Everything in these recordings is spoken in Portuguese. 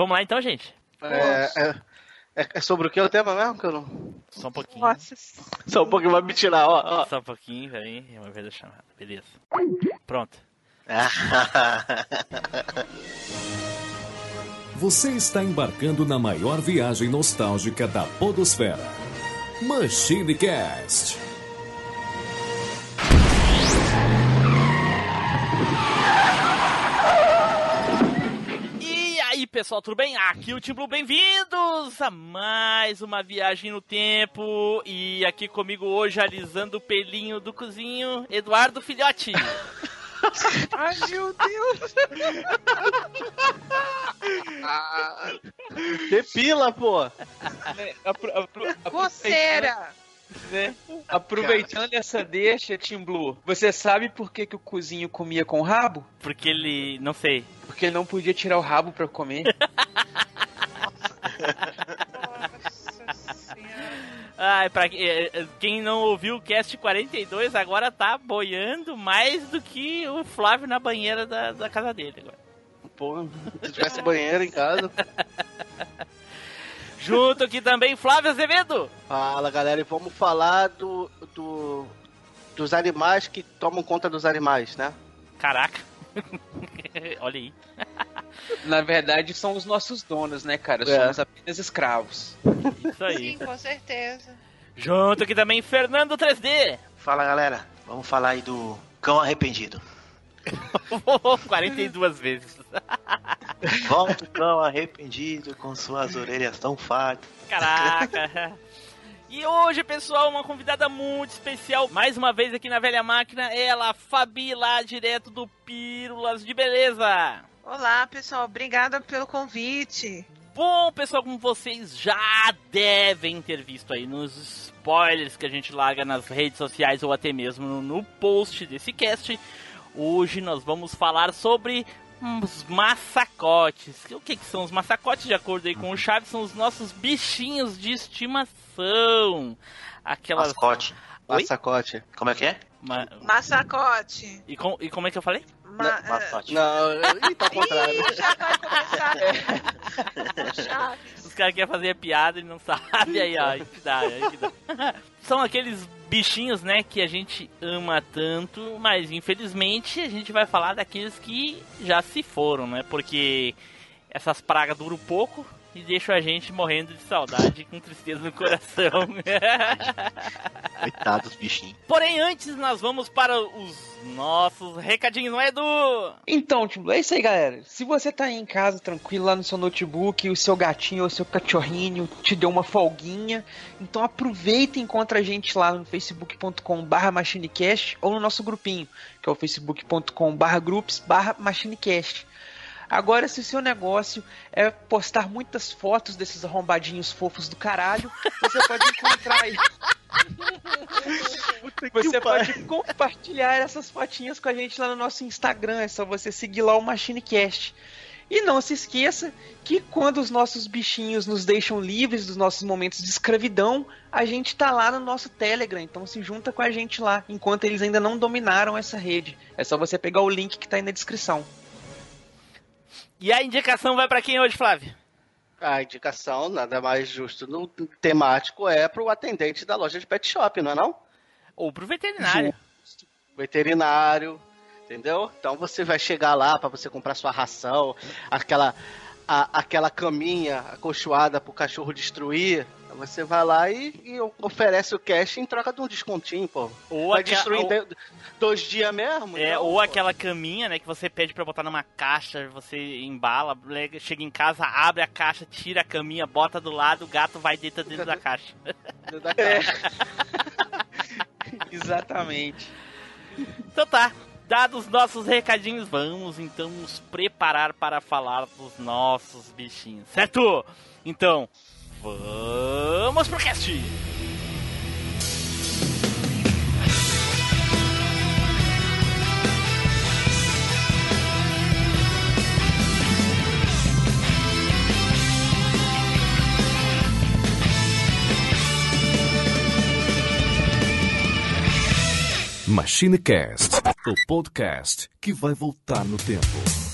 Vamos lá então, gente? É, é, é, é sobre o que o tema mesmo? Que eu não... Só um pouquinho. Nossa. Só um pouquinho vai me tirar, ó. ó. Só um pouquinho, peraí. Uma vez a chamada. Beleza. Pronto. Você está embarcando na maior viagem nostálgica da Podosfera. Machine Cast. Pessoal, tudo bem? Aqui é o Tim Blue, bem-vindos a mais uma viagem no tempo. E aqui comigo hoje, alisando o pelinho do cozinho, Eduardo Filhote. Ai, meu Deus. Depila, pô. aproveitando, Coceira. Né, aproveitando essa deixa, Tim Blue, você sabe por que, que o cozinho comia com o rabo? Porque ele, não sei. Porque ele não podia tirar o rabo pra comer. Ai, pra eh, eh, quem não ouviu o cast 42, agora tá boiando mais do que o Flávio na banheira da, da casa dele agora. Pô, se tivesse banheiro em casa. Junto aqui também, Flávio Azevedo. Fala, galera, e vamos falar do, do dos animais que tomam conta dos animais, né? Caraca. Olha aí. Na verdade, são os nossos donos, né, cara? É. Somos apenas escravos. Isso aí. Sim, com certeza. Junto aqui também, Fernando 3D. Fala galera, vamos falar aí do cão arrependido. 42 vezes. Volta o cão arrependido com suas orelhas tão fartas. Caraca. E hoje, pessoal, uma convidada muito especial. Mais uma vez aqui na Velha Máquina, ela, Fabi, lá direto do Pílulas de Beleza. Olá, pessoal. Obrigada pelo convite. Bom, pessoal, como vocês já devem ter visto aí nos spoilers que a gente larga nas redes sociais ou até mesmo no post desse cast, hoje nós vamos falar sobre os massacotes. O que, que são os massacotes? De acordo aí com o Chaves, são os nossos bichinhos de estimação. Aquelas. Mascote. Oi? Massacote. Como é que é? Ma- Massacote. E, com- e como é que eu falei? Ma Mascote. Não, ih, tá ao contrário. Ih, já vai começar. Chaves. Os caras querem fazer a piada e não sabem, aí, ó, aí que dá, aí que dá. São aqueles bichinhos, né, que a gente ama tanto, mas infelizmente a gente vai falar daqueles que já se foram, né, porque essas pragas duram pouco e deixam a gente morrendo de saudade com tristeza no coração. Coitados bichinhos. Porém, antes nós vamos para os nossos recadinhos, não é, Edu? Então, Blue, é isso aí, galera. Se você tá aí em casa, tranquilo, lá no seu notebook, o seu gatinho ou o seu cachorrinho te deu uma folguinha, então aproveita e encontra a gente lá no facebook.com barra machinecast ou no nosso grupinho, que é o facebook.com barra groups barra machinecast. Agora, se o seu negócio é postar muitas fotos desses arrombadinhos fofos do caralho, você pode encontrar aí. Você pode compartilhar essas fotinhas com a gente lá no nosso Instagram. É só você seguir lá o MachineCast. E não se esqueça que quando os nossos bichinhos nos deixam livres dos nossos momentos de escravidão, a gente tá lá no nosso Telegram. Então se junta com a gente lá, enquanto eles ainda não dominaram essa rede. É só você pegar o link que tá aí na descrição. E a indicação vai para quem hoje, Flávio? A indicação, nada mais justo no temático, é pro atendente da loja de pet shop, não é não? Ou pro veterinário. Veterinário, entendeu? Então você vai chegar lá para você comprar sua ração, aquela a- aquela caminha acolchoada pro cachorro destruir. Você vai lá e, e oferece o cash em troca de um descontinho, pô. Ou, Vai aqua- destruir ou- dois dias mesmo? É, Então, ou pô. aquela caminha, né, que você pede pra botar numa caixa, você embala, lega- chega em casa, abre a caixa, tira a caminha, bota do lado, o gato vai dentro dentro da caixa. Da caixa. Exatamente. Então tá, dados nossos recadinhos, vamos então nos preparar para falar dos nossos bichinhos, certo? Então, vamos pro cast! MachineCast, o podcast que vai voltar no tempo.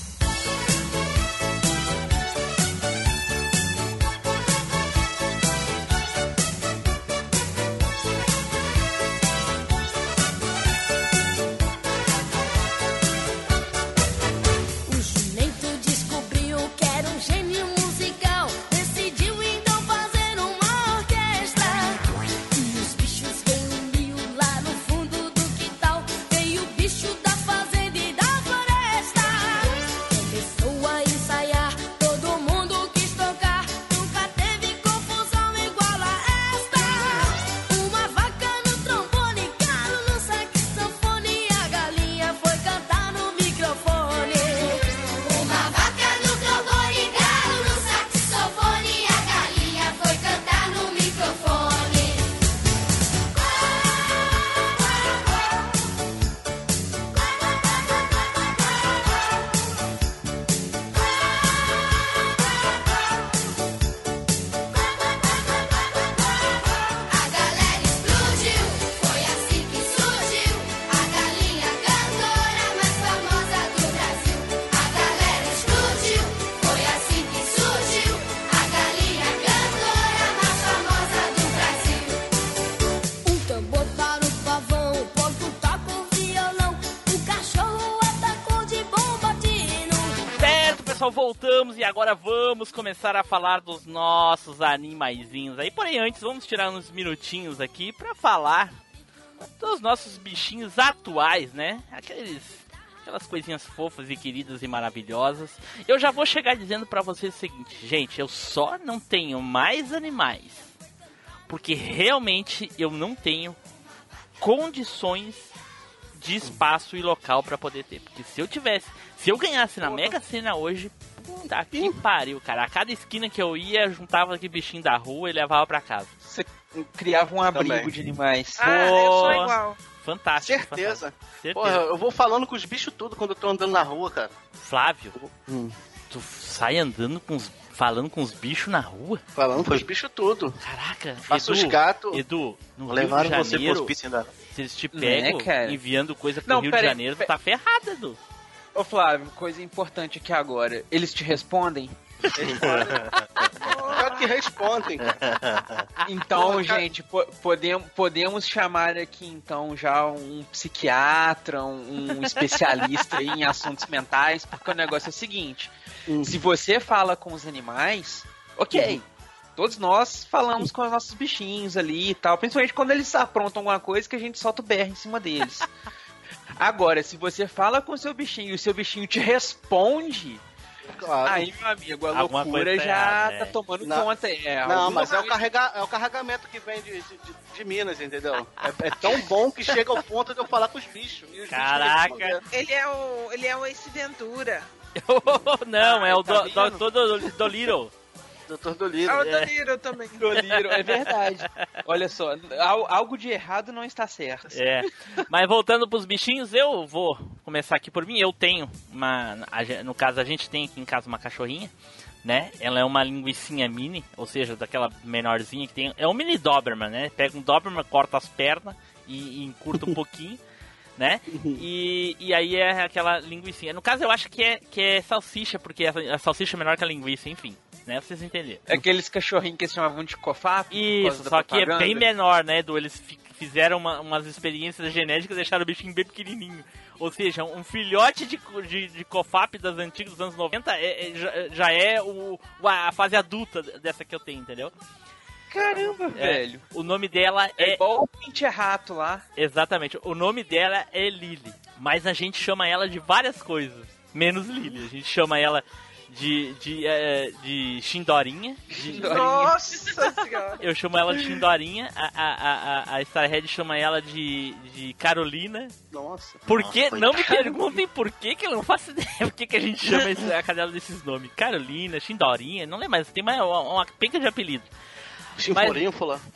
Começar a falar dos nossos animaizinhos aí. Porém, antes, vamos tirar uns minutinhos aqui pra falar dos nossos bichinhos atuais, né? Aqueles aquelas coisinhas fofas e queridas e maravilhosas. Eu já vou chegar dizendo pra vocês o seguinte, gente, eu só não tenho mais animais porque realmente eu não tenho condições de espaço e local pra poder ter. Porque se eu tivesse, se eu ganhasse na Mega Sena hoje, puta que pariu, cara. A cada esquina que eu ia, eu juntava aquele bichinho da rua e levava pra casa. Você criava um abrigo Também. de animais. Ah, eu sou igual. Fantástico. Certeza. fantástico. Certeza. Porra, eu vou falando com os bichos tudo quando eu tô andando na rua, cara. Flávio, Hum. tu sai andando com os. falando com os bichos na rua? Falando com os bichos tudo. Caraca, Faço Edu, os gatos. Edu, no Levaram Rio de você pro Janeiro, hospício ainda. se eles te Né, pegam cara? enviando coisa pro Não, Rio pera de aí, Janeiro, tu pera- tá ferrado, Edu. Ô Flávio, coisa importante aqui agora. Eles te respondem? Pior que respondem. Então, gente, po- podemos, podemos chamar aqui então já um psiquiatra, um, um especialista aí em assuntos mentais, porque o negócio é o seguinte: Hum. se você fala com os animais, ok. Todos nós falamos com os nossos bichinhos ali e tal, principalmente quando eles aprontam alguma coisa que a gente solta o berro em cima deles. Agora, se você fala com o seu bichinho e o seu bichinho te responde, Claro. aí, meu amigo, a Alguma loucura tá já errada, tá é. tomando Não. conta. É, Não, mas é o, carrega, é o carregamento que vem de, de, de- Minas, entendeu? É, é tão bom que chega ao ponto de eu falar com os bichos. e os bichos Caraca. respondendo. Ele é o, ele é o Ace Ventura. Não, é o tá do, vendo? do, do, do, do Little. Doutor Doliro. Ah, o Danilo também. Doliro, é verdade. Olha só, al- algo de errado não está certo. É. Mas voltando pros bichinhos, eu vou começar aqui por mim. Eu tenho uma. No caso, a gente tem aqui em casa uma cachorrinha, né? Ela é uma linguicinha mini, ou seja, daquela menorzinha que tem. É um mini Doberman, né? Pega um Doberman, corta as pernas e, e encurta um pouquinho. Né? E, e aí é aquela linguicinha. No caso, eu acho que é, que é salsicha, porque a, salsicha é menor que a linguiça, enfim. Né? Vocês entenderam. É Aqueles cachorrinhos que eles chamavam de cofap. Isso, só que é bem menor, né, Edu? Eles fi- fizeram uma- umas experiências genéticas e deixaram o bichinho bem pequenininho. Ou seja, um filhote de, de, de cofap das antigas dos anos 90 é- é- já, é o- a fase adulta dessa que eu tenho, entendeu? Caramba, É. velho. O nome dela É é... igual o Pinte Rato lá. Exatamente, o nome dela é Lily. Mas a gente chama ela de várias coisas, menos Lily. A gente chama ela de, de, é, de Xindorinha, de, Nossa senhora. Eu chamo ela de Xindorinha, a, a, a, a Starhead chama ela de, de Carolina. Nossa. Por que? Não me perguntem por que, que eu não faço ideia por que, que a gente chama a cadela desses nomes. Carolina, Xindorinha, não lembro mais, tem mais uma, uma penca de apelido.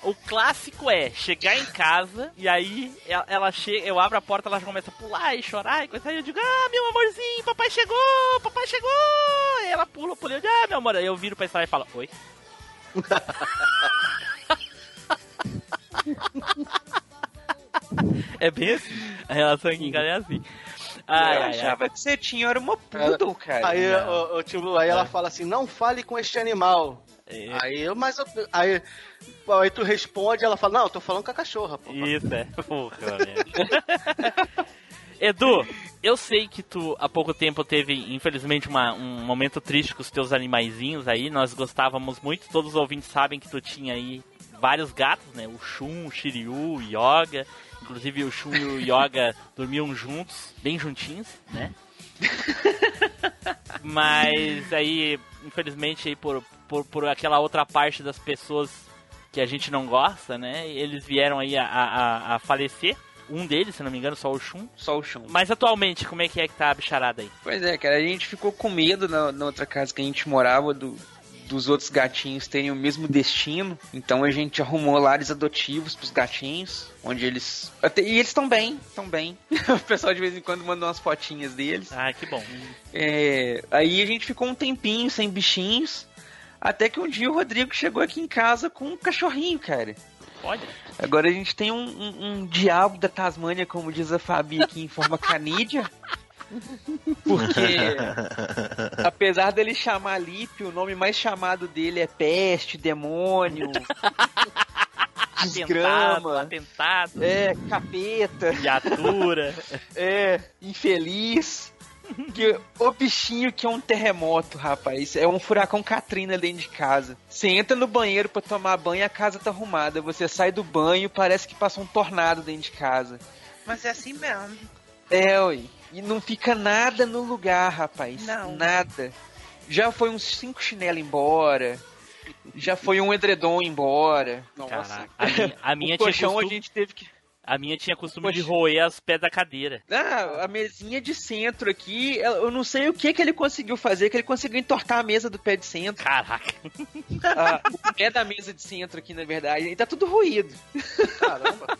O clássico é chegar em casa e aí ela, ela chega, eu abro a porta, ela já começa a pular e chorar e coisa aí eu digo, ah, meu amorzinho, papai chegou, papai chegou! E ela pula, pula, eu digo, ah, meu amor, aí eu viro pra Starhead e falo, oi? É bem assim. A relação aqui em casa é assim. Ai, eu ai, ai. achava que você tinha era uma poodle, cara. Aí, não. o, o Tim Blue, aí ela fala assim, não fale com este animal. É, Aí eu, mas eu, aí, aí tu responde, ela fala, não, eu tô falando com a cachorra, pô. Isso é. Porra. Edu, eu sei que tu há pouco tempo teve, infelizmente, uma- um momento triste com os teus animaizinhos aí. Nós gostávamos muito, todos os ouvintes sabem que tu tinha aí vários gatos, né? O Shun, o Shiryu, o Yoga. Inclusive o Shun e o Yoga dormiam juntos, bem juntinhos, né? Mas aí, infelizmente, aí por, por, por aquela outra parte das pessoas que a gente não gosta, né? Eles vieram aí a, a, a falecer. Um deles, se não me engano, só o Shun. Só o chão. Mas atualmente, como é que é que tá a bicharada aí? Pois é, cara, a gente ficou com medo na, na outra casa que a gente morava do, dos outros gatinhos terem o mesmo destino. Então a gente arrumou lares adotivos pros gatinhos, onde eles. até- e eles estão bem, estão bem. o pessoal de vez em quando manda umas fotinhas deles. Ah, que bom. É, aí a gente ficou um tempinho sem bichinhos. Até que um dia o Rodrigo chegou aqui em casa com um cachorrinho, cara. Olha, Agora a gente tem um, um- um diabo da Tasmânia, como diz a Fabi aqui, em forma canídea. Porque, apesar dele chamar Lipe, o nome mais chamado dele é peste, demônio, atentado, desgrama, atentado, é, capeta, viatura. é, infeliz. Que o bichinho que é um terremoto, rapaz. É um furacão Katrina dentro de casa. Você entra no banheiro pra tomar banho, a casa tá arrumada. Você sai do banho, parece que passou um tornado dentro de casa. Mas é assim mesmo. É, ui. E não fica nada no lugar, rapaz. Não. Nada. Já foi uns cinco chinelos embora. Já foi um edredom embora. Caraca, a minha, a minha o colchão costume, a gente teve que. A minha tinha costume de Poxa. roer as pés da cadeira. Ah, a mesinha de centro aqui, eu não sei o que que ele conseguiu fazer, que ele conseguiu entortar a mesa do pé de centro. Caraca. Ah, o pé da mesa de centro aqui, na verdade. E tá tudo ruído. Caramba.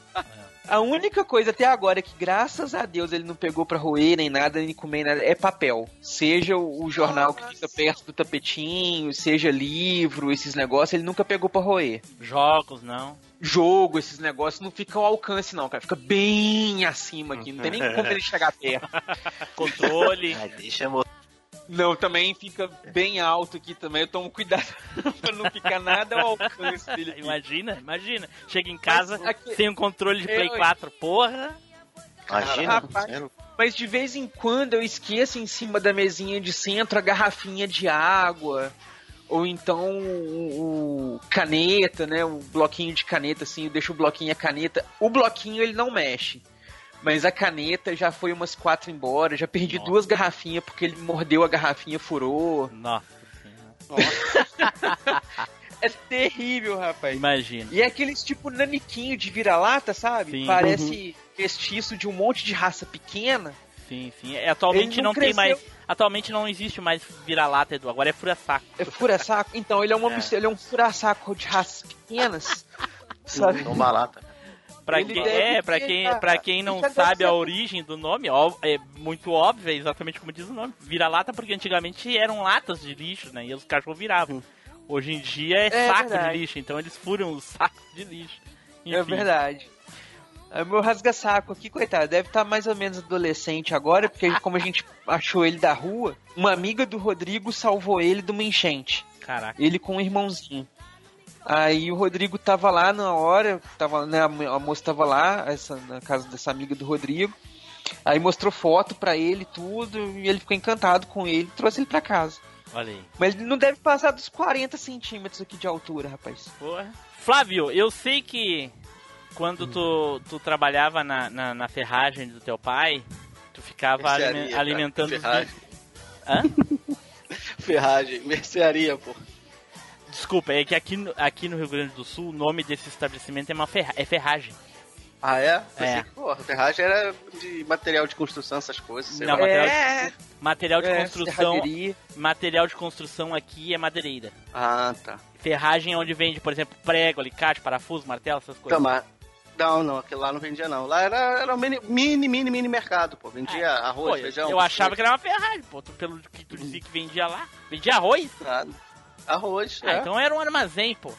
A única coisa até agora que, graças a Deus, ele não pegou pra roer nem nada, nem comer nada, é papel. Seja o, o jornal que fica perto do tapetinho, seja livro, esses negócios, ele nunca pegou pra roer. Jogos, não. Jogo, esses negócios, não fica ao alcance, não, cara. Fica bem acima aqui. Não tem nem como ele chegar perto. Controle. Ai, deixa eu Não, também fica bem alto aqui também. Eu tomo cuidado pra não ficar nada ao alcance dele. aqui. imagina, imagina. Chega em casa aqui- sem um controle de Play Eu- 4. Porra. Imagina, Rapaz. Mas de vez em quando eu esqueço em cima da mesinha de centro a garrafinha de água. Ou então o, o caneta, né? O bloquinho de caneta, assim, eu deixo o bloquinho e a caneta. O bloquinho ele não mexe. Mas a caneta já foi umas quatro embora. Já perdi Nossa. duas garrafinhas porque ele mordeu a garrafinha, furou. Nossa senhora. É terrível, rapaz. Imagina. E é aqueles tipo naniquinho de vira-lata, sabe? Sim. Parece mestiço de um monte de raça pequena. Sim, sim. Atualmente Ele não, não tem mais. Atualmente não existe mais vira-lata, Edu. Agora é fura-saco. É fura-saco? Então, ele é, uma, É. mistura- ele é um fura-saco de raças pequenas. Sabe? Toma lata. Pra Ele quem, é, pra quem, pra quem não sabe ser- a origem do nome, ó, é muito óbvio, é exatamente como diz o nome. Vira-lata porque antigamente eram latas de lixo, né? E os cachorros viravam. Hoje em dia é, É saco verdade. de lixo, então eles furam os sacos de lixo. É Enfim. verdade. É, meu rasga-saco aqui, coitado, deve estar mais ou menos adolescente agora, porque como a gente achou ele da rua, uma amiga do Rodrigo salvou ele de uma enchente. Caraca. Ele com um irmãozinho. Aí o Rodrigo tava lá na hora, tava, né, a moça tava lá, essa, na casa dessa amiga do Rodrigo. Aí mostrou foto pra ele tudo, e ele ficou encantado com ele, trouxe ele pra casa. Olha aí. Mas ele não deve passar dos 40 centímetros aqui de altura, rapaz. Porra. Flávio, eu sei que quando tu, tu trabalhava na, na, na ferragem do teu pai, tu ficava Mercearia, alimentando Ferragem. Hã? Ferragem, mercearia, pô. Desculpa, é que aqui no, aqui no Rio Grande do Sul o nome desse estabelecimento é, uma ferra, é ferragem. Ah, é? É. Pensei que, Porra, ferragem era de material de construção, essas coisas. Sei Não, lá. material, É, de, material de É, construção. serraderia. Material de construção aqui é madeireira. Ah, tá. Ferragem é onde vende, por exemplo, prego, alicate, parafuso, martelo, essas coisas. Tá, mas... Não, não, aquele lá não vendia não. Lá era, era um mini, mini, mini, mini mercado, pô. Vendia arroz, Pô, feijão. eu achava que era uma ferragem, pô. tu- Pelo que tu dizia que vendia lá. Vendia arroz? Nada. Arroz, Ah, é. então era um armazém, pô.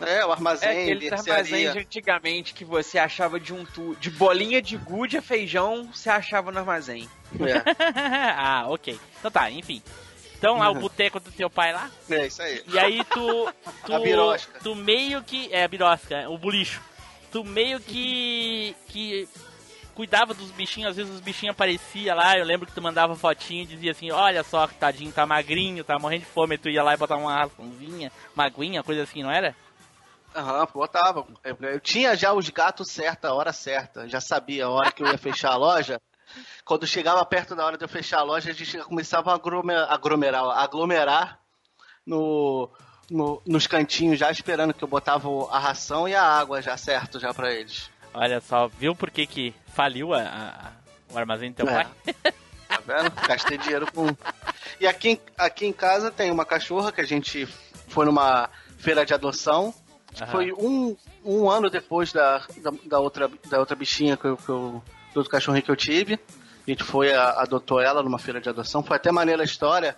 É, o É armazém, aqueles armazéns de antigamente que você achava de um tu, de bolinha de gude a feijão, você achava no armazém. É, ah, ok. Então tá, enfim. Então lá o boteco do teu pai lá. é isso aí. E aí tu. tu A birosca. Tu meio que. É, a birosca, o bulicho. Tu meio que. que cuidava dos bichinhos, às vezes os bichinhos apareciam lá, eu lembro que tu mandava fotinho e dizia assim, olha só, tadinho, tá magrinho, tá morrendo de fome, tu ia lá e botava uma raçãozinha, uma aguinha, coisa assim, não era? Aham, botava. Eu, tinha já os gatos certa, a hora certa. Já sabia a hora que eu ia fechar a loja. Quando chegava perto da hora de eu fechar a loja, a gente começava a aglomerar, aglomerar no, no- nos cantinhos, já esperando que eu botava a ração e a água já certo já pra eles. Olha só, viu por que que faliu a, a- o armazém do teu É. pai? Tá vendo? Gastei dinheiro com. E aqui, em- aqui em casa tem uma cachorra que a gente foi numa feira de adoção. Aham. Foi um, um ano depois da, da, da outra, da outra bichinha que eu, que eu- do outro cachorrinho que eu tive. A gente foi, a- adotou ela numa feira de adoção. Foi até maneira a história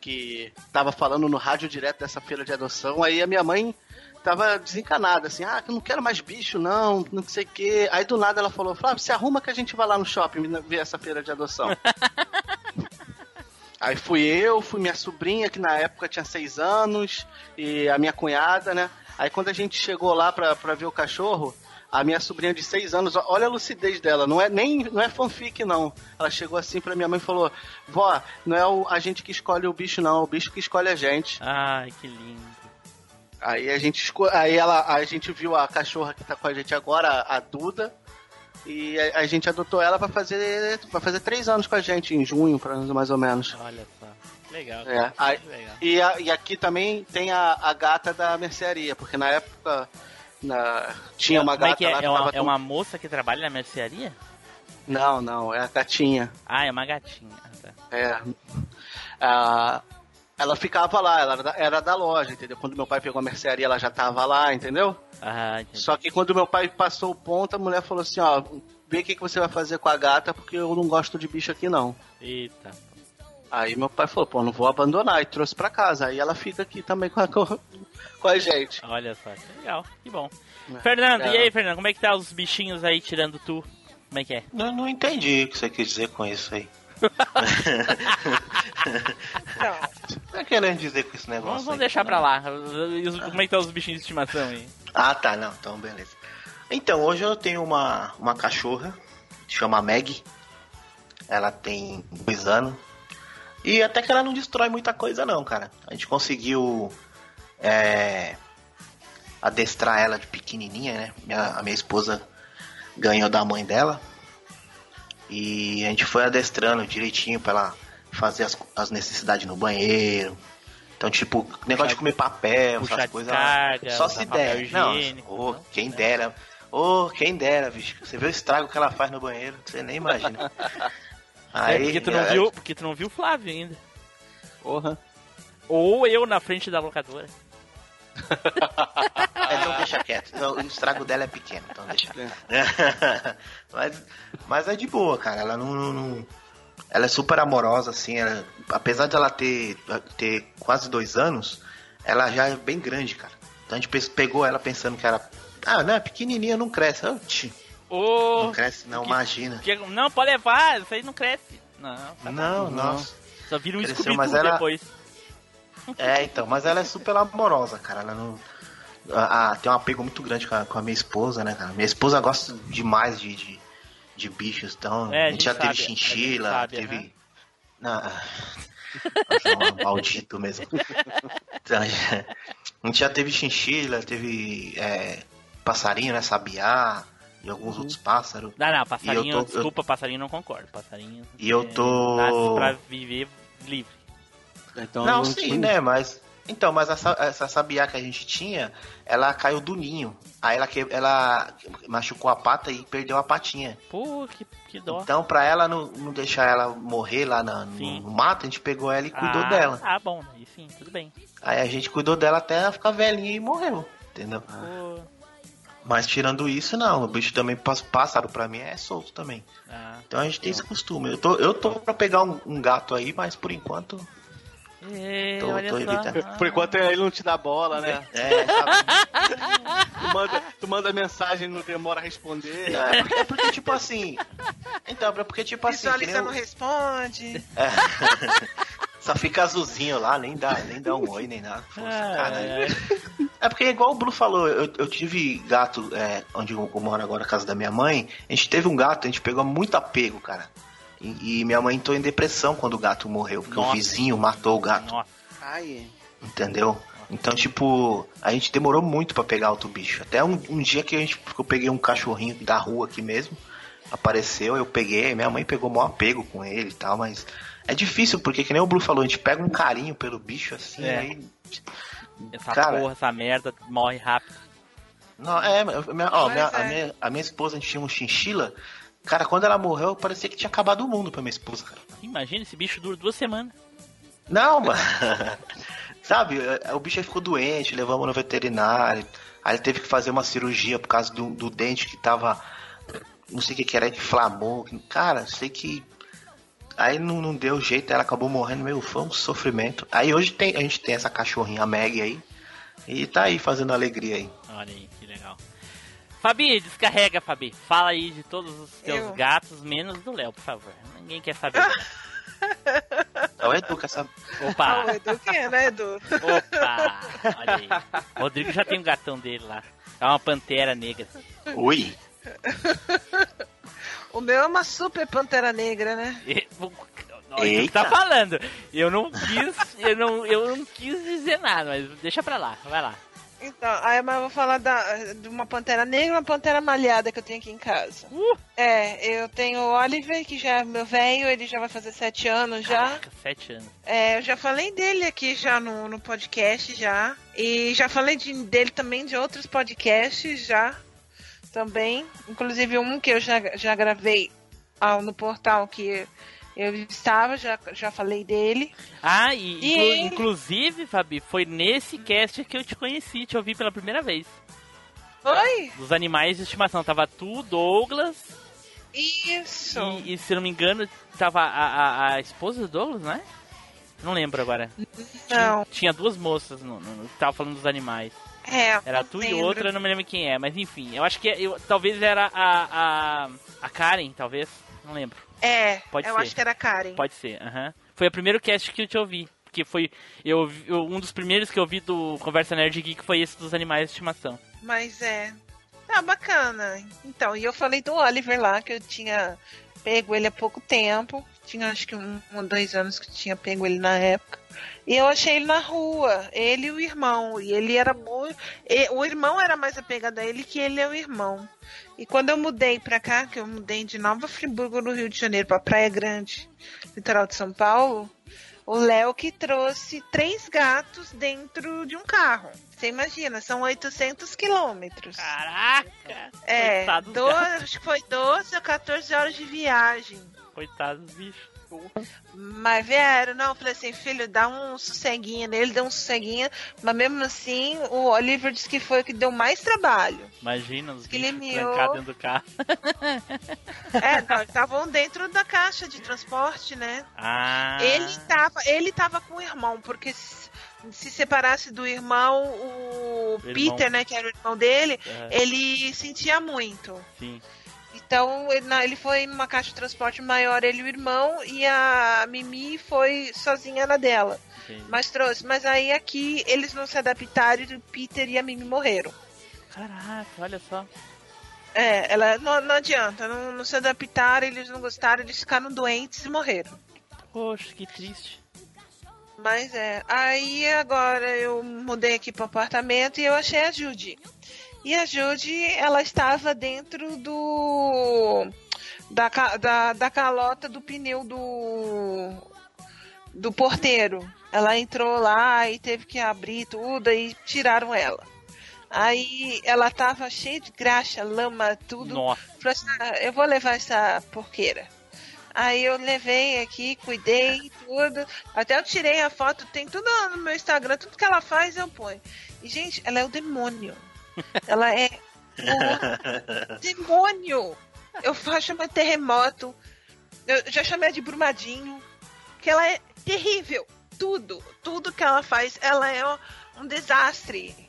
que tava falando no rádio direto dessa feira de adoção. Aí a minha mãe tava desencanada, assim, ah, eu não quero mais bicho, não, não sei o quê. Aí do nada ela falou, Flávio, se arruma que a gente vai lá no shopping ver essa feira de adoção. Aí fui eu, fui minha sobrinha, que na época tinha seis anos, e a minha cunhada, né? Aí quando a gente chegou lá pra, pra ver o cachorro, a minha sobrinha de seis anos, olha a lucidez dela, não é nem não é fanfic, não. Ela chegou assim pra minha mãe e falou: Vó, não é o, a gente que escolhe o bicho, não, é o bicho que escolhe a gente. Ai, que lindo. Aí a gente aí ela a gente viu a cachorra que tá com a gente agora, a Duda, e a, a gente adotou ela pra fazer vai fazer três anos com a gente em junho, mais ou menos. Olha só. Legal. É, aí- Legal. E, a- e aqui também tem a, a gata da mercearia, porque na época na- tinha uma Como é gata que é? lá É uma, é uma moça que trabalha na mercearia? Não, não, é a gatinha. Ah, é uma gatinha. Ah, tá. É. A- ela ficava lá, ela era da, era da loja, entendeu? Quando meu pai pegou a mercearia, ela já tava lá, entendeu? Ah, entendi. Só que quando meu pai passou o ponto, a mulher falou assim, ó, vê o que, que você vai fazer com a gata, porque eu não gosto de bicho aqui não. Eita. Aí meu pai falou, pô, não vou abandonar, e trouxe pra casa. Aí ela fica aqui também com a, com a gente. Olha só, que legal, que bom. É. Fernando, e É. aí, Fernando, como é que tá os bichinhos aí tirando tu? Como é que é? Não, não entendi o que você quis dizer com isso aí. Não. Tá querendo dizer com esse negócio Vamos, vamos aí? deixar pra lá. E Como é que tá os bichinhos de estimação aí? Ah, tá, não, então beleza. Então, hoje eu tenho uma, uma cachorra, chama Meg. Ela tem dois anos. E até que ela não destrói muita coisa não, cara. A gente conseguiu é, adestrar ela de pequenininha, né? Minha, a minha esposa ganhou da mãe dela. E a gente foi adestrando direitinho pra ela fazer as, as necessidades no banheiro. Então, tipo, negócio de comer papel, essas coisas. Só se der. Não, ô, não? quem dera. Ô, quem dera, bicho. Você vê o estrago que ela faz no banheiro, você nem imagina. é porque tu não é, viu, porque tu não viu o Flávio ainda. Porra. Ou eu na frente da locadora. É, então deixa quieto. O estrago dela é pequeno, então deixa. mas, mas é de boa, cara. Ela não, não- não- Ela é super amorosa, assim. ela- apesar de ela ter, ter quase dois anos, ela já é bem grande, cara. Então a gente pe- pegou ela pensando que era. Ah, não, é pequenininha, não cresce. Não cresce, não, que- imagina. que- não, pode levar, isso aí não cresce. Não, tá Não, bom. nossa. Só vira um Cresceu, mas ela- depois. É, então, mas ela é super amorosa, cara. Ela não. a- a- tem um apego muito grande com a, com a minha esposa, né, cara? Minha esposa gosta demais de, de, de bichos, então. É, a a gente gente já teve sabe, gente chinchila, sabe, teve. aham. Não, nossa, é um maldito mesmo. Então, a gente já teve chinchila, teve é, passarinho, né? Sabiá e alguns Uhum. outros pássaros. Não, não, passarinho, tô- eu- desculpa, passarinho não concordo. Passarinho. E eu é, tô- Nasce pra viver livre. Então, não, eu sim, né? Mas. Então, mas essa, essa sabiá que a gente tinha, ela caiu do ninho. Aí ela, que, ela machucou a pata e perdeu a patinha. Pô, que, que dó. Então, pra ela não, não deixar ela morrer lá na- Sim. no, mato, a gente pegou ela e cuidou ah, dela. Ah, bom, aí sim, tudo bem. Aí a gente cuidou dela até ela ficar velhinha e morreu. Entendeu? Pô, Mas tirando isso, não. O bicho também, pás- pássaro pra mim é solto também. ah. Então a gente tem esse costume. Eu tô, eu tô pra pegar um, um gato aí, mas por enquanto. É, Tô- tô evitando. Por enquanto ele não te dá bola, né? É, sabe? Tu manda, tu manda mensagem não demora a responder. Não, é, porque, é porque, tipo assim. Então, é porque, tipo assim. Visualiza o- não responde. É. Só fica azulzinho lá, nem dá, nem dá um oi, nem nada. Poxa, Ah, é. É porque, igual o Blue falou, eu, eu tive gato, é, onde eu, eu moro agora, casa da minha mãe, a gente teve um gato, a gente pegou muito apego, cara. E, e minha mãe entrou em depressão quando o gato morreu, porque Nossa. o vizinho matou o gato, Nossa. Ai, entendeu? Então, tipo, a gente demorou muito pra pegar outro bicho. Até um, um dia que a gente, que eu peguei um cachorrinho da rua aqui mesmo, apareceu, eu peguei, minha mãe pegou maior apego com ele e tal, mas é difícil, porque que nem o Blue falou, a gente pega um carinho pelo bicho assim, É. aí Essa Cara. porra, essa merda morre rápido. Não, é, minha, ó, Mas minha- é. A, minha, a minha esposa, a gente tinha um chinchila. Cara, quando ela morreu, parecia que tinha acabado o mundo pra minha esposa, cara. Imagina, esse bicho dura duas semanas. Não, mano. Sabe, é, o bicho aí ficou doente, levamos no veterinário. Aí ele teve que fazer uma cirurgia por causa do, do dente que tava. Não sei o que que era, inflamou. Cara, sei que. Aí não, não deu jeito, ela acabou morrendo, meu, foi um sofrimento. Aí hoje tem, a gente tem essa cachorrinha, a Meg aí. E tá aí fazendo alegria aí. Olha aí, que legal. Fabi, descarrega, Fabi. Fala aí de todos os teus Eu? gatos, menos do Léo, por favor. Ninguém quer saber. Então, Edu, quer saber? Ah, Opa, o Edu quer, né, Edu? opa. Olha aí. Rodrigo já tem um gatão dele lá. É uma pantera negra. Oi? O meu é uma super pantera negra, né? Olha o que tá falando. Eu não quis, eu não, eu não quis dizer nada, mas deixa pra lá, vai lá. Então, aí mas eu vou falar da, de uma pantera negra e uma pantera malhada que eu tenho aqui em casa. Uh! É, eu tenho o Oliver, que já é meu velho, ele já vai fazer sete anos já. Caraca, sete anos. É, eu já falei dele aqui já no, no podcast já. E já falei de- dele também de outros podcasts já. Também. Inclusive um que eu já, já gravei ah, no portal que eu estava, já, já falei dele. Ah, e, E inclu- ele? inclusive, Fabi, foi nesse cast que eu te conheci, te ouvi pela primeira vez. Oi? Dos animais de estimação. Tava tu, Douglas, Isso. e, e, se não me engano, tava a, a, a esposa do Douglas, né? Não lembro agora. Não. Tinha duas moças no, no, no- que tava falando dos animais. É. Era tu e lembro. outra, eu não me lembro quem é, mas enfim, eu acho que eu, talvez era a, a, a Karen, talvez, não lembro. É, Pode eu ser. acho que era Karen. Pode ser, aham. Foi o primeiro cast que eu te ouvi, porque foi eu, eu- um dos primeiros que eu vi do Conversa Nerd Geek foi esse dos animais de estimação. Mas é. Ah, bacana. Então, e eu falei do Oliver lá, que eu tinha pego ele há pouco tempo. Tinha acho que um ou dois anos que eu tinha pego ele na época. E eu achei ele na rua, ele e o irmão. E ele era muito. O irmão era mais apegado a ele que ele é o irmão. E quando eu mudei pra cá, que eu mudei de Nova Friburgo, no Rio de Janeiro, pra Praia Grande, litoral de São Paulo, o Léo que trouxe três gatos dentro de um carro. Você imagina, são 800 quilômetros. Caraca! É, Coitado dos do- gatos. acho que foi 12 ou 14 horas de viagem. Coitado dos Mas vieram, não, eu falei assim, filho, dá um sosseguinho nele, deu um sosseguinho, mas mesmo assim, o Oliver disse que foi o que deu mais trabalho. Imagina os Que ele bichos trancados dentro do carro. É, não, estavam dentro da caixa de transporte, né? Ah, Ele tava, ele tava com o irmão, porque se, se separasse do irmão, o. Peter, né, que era o irmão dele, É, ele sentia muito. sim. Então ele, ele foi numa caixa de transporte maior, ele e o irmão, e a Mimi foi sozinha na dela. Mas trouxe. Mas aí aqui eles não se adaptaram e o Peter e a Mimi morreram. Caraca, olha só. É, ela não, não adianta, não, não se adaptaram, eles não gostaram, eles ficaram doentes e morreram. Poxa, que triste. Mas é, aí agora eu mudei aqui pro apartamento e eu achei a Judy. E a Judy, ela estava dentro do. da, da, da calota do pneu do. do porteiro. Ela entrou lá e teve que abrir tudo e tiraram ela. Aí ela tava cheia de graxa, lama, tudo. Nossa, assim, "Ah, eu vou levar essa porqueira. Aí eu levei aqui, cuidei, tudo. Até eu tirei a foto, tem tudo no meu Instagram, tudo que ela faz eu ponho. E, gente, ela é o demônio. Ela é o demônio. Eu faço chamar terremoto. Eu já chamei de Brumadinho. Que ela é terrível. Tudo, tudo que ela faz, ela é um desastre.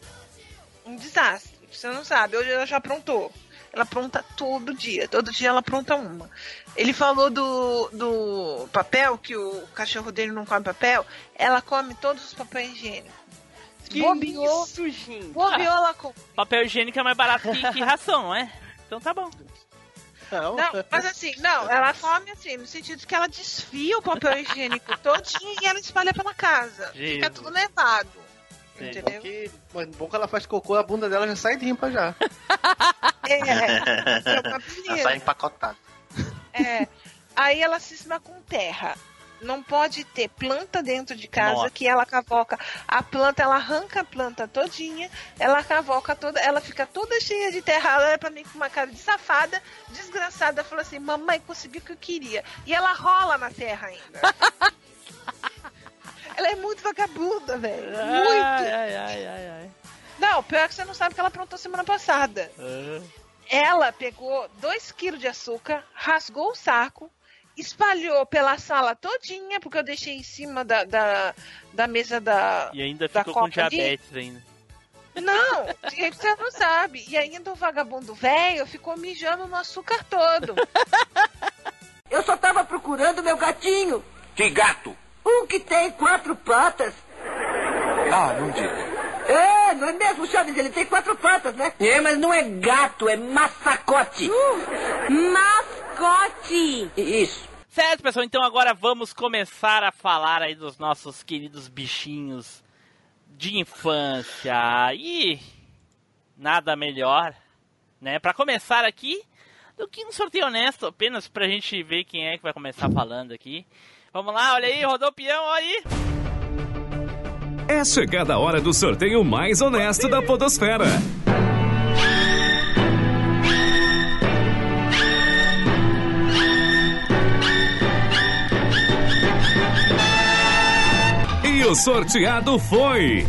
Um desastre. Você não sabe, hoje ela já aprontou. Ela apronta todo dia. Todo dia ela apronta uma. Ele falou do, do papel, que o cachorro dele não come papel. Ela come todos os papéis higiênicos. Que Bobeou. isso, gente? Ela com... Papel higiênico é mais barato que, que ração, não é? Então tá bom. Não, Não, mas assim, não, ela come assim, no sentido que ela desfia o papel higiênico todinho e ela espalha pela casa. Fica Jesus. tudo levado. Sim. Entendeu? que, mas bom que ela faz cocô, a bunda dela já sai limpa já. É, é uma Ela tá empacotada. É. Aí ela cisma com terra. Não pode ter planta dentro de casa Nossa. que ela cavoca. A planta, ela arranca a planta todinha, ela cavoca toda, ela fica toda cheia de terra. Ela olha pra mim com uma cara de safada, desgraçada. Fala assim: Mamãe, consegui o que eu queria. E ela rola na terra ainda. ela é muito vagabunda, velho. Muito. Ai, ai, ai, ai. Não, pior que você não sabe o que ela aprontou semana passada. Ah. Ela pegou 2 quilos de açúcar, rasgou o saco, espalhou pela sala todinha, porque eu deixei em cima da, da, da mesa da. E ainda Da ficou com ali? diabetes ainda. Não, gente, você não sabe. E ainda o vagabundo velho ficou mijando no açúcar todo. Eu só tava procurando meu gatinho. Que gato? Um que tem quatro patas. Ah, não diga. É, não é mesmo, Chaves? Ele tem quatro patas, né? É, mas não é gato, é massacote. Mascote. Isso. Certo, pessoal, então agora vamos começar a falar aí dos nossos queridos bichinhos de infância. E nada melhor, né, Pra começar aqui do que um sorteio honesto, apenas pra gente ver quem é que vai começar falando aqui. Vamos lá, olha aí, rodou o peão, olha aí. É chegada a hora do sorteio mais honesto da Podosfera. E o sorteado foi.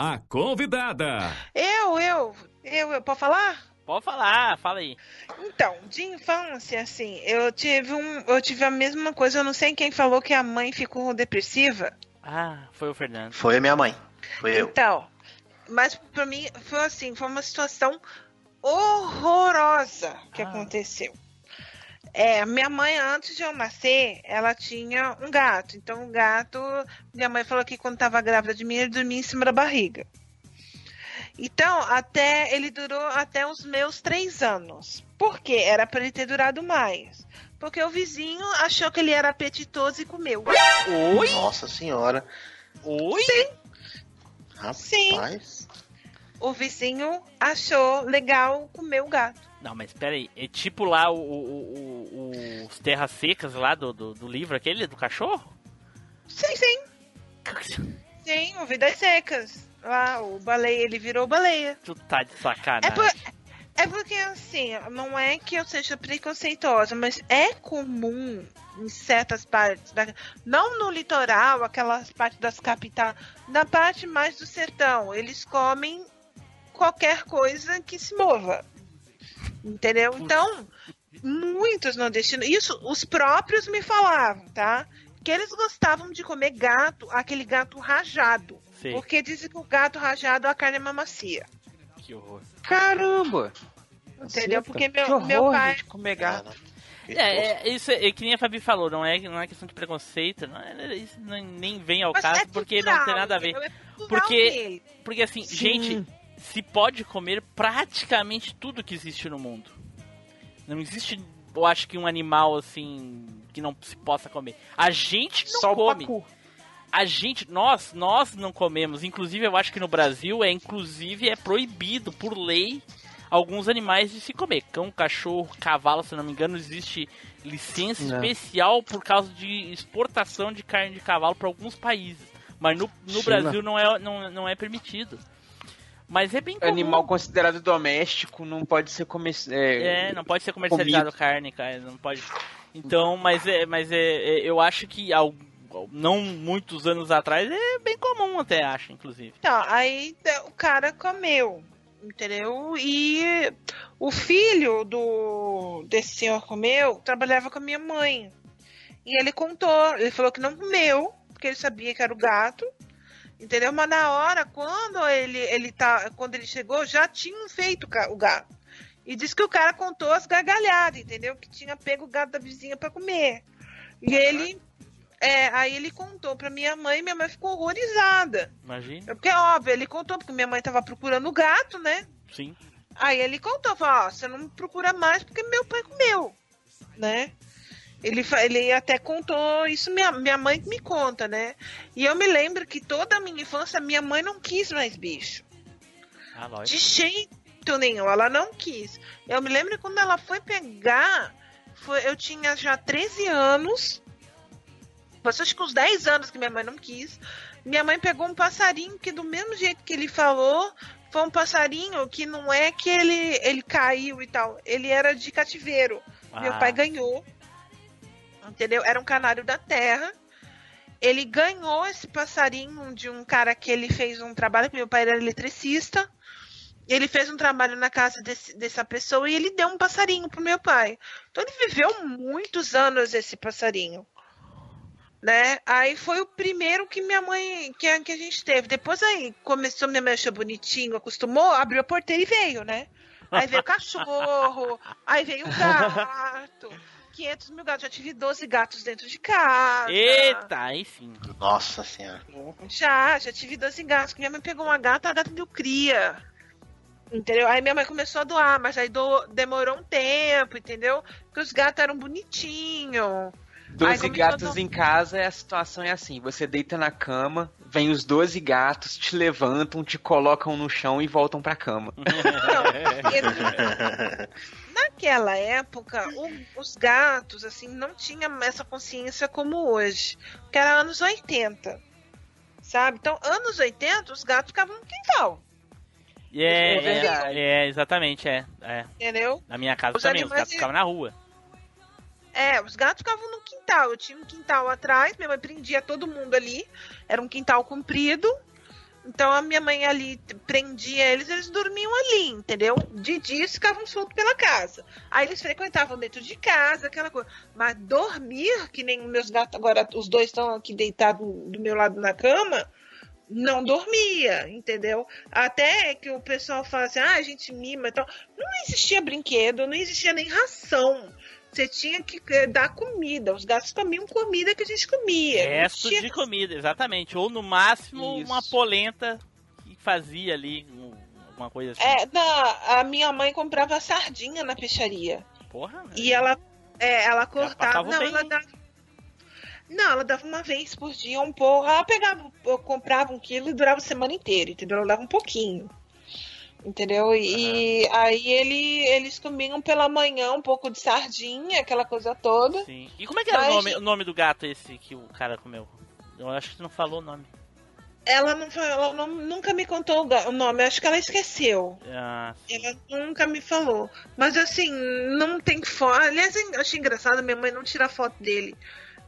A convidada. Eu, eu, eu, eu, pode falar? Pode falar, fala aí. Então, de infância, assim, eu tive um. Eu tive a mesma coisa, eu não sei quem falou que a mãe ficou depressiva. Ah, foi o Fernando. Foi a minha mãe. Foi eu. Então, mas pra mim foi assim, foi uma situação horrorosa que Ah. aconteceu. É, minha mãe, antes de eu nascer, ela tinha um gato. Então, o gato, minha mãe falou que quando tava grávida de mim, ele dormia em cima da barriga. Então, até ele durou até os meus três anos. Por quê? Era para ele ter durado mais. Porque o vizinho achou que ele era apetitoso e comeu. Oi? Nossa senhora. Oi? Rapaz. O vizinho achou legal comer o gato. Não, mas pera aí, é tipo lá o, o- o- o- os terras secas lá do, do, do livro aquele, do cachorro? Sim, sim. Sim, o Vidas Secas. Lá, o baleia, ele virou baleia. Tu tá de sacanagem. É, por- é porque, assim, não é que eu seja preconceituosa, mas é comum em certas partes, da, não no litoral, aquelas partes das capitais, na parte mais do sertão, eles comem qualquer coisa que se mova. Entendeu? Então, muitos nordestinos, isso os próprios me falavam, tá? Que eles gostavam de comer gato, aquele gato rajado. Sei. Porque dizem que o gato rajado a carne é mais macia. Que horror. Caramba! Entendeu? Porque meu- que horror, meu pai- gente, comer gato. É, é, isso é, é que nem a Fabi falou, não é, não é questão de preconceito, não é, isso não- nem vem ao Mas caso, é porque cultural, não tem nada a ver. É Porque-. Porque assim, Sim. gente, se pode comer praticamente tudo que existe no mundo. Não existe, eu acho que um animal assim que não se possa comer. A gente não Só o come. pacu. A gente, nós, nós não comemos. Inclusive, eu acho que no Brasil é inclusive é proibido por lei alguns animais de se comer. Cão, cachorro, cavalo, se não me engano, existe licença Não. especial por causa de exportação de carne de cavalo para alguns países. Mas no, no. Brasil não é, não, não é permitido. Mas é bem comum. Animal considerado doméstico não pode ser comer. É, não pode ser comercializado carne, cara. Não pode. Então, mas é, mas é, é- eu acho que ao, não muitos anos atrás é bem comum até acho, inclusive. Então, aí é, o cara comeu, entendeu? E o filho do desse senhor comeu trabalhava com a minha mãe. E ele contou, ele falou que não comeu, porque ele sabia que era o gato. Entendeu? Mas na hora, quando ele, ele tá, quando ele chegou, já tinham feito o gato. E disse que o cara contou as gargalhadas, entendeu? Que tinha pego o gato da vizinha para comer. E ele É, aí ele contou pra minha mãe e minha mãe ficou horrorizada. Imagina. É Porque, óbvio, ele contou, porque minha mãe tava procurando o gato, né? Sim. Aí ele contou, falou, ó, você não procura mais porque meu pai comeu, né? Ele, ele até contou, isso minha, minha mãe me conta, né? E eu me lembro que toda a minha infância, minha mãe não quis mais bicho. Ah, De jeito nenhum, ela não quis. Eu me lembro que quando ela foi pegar, foi, eu tinha já 13 anos. Você acho que uns 10 anos que minha mãe não quis. Minha mãe pegou um passarinho que do mesmo jeito que ele falou, foi um passarinho que não é que ele, ele caiu e tal. Ele era de cativeiro. Meu Ah. pai ganhou. Entendeu? Era um canário da terra. Ele ganhou esse passarinho de um cara que ele fez um trabalho, meu pai era eletricista. Ele fez um trabalho na casa desse- dessa pessoa e ele deu um passarinho pro meu pai. Então ele viveu muitos anos esse passarinho. Né? Aí foi o primeiro que minha mãe, que a, que a gente teve. Depois aí começou, minha mãe achou bonitinho, acostumou, abriu a porteira e veio, né? Aí veio o cachorro, aí veio o gato. 500 mil gatos. Já tive 12 gatos dentro de casa. Eita, aí sim. Nossa senhora. Já, já tive 12 gatos. Minha mãe pegou uma gata, a gata deu cria. Entendeu? Aí minha mãe começou a doar, mas aí do- demorou um tempo, entendeu? Porque os gatos eram bonitinhos. Ai, 12 como gatos em casa, a situação é assim: você deita na cama, vem os 12 gatos, te levantam, te colocam no chão e voltam pra cama. Não, naquela época, o- os gatos, assim, não tinham essa consciência como hoje. Porque era anos 80. Sabe? Então, anos 80, os gatos ficavam no quintal. E É, É é, exatamente, é, é. Entendeu? Na minha casa Os também, os gatos ficavam na rua. É, os gatos ficavam no quintal. Eu tinha um quintal atrás, minha mãe prendia todo mundo ali. Era um quintal comprido. Então a minha mãe ali prendia eles, eles dormiam ali, entendeu? De dia ficavam soltos pela casa. Aí eles frequentavam dentro de casa, aquela coisa. Mas dormir, que nem meus gatos agora, os dois estão aqui deitados do meu lado na cama, não dormia, entendeu? Até que o pessoal fala assim, ah, a gente mima e tal. Não existia brinquedo, não existia nem ração. Você tinha que eh, dar comida. Os gatos comiam comida que a gente comia. Resto tinha de comida, exatamente. Ou no máximo Isso. uma polenta que fazia ali um- alguma coisa assim. É, na, a minha mãe comprava sardinha na peixaria. Porra, né? E ela, é, ela cortava. Não, bem. ela dava. Não, ela dava uma vez por dia um pouco. Ela pegava, comprava um quilo e durava a semana inteira, entendeu? Ela dava um pouquinho. Entendeu? E aí ele, eles comiam pela manhã um pouco de sardinha, aquela coisa toda. Sim. E como é que era o Mas- nome, o nome do gato esse que o cara comeu? Eu acho que tu não falou o nome. Ela, não, ela não- nunca me contou o o nome, acho que ela esqueceu. Ah, Ela nunca me falou. Mas assim, não tem foto. Aliás, eu achei engraçado, minha mãe não tira foto dele.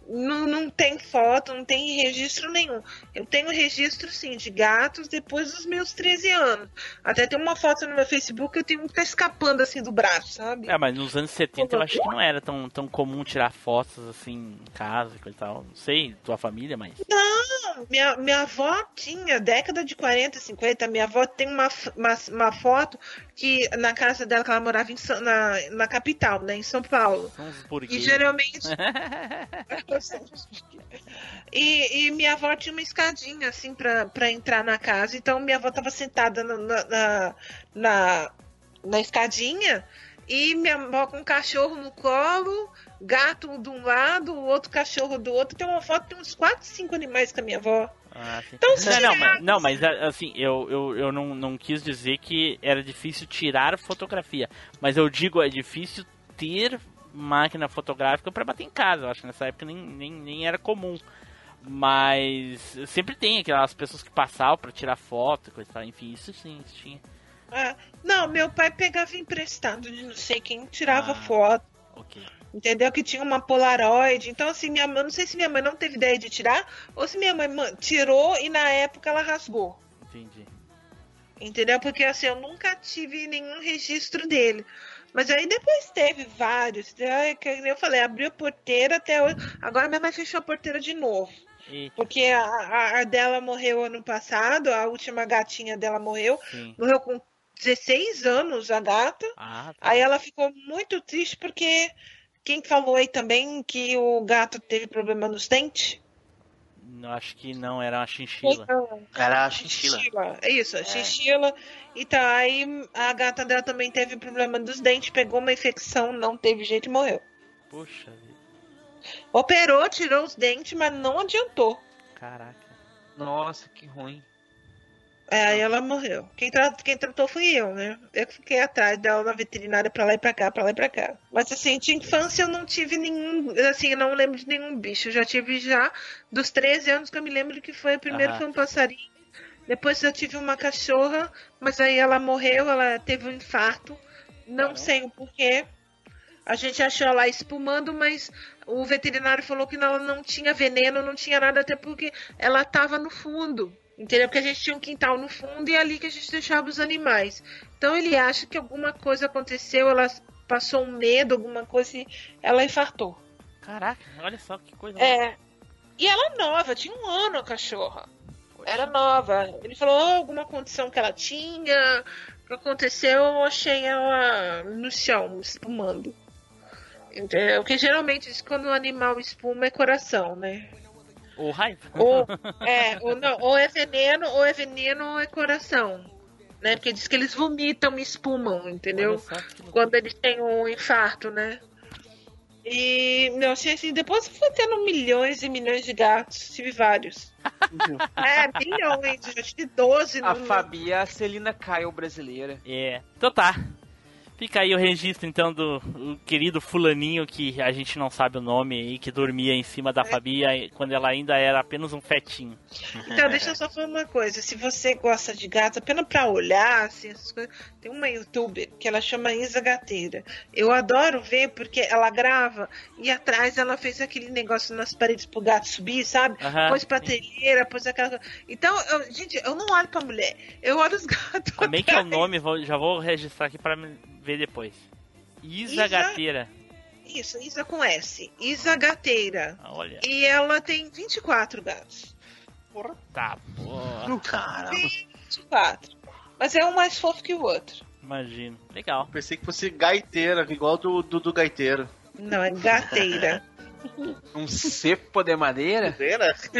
Não, não tem foto, não tem registro nenhum. Eu tenho registro, sim, de gatos depois dos meus 13 anos. Até tem uma foto no meu Facebook que eu tenho um que tá escapando assim do braço, sabe? É, mas nos anos 70 eu acho que não era tão, tão comum tirar fotos assim em casa e tal. Não sei, tua família, mas. Não, minha, minha avó tinha, década de 40, 50, minha avó tem uma, uma, uma foto que na casa dela, que ela morava em, na, na capital, né, em São Paulo. E geralmente. e, e minha avó tinha uma escadinha assim pra, pra entrar na casa. Então minha avó tava sentada na, na, na, na, na escadinha e minha avó com um cachorro no colo, gato de um lado, o outro cachorro do outro. Tem uma foto, tem uns 4, 5 animais com a minha avó. Ah, sim. Então, não, não, mas, não, mas assim, eu, eu, eu não, não quis dizer que era difícil tirar fotografia. Mas eu digo, é difícil ter máquina fotográfica para bater em casa. Eu acho que nessa época nem, nem, nem era comum. Mas sempre tem aquelas pessoas que passavam para tirar foto, coisa e tal. Enfim, isso sim, isso tinha. É. Não, meu pai pegava emprestado de não sei quem, tirava Ah. foto. Ok. Entendeu? Que tinha uma Polaroid. Então, assim, minha mãe, não sei se minha mãe não teve ideia de tirar, ou se minha mãe tirou e na época ela rasgou. Entendi. Entendeu? Porque assim, eu nunca tive nenhum registro dele. Mas aí depois teve vários. Eu falei, abriu a porteira até hoje. Agora minha mãe fechou a porteira de novo. Eita, Porque a, a- a dela morreu ano passado, a última gatinha dela morreu. sim. Morreu com 16 anos a gata. Ah, tá. Aí ela ficou muito triste porque quem falou aí também que o gato teve problema nos dentes? Não, acho que não, era uma chinchila. Era a chinchila. Chinchila. É isso, a chinchila. Então, aí a gata dela também teve problema dos dentes, pegou uma infecção, não teve jeito e morreu. Puxa vida. Operou, tirou os dentes, mas não adiantou. Caraca. Nossa, que ruim. É, aí ela morreu. Quem, tra- quem tratou fui eu, né? Eu que fiquei atrás dela na veterinária pra lá e pra cá, pra lá e pra cá. Mas assim, de infância eu não tive nenhum. Assim, eu não lembro de nenhum bicho. Eu já tive já dos 13 anos que eu me lembro que foi. Primeiro Aham. foi um passarinho. Depois eu tive uma cachorra, mas aí ela morreu, ela teve um infarto. Não sei o porquê. A gente achou ela espumando, mas o veterinário falou que ela não tinha veneno, não tinha nada, até porque ela estava no fundo. Entendeu? Porque a gente tinha um quintal no fundo e é ali que a gente deixava os animais. Então ele acha que alguma coisa aconteceu, ela passou um medo, alguma coisa e ela infartou. Caraca, olha só que coisa. É. E ela nova, tinha um ano a cachorra. Era nova. Ele falou "Oh, alguma condição que ela tinha. O que aconteceu, eu achei ela no chão, espumando. Entendeu? Porque geralmente quando o animal espuma é coração, né? Ou raiva. Ou é, ou não, ou é veneno, ou é veneno ou é coração. Né? Porque diz que eles vomitam e espumam, entendeu? Quando eles têm um infarto, né? E eu achei assim, depois eu fui tendo milhões e milhões de gatos, tive vários. é, milhões, eu já tive 12 A no- Fabi é a Celina Kyle brasileira. É. Então tá. Fica aí o registro então do o querido fulaninho que a gente não sabe o nome aí, que dormia em cima da Fabi aí, quando ela ainda era apenas um fetinho. Então, deixa eu só falar uma coisa. Se você gosta de gatos, apenas pra olhar, assim, essas coisas, tem uma youtuber que ela chama Isa Gateira. Eu adoro ver porque ela grava e atrás ela fez aquele negócio nas paredes pro gato subir, sabe? Aham. Pôs prateleira, pôs aquela. Então, eu- gente, eu não olho pra mulher, eu olho os gatos. Como é que é o nome? Vou- já vou registrar aqui pra me ver depois. Isa, Isa- Gateira. Isso, Isa com S. Isa Gateira. Ah, Olha. E ela tem 24 gatos. Tá, boa. Caramba. 24. Mas é um mais fofo que o outro. Imagino. Legal. Pensei que fosse gaiteira, igual do, do, do gaiteiro. Não, é gateira. Um cepo de madeira? Gaiteira?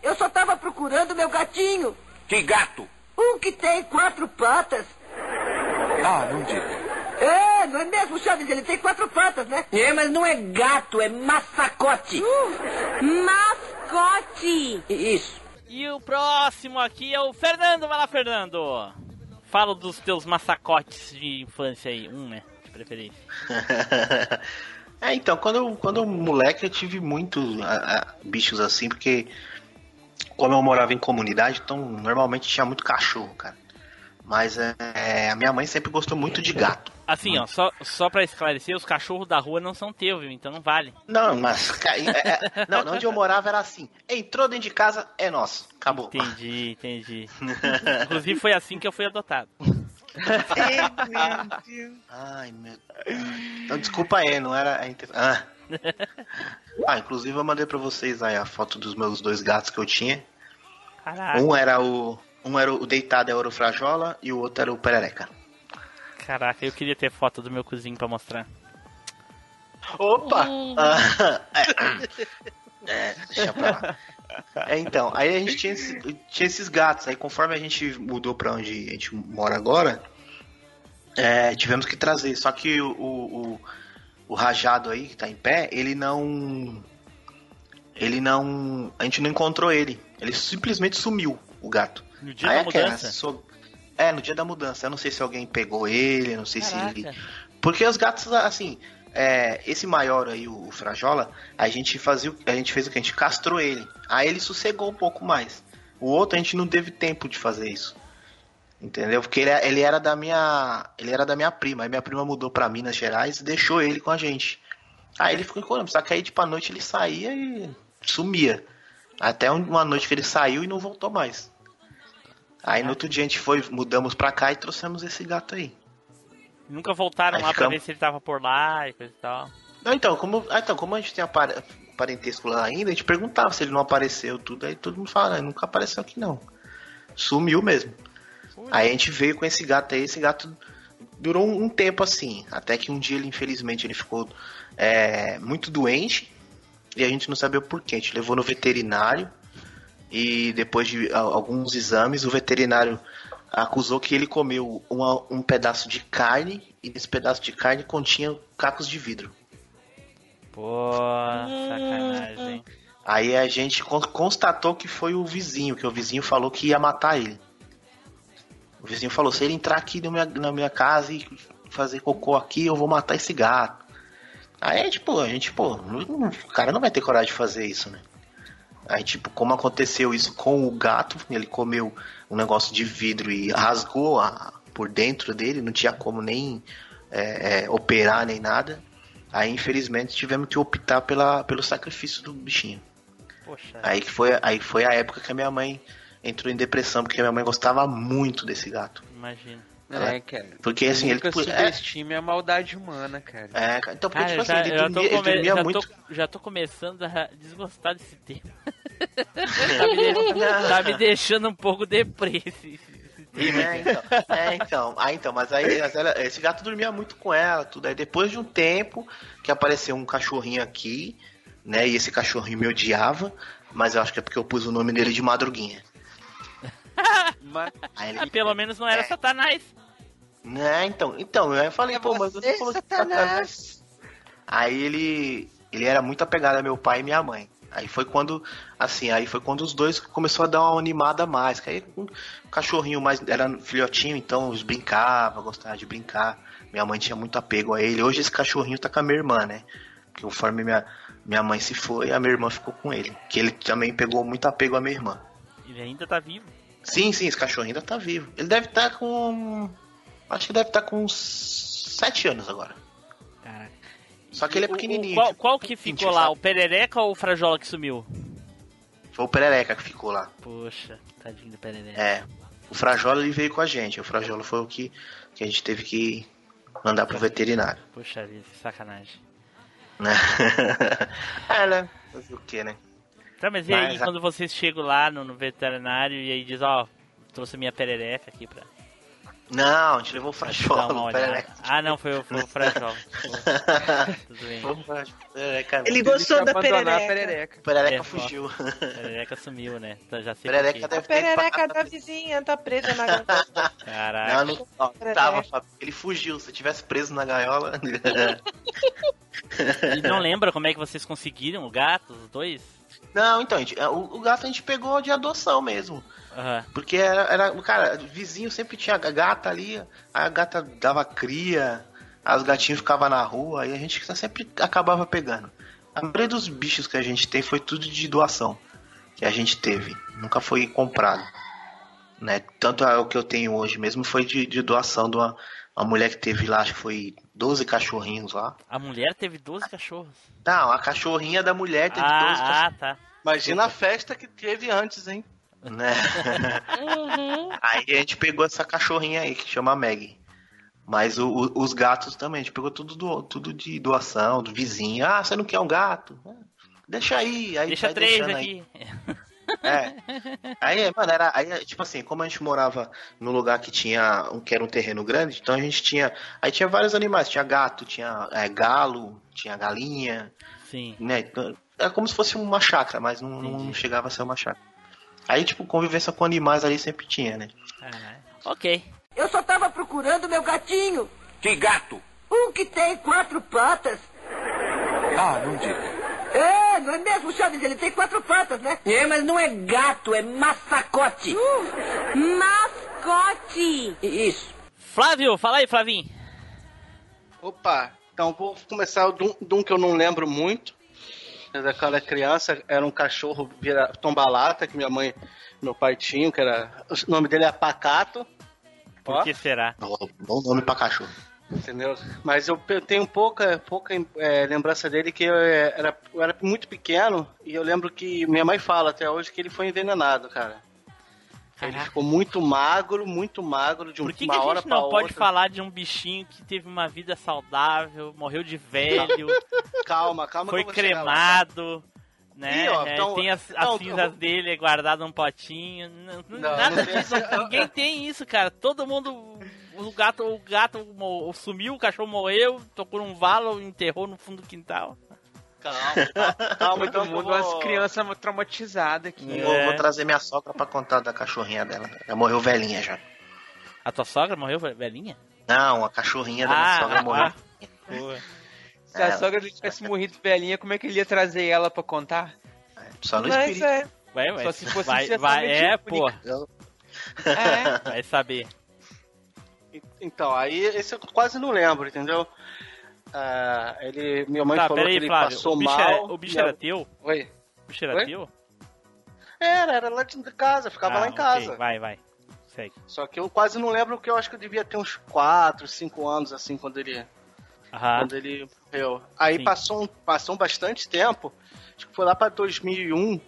Eu só tava procurando meu gatinho. Que gato? Um que tem quatro patas. Ah, não diga. É, não é mesmo, Chaves? Ele tem quatro patas, né? É, mas não é gato, é massacote. Mascote! Isso. E o próximo aqui é o Fernando. Vai lá, Fernando. Fala dos teus massacotes de infância aí. Um, né? De preferência. é, então, quando, eu- quando eu moleque eu tive muitos bichos assim, porque como eu morava em comunidade, então normalmente tinha muito cachorro, cara. Mas é, é, a minha mãe sempre gostou muito de gato. Assim, ó, só, só pra esclarecer, os cachorros da rua não são teus, viu? Então não vale. Não, mas. é, é, não, onde eu morava era assim. Entrou dentro de casa, é nosso. Acabou. Entendi, entendi. Inclusive foi assim que eu fui adotado. Meu Deus. Ai, meu. Então, desculpa aí, não era. Ah. ah, inclusive eu mandei pra vocês aí a foto dos meus dois gatos que eu tinha. Caraca, Um era o. Um era o deitado é ouro frajola e o outro era o perereca. caraca, eu queria ter foto do meu cozinho pra mostrar. Opa! Ah, é, é, deixa pra lá. É, então, aí a gente tinha, esse- tinha esses gatos. Aí conforme a gente mudou pra onde a gente mora agora, é, tivemos que trazer. Só que o, o, o- o rajado aí, que tá em pé, ele não. Ele não. A gente não encontrou ele. Ele simplesmente sumiu, o gato. No dia Aí da é aquela, mudança. so- É, no dia da mudança. Eu não sei se alguém pegou ele, não sei se ele. Caraca. Porque os gatos, assim, é, esse maior aí, o, o Frajola, a gente fazia, a gente fez o que? A gente castrou ele. Aí ele sossegou um pouco mais. O outro a gente não teve tempo de fazer isso. Entendeu? Porque ele, ele era da minha. Ele era da minha prima. Aí minha prima mudou pra Minas Gerais e deixou ele com a gente. Aí ele ficou encolhendo. Só que aí, tipo, à noite ele saía e sumia. Até um- uma noite que ele saiu e não voltou mais. Aí no outro dia a gente foi, mudamos pra cá e trouxemos esse gato aí. Nunca voltaram Aí lá pra ficamos- ver se ele tava por lá e coisa e tal. Não, então, como, ah, então, como a gente tem apare- parentesco lá ainda, a gente perguntava se ele não apareceu, tudo, aí todo mundo fala, "Ah, nunca apareceu aqui não. Sumiu mesmo. Aí a gente veio com esse gato aí, esse gato durou um, um tempo assim. Até que um dia ele, infelizmente, ele ficou é, muito doente. E a gente não sabia o porquê. A gente levou no veterinário. E depois de alguns exames, o veterinário acusou que ele comeu uma- um pedaço de carne. E nesse pedaço de carne continha cacos de vidro. Pô, sacanagem. Aí a gente con- constatou que foi o vizinho, que o vizinho falou que ia matar ele. O vizinho falou, se ele entrar aqui na minha, na minha casa e fazer cocô aqui, eu vou matar esse gato. Aí, tipo, a gente, pô, o cara não vai ter coragem de fazer isso, né? Aí, tipo, como aconteceu isso com o gato, ele comeu um negócio de vidro e rasgou a- por dentro dele, não tinha como nem é, é, operar nem nada. Aí, infelizmente, tivemos que optar pela, pelo sacrifício do bichinho. Poxa. Aí que foi, aí foi a época que a minha mãe entrou em depressão, porque a minha mãe gostava muito desse gato. Imagina. É, cara. Porque assim, ele. Nunca É, subestime a maldade humana, cara. é, cara, então, porque, Cara, tipo eu assim, já, ele já dormia, ele come- dormia já, muito. tô, já tô começando a desgostar desse tema. tá, me de- tá me deixando um pouco deprê esse, esse tema. É, então, é, então, ah, então, mas aí mas ela- esse gato dormia muito com ela, tudo. Aí depois de um tempo que apareceu um cachorrinho aqui, né? E esse cachorrinho me odiava, mas eu acho que é porque eu pus o nome dele de Madruguinha. Mas, ele, Ah, pelo menos não era É. Satanás. Né, então, então, eu falei, É pô, mas você falou que Satanás. Aí ele ele era muito apegado a meu pai e minha mãe. Aí foi quando, assim, aí foi quando os dois começou a dar uma animada a mais. Que aí um cachorrinho mais era filhotinho, então eles brincavam, gostava de brincar. Minha mãe tinha muito apego a ele. Hoje esse cachorrinho tá com a minha irmã, né? Porque conforme minha, minha mãe se foi, a minha irmã ficou com ele. Que ele também pegou muito apego à minha irmã. Ele ainda tá vivo. Sim, sim, esse cachorrinho ainda tá vivo. Ele deve estar com. Acho que deve estar com uns sete anos agora. Caraca. Só que ele é O- o- pequenininho. qual, tipo, qual que ficou lá? sabe? O Perereca ou o Frajola que sumiu? Foi o Perereca que ficou lá. Poxa, tadinho do Perereca. É. O Frajola ele veio com a gente. O Frajola foi o que, que a gente teve que mandar pro veterinário. Poxa vida, que sacanagem. Né? é, né? Fazer o que, né? Tá, mas e aí, Mas a- quando vocês chegam lá no, no veterinário e aí diz, ó, trouxe minha perereca aqui pra, Não, a gente levou o Frajola. Perereca. Ah, não, foi, o- foi o Frajola. Tudo bem. Foi o Perereca. Ele gostou da abandonar a perereca. perereca. Perereca É, fugiu. Perereca sumiu, né? Então já sei Perereca. A deve ter perereca da vizinha tá presa na gaiola. Caraca. Não, não, ó, tava. Ele fugiu. Se tivesse preso na gaiola. E não lembra como é que vocês conseguiram o gato, os dois? não, então, a gente- o, o gato a gente pegou de adoção mesmo. Aham. Porque era, era, cara, vizinho sempre tinha gata ali, a gata dava cria, as gatinhos ficavam na rua, e a gente sempre acabava pegando. A maioria dos bichos que a gente tem foi tudo de doação, que a gente teve, nunca foi comprado. Né? Tanto é o que eu tenho hoje mesmo foi de, de doação de uma, uma mulher que teve lá, acho que foi 12 cachorrinhos lá. A mulher teve 12 cachorros. Não, a cachorrinha da mulher teve 12 cachorrinhos. Ah, ah, tá. Imagina a festa que teve antes, hein? Né? Aí a gente pegou essa cachorrinha aí que chama Meg. Mas o- o- os gatos também, a gente pegou tudo, do, tudo de doação, do vizinho. Ah, você não quer um gato? Ah, Deixa aí. aí Deixa três aqui. Aí. É. Aí, mano, era. Aí, tipo assim, como a gente morava num lugar que tinha. Um, que era um terreno grande, então a gente tinha. Aí tinha vários animais, tinha gato, tinha é, galo, tinha galinha, Sim. né? Então, Era como se fosse uma chácara, mas não, não chegava a ser uma chácara. Aí, tipo, convivência com animais ali sempre tinha, né? Caralho. Ok. Eu só tava procurando meu gatinho. Que gato? Um que tem quatro patas. Ah, não diga. É, não é mesmo, Chaves? Ele tem quatro patas, né? É, mas não é gato, é massacote. Mascote! Isso. Flávio, fala aí, Flavinho. Opa, então vou começar de um, de um que eu não lembro muito. Era criança, era um cachorro vira tombalata que minha mãe, meu pai tinha, que era. O nome dele é Pacato. Por Ó. que será? Bom nome pra cachorro. Entendeu? Mas eu tenho pouca, pouca é, lembrança dele que eu, é, era, eu era muito pequeno e eu lembro que minha mãe fala até hoje que ele foi envenenado, cara. Ele ficou muito magro, muito magro de Por que, que uma a hora gente não pode outra. falar de um bichinho que teve uma vida saudável, morreu de velho, Calma, calma. foi cremado, né? Ó, É, então- tem as, as então, cinzas dele guardadas num potinho. Não, Não, nada não disso. Ninguém tem isso, cara. Todo mundo o gato, o gato sumiu, o cachorro morreu, tocou num valo, enterrou no fundo do quintal. Calma, calma, Todo que eu mundo, vou- umas crianças traumatizadas aqui. Vou, É. vou trazer minha sogra pra contar da cachorrinha dela. Ela morreu velhinha já. A tua sogra morreu, velhinha? Não, a cachorrinha da minha Ah, sogra morreu. ah. Boa. Se a É. sogra dele tivesse morrido velhinha, como é que ele ia trazer ela pra contar? Só no Mas espírito. é. Vai, vai. Só se fosse vai, vai, é, pô. É. Vai saber. Então, aí esse eu quase não lembro, entendeu? Ah, ele, minha mãe Tá, falou que ele Flávio. passou O bicho, mal. era, o bicho a- era teu? Oi? O bicho era Oi? teu? Era, era lá de casa, ficava Ah, lá em ok, casa. Vai, vai. Segue. Só que eu quase não lembro porque eu acho que eu devia ter uns 4, 5 anos, assim, quando ele, Aham. quando ele morreu. Aí Sim. passou, um, passou bastante tempo, acho que foi lá pra 2001,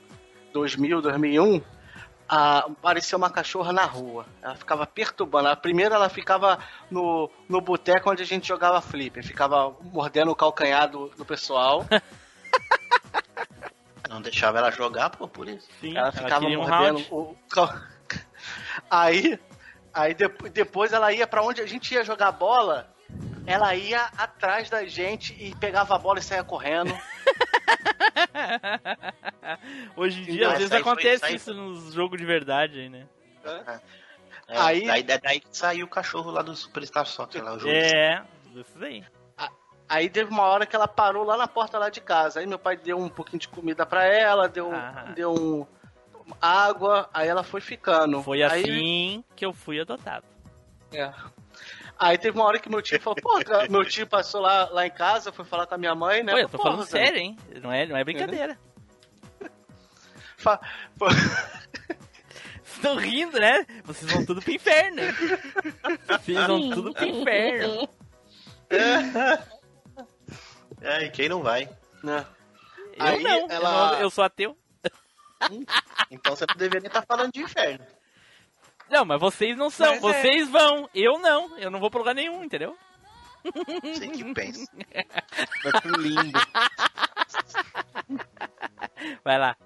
2000, 2001, ah, apareceu uma cachorra na rua. Ela ficava perturbando. A primeira ela ficava no, no boteco onde a gente jogava flipper, ficava mordendo o calcanhar do, do pessoal. Não deixava ela jogar, pô, por isso. Sim, Ela ficava um mordendo round. o. cal- Aí, aí depo- depois ela ia pra onde a gente ia jogar bola. Ela ia atrás da gente e pegava a bola e saía correndo. Hoje em dia, Não, às vezes aí foi- acontece isso nos jogos de verdade aí, né? É, Aí- Daí, daí, que saiu o cachorro lá do Superstar Soccer, lá, o jogo. É, isso aí. Aí teve uma hora que ela parou lá na porta lá de casa. Aí meu pai deu um pouquinho de comida pra ela, deu, Ah. deu um, água, aí ela foi ficando. Foi Aí- assim que eu fui adotado. É. Aí teve uma hora que meu tio falou, pô, meu tio passou lá, lá em casa, foi falar com a minha mãe, né? Pô, eu tô Pô, falando sério, hein? Não é, não é brincadeira. fa- fa- Estão rindo, né? Vocês vão tudo pro inferno. Vocês vão tudo pro inferno. É, e quem não vai? né? Eu Aí não, eu ela- não, eu sou ateu. Então você não deveria estar falando de inferno. Não, mas vocês não são. Mas é. vocês vão. Eu não. Eu não vou pra lugar nenhum, entendeu? Sei que pensa. Vai pro limbo. Vai lá.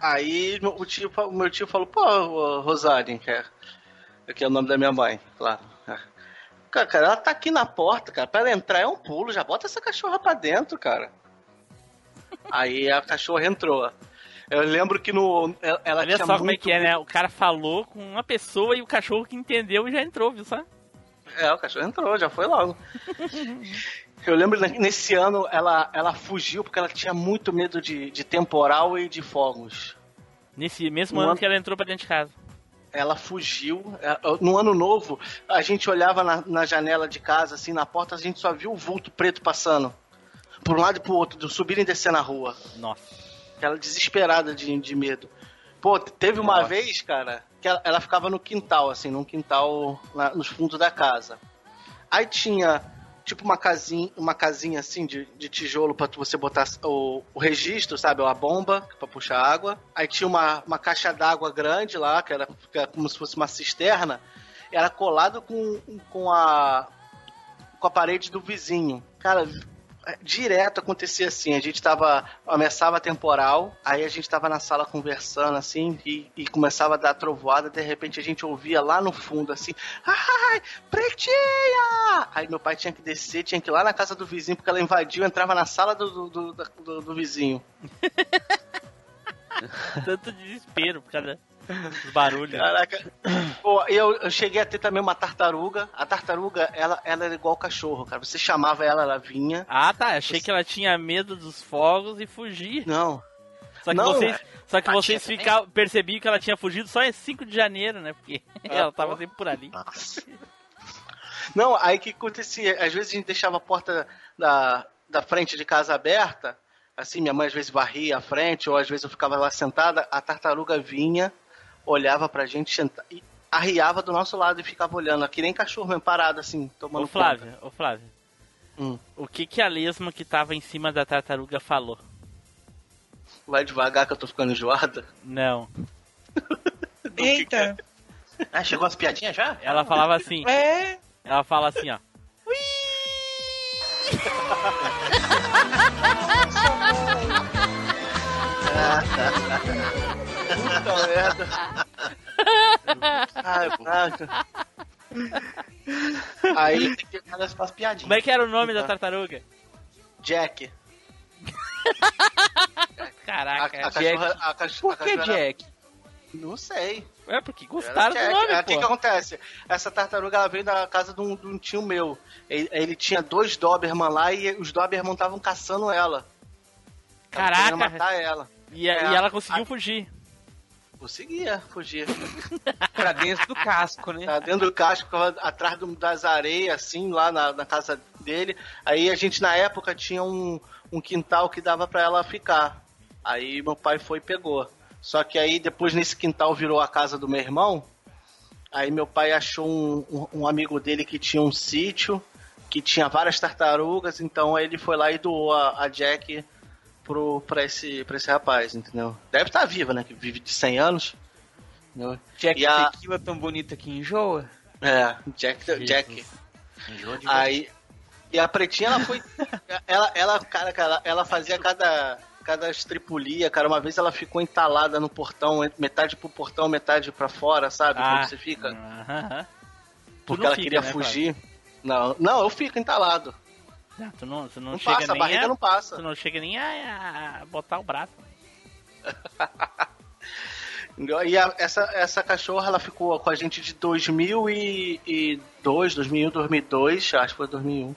Aí o, tio, o meu tio falou, pô, Rosane, que é, que é o nome da minha mãe, claro. Cara, cara, ela tá aqui na porta, cara. Pra ela entrar é um pulo, já bota essa cachorra pra dentro, cara. Aí a cachorra entrou. Eu lembro que no. Ela, ela Olha só como é que é, né? O cara falou com uma pessoa e o cachorro que entendeu já entrou, viu só? É, o cachorro entrou, já foi logo. Eu lembro ne- nesse ano ela, ela fugiu porque ela tinha muito medo de, de temporal e de fogos. Nesse mesmo No ano ano- que ela entrou pra dentro de casa. Ela fugiu. é, No ano novo, a gente olhava na, na janela de casa, assim, na porta, a gente só viu o vulto preto passando. Por um lado e pro outro, de subir e descer na rua. Nossa. Ela desesperada de, de medo. Pô, teve uma Nossa. vez, cara, que ela, ela ficava no quintal, assim, num quintal nos fundos da casa. Aí tinha, tipo, uma casinha, uma casinha assim de, de tijolo pra você botar o, o registro, sabe? A bomba pra puxar água. Aí tinha uma, uma caixa d'água grande lá, que era, que era como se fosse uma cisterna. Era colado com, com a com a parede do vizinho. Cara, direto acontecia assim. A gente tava. Começava a temporal, aí a gente tava na sala conversando assim, e, e começava a dar trovoada, de repente a gente ouvia lá no fundo assim, ai, pretinha! Aí meu pai tinha que descer, tinha que ir lá na casa do vizinho, porque ela invadiu, entrava na sala do, do, do, do- do vizinho. Tanto desespero causa dos barulhos. Caraca. Pô, eu, eu cheguei a ter também uma tartaruga. A tartaruga, ela, ela era igual cachorro, cara. Você chamava ela, ela vinha. Ah, tá. Achei que ela tinha medo dos fogos e fugia. Não. Só que Não, vocês, só que Ah, vocês ficavam, percebiam que ela tinha fugido só em 5 de janeiro, né? Porque ela tava sempre por ali. Nossa. Não, aí o que acontecia? Às vezes a gente deixava a porta da, da frente de casa aberta, assim, minha mãe às vezes varria a frente, ou às vezes eu ficava lá sentada, a tartaruga vinha, olhava pra gente e arriava do nosso lado e ficava olhando, aqui nem cachorro mesmo, parado assim, tomando Ô Flávio, ô Flávio. Hum. O que que a lesma que tava em cima da tartaruga falou? conta. Vai devagar que eu tô ficando enjoada. Não. Eita. Ah, chegou as piadinhas já? Ela falava assim, É. ela fala assim, ó. Puta merda. Ai, caraca. Aí, Tem que ficar as piadinhas. Como é que era o nome da tartaruga? Jack. A, Caraca. a cachorra, a cach- Por a que cachorra- Jack? Não sei. É porque gostaram do Jack. nome, É, O que, que acontece? Essa tartaruga ela veio da casa de um, de um tio meu. Ele, ele tinha dois Doberman lá e os Doberman estavam caçando ela. Caraca. querendo matar ela. E, a- É. e ela conseguiu fugir. Conseguia fugir. Pra dentro do casco, né? Tá dentro do casco, atrás das areias, assim, lá na, na casa dele. Aí a gente, na época, tinha um, um quintal que dava pra ela ficar. Aí meu pai foi e pegou. Só que aí, depois, nesse quintal virou a casa do meu irmão. Aí meu pai achou um, um, um amigo dele que tinha um sítio, que tinha várias tartarugas, então aí ele foi lá e doou a, a Jack pro, pra, esse, pra esse rapaz, entendeu? Deve estar viva, né? Que vive de 100 anos. entendeu? Jack E a- Tequila tão bonita que enjoa. É, Jack, Jack. Enjoa de Aí. E a pretinha, ela foi. ela, ela, cara, cara, ela fazia cada. Cada estripulia, cara. Uma vez ela ficou entalada no portão, metade pro portão, metade pra fora, sabe? Ah. Como você fica? Aham, aham. Tu Porque ela fica, queria né, fugir. Não, não, eu fico entalado. Não, tu não, tu não, Não, chega passa, a nem barriga a, não passa. Tu não chega nem a, a botar o braço. E a- essa, essa cachorra, ela ficou com a gente de 2002, 2001, 2002, acho que foi 2001,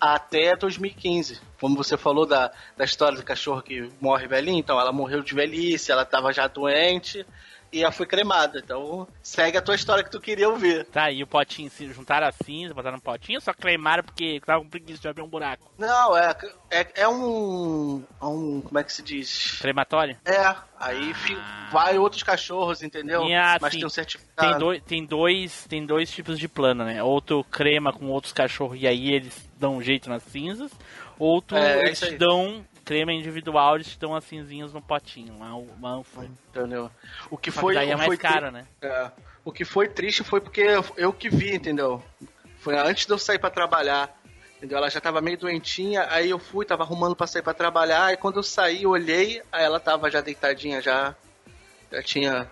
até 2015. Como você falou da, da história do cachorro que morre velhinho, então ela morreu de velhice, ela tava já doente e ela foi cremada. Então segue a tua história que tu queria ouvir. Tá, e o potinho, se juntaram a cinza, botaram no potinho, só cremaram porque tava com preguiça de abrir um buraco. Não, é, é, é um, é um. Como é que se diz? Crematório? É, aí fi- vai outros cachorros, entendeu? E a- Mas assim, tem um certificado. Tem, dois, tem, dois, tem dois tipos de plano, né? Ou tu crema com outros cachorros e aí eles dão um jeito nas cinzas, ou tu, É, é eles te dão crema individual, eles dão as cinzinhas no potinho. Uma, uma foi. Entendeu? O que Só que foi. daí é o mais foi caro, né? É. O que foi triste foi porque eu, eu que vi, entendeu? Foi antes de eu sair pra trabalhar. Entendeu? Ela já tava meio doentinha, aí eu fui, tava arrumando pra sair pra trabalhar, e quando eu saí, eu olhei, aí ela tava já deitadinha, já. Já tinha.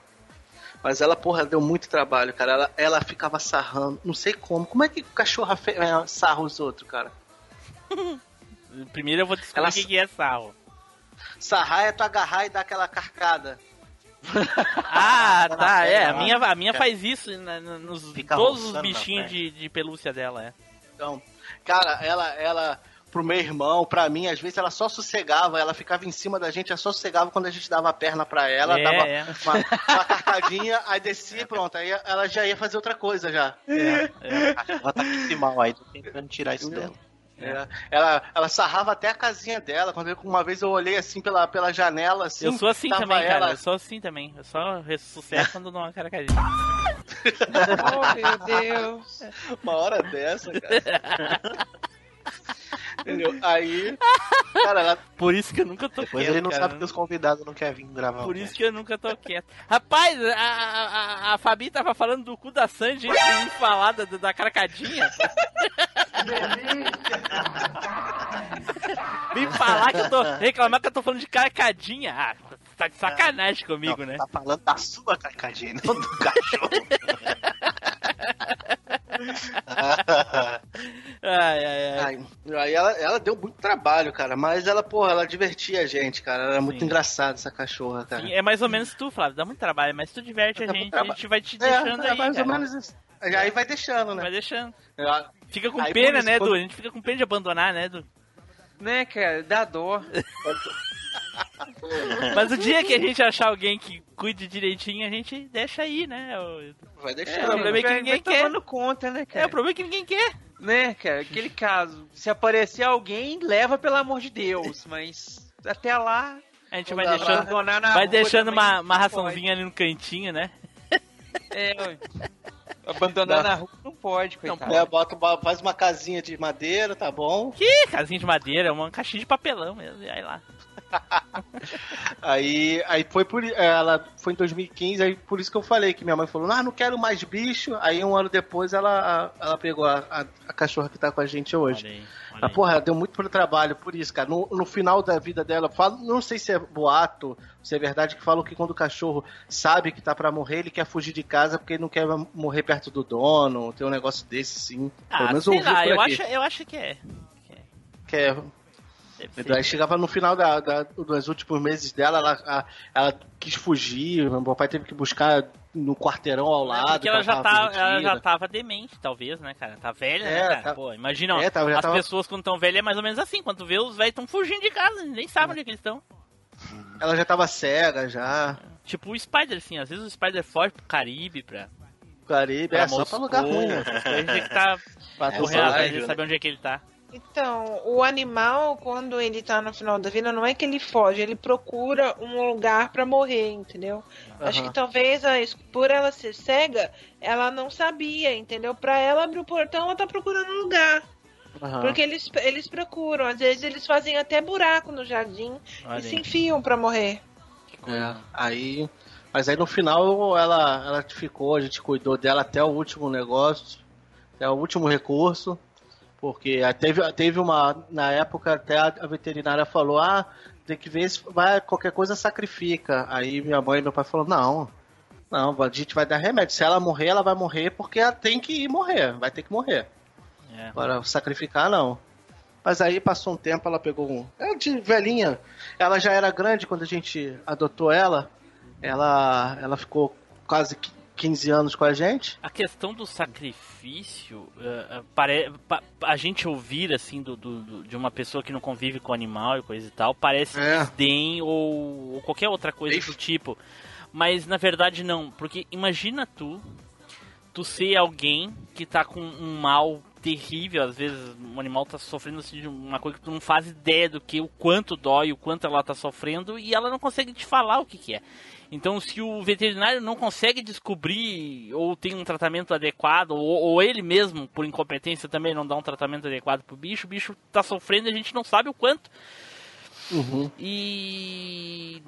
Mas ela, porra, deu muito trabalho, cara. Ela, ela ficava sarrando, não sei como. Como é que cachorra fe- é, sarra os outros, cara? Primeiro eu vou descobrir Ela- o que que é sarro. Sarrar é tu agarrar e dar aquela carcada. Ah, tá, é. A minha, a minha faz isso na- na- nos Fica todos os bichinhos de, de pelúcia dela, é. Então, cara, ela, ela, pro meu irmão, pra mim, às vezes ela só sossegava, ela ficava em cima da gente, ela só sossegava quando a gente dava a perna pra ela, É, dava é. Uma, uma carcadinha, aí descia e pronto, aí ela já ia fazer outra coisa já. Ela tá aqui mal aí, tô tentando tirar isso dela. É. Ela, ela sarrava até a casinha dela. Quando eu- uma vez eu olhei assim pela, pela janela, assim. Eu sou assim também, ela, cara. Eu sou assim também. Eu só ressuscito quando dou uma caracadinha. Oh, meu Deus. Uma hora dessa, cara. Entendeu? Aí, cara, ela Por isso que eu nunca tô quieto, ele não cara. sabe que os convidados não querem vir gravar. Por isso que eu nunca tô quieto. Rapaz, a, a, a, Fabi tava falando do cu da Sandy antes de me falar da, da caracadinha. Vim falar que eu tô. reclamar que eu tô falando de caracadinha. Ah, tá de sacanagem comigo, Não, né? Tá falando da sua carcadinha, não do cachorro. Ai, ai, ai. Aí ela, ela deu muito trabalho, cara. Mas ela, porra, ela divertia a gente, cara. Era muito Sim. engraçada essa cachorra, cara. Sim, é mais ou menos tu, Flávio. Dá muito trabalho, mas tu diverte a muito gente, a gente vai te É, deixando é aí. mais ou cara. menos isso. Aí vai deixando, né? Vai deixando. Ela- Fica com Aí, pena, né, quando- Edu? A gente fica com pena de abandonar, né, Edu? Né, cara? Dá dó. Mas o dia que a gente achar alguém que cuide direitinho, a gente deixa aí, né? O, Vai É, deixando. o problema é que vai- ninguém vai quer. conta, né, é, cara? o problema é que ninguém quer. Né, cara? Aquele caso. Se aparecer alguém, leva pelo amor de Deus. Mas até lá. A gente Não vai deixando, vai deixando uma, não uma pode. raçãozinha ali no cantinho, né? É. Abandonar na rua não pode, coitado. É, bota, uma- faz uma casinha de madeira, tá bom? Que casinha de madeira, uma caixinha de papelão mesmo, e aí lá. Aí, aí foi por ela foi em 2015, aí por isso que eu falei que minha mãe falou: "Ah, não quero mais bicho". Aí um ano depois ela ela pegou a, a, a cachorra que tá com a gente hoje. Olha aí, olha aí. porra, ela deu muito pro trabalho por isso, cara. No, no final da vida dela, eu falo, não sei se é boato, se é verdade, que falam que quando o cachorro sabe que tá pra morrer, ele quer fugir de casa porque ele não quer morrer perto do dono. Tem um negócio desse, sim. Pelo Ah, menos sei ouvi lá, eu aqui. acho, eu acho que é. Que é- Deve ser. Aí chegava no final da, da- dos últimos meses dela, ela, a- ela quis fugir, meu pai teve que buscar no quarteirão ao lado. É, Porque ela já, tava tá, ela já tava demente, talvez, né, cara? Tá velha, né, É, cara? tá- Pô, imagina, É, já as tava- pessoas quando estão velhas é mais ou menos assim. Quando vê, os velhos estão fugindo de casa, nem sabem onde é que eles estão. Ela já tava cega, já. Tipo o Spider, assim, às vezes o Spider foge pro Caribe, pra, Caribe, pra é só pra lugar ruim, né? tem que tá correndo atrás de né? saber onde é que ele tá. Então, o animal, quando ele tá no final da vida, não é que ele foge, ele procura um lugar pra morrer, entendeu? Acho Aham. que talvez, a, por ela ser cega, ela não sabia, entendeu? Pra ela abrir o portão, ela tá procurando um lugar. Aham. Porque eles, eles procuram, às vezes eles fazem até buraco no jardim Olha e se aí. enfiam pra morrer. É, aí. Mas aí no final ela, ela ficou, a gente cuidou dela até o último negócio, até o último recurso. Porque teve, teve uma. Na época até a, a veterinária falou, ah, tem que ver se vai, qualquer coisa sacrifica. Aí minha mãe e meu pai falaram, não, não, a gente vai dar remédio. Se ela morrer, ela vai morrer porque ela tem que ir morrer, vai ter que morrer. É. Para sacrificar, não. Mas aí passou um tempo, ela pegou um. Ela de velhinha. Ela já era grande quando a gente adotou ela. Ela, ela ficou quase 15 anos com a gente. A questão do sacrifício, eh, pare... pa- a gente ouvir assim do, do- de uma pessoa que não convive com animal e coisa e tal, parece É. desdém ou, ou qualquer outra coisa Ixi. do tipo. Mas na verdade não, porque imagina tu, tu ser alguém que tá com um mal terrível, às vezes um animal tá sofrendo assim, de uma coisa que tu não faz ideia do que, o quanto dói, o quanto ela tá sofrendo e ela não consegue te falar o que que é. Então, se o veterinário não consegue descobrir ou tem um tratamento adequado, ou, ou ele mesmo, por incompetência, também não dá um tratamento adequado pro bicho, o bicho tá sofrendo e a gente não sabe o quanto. E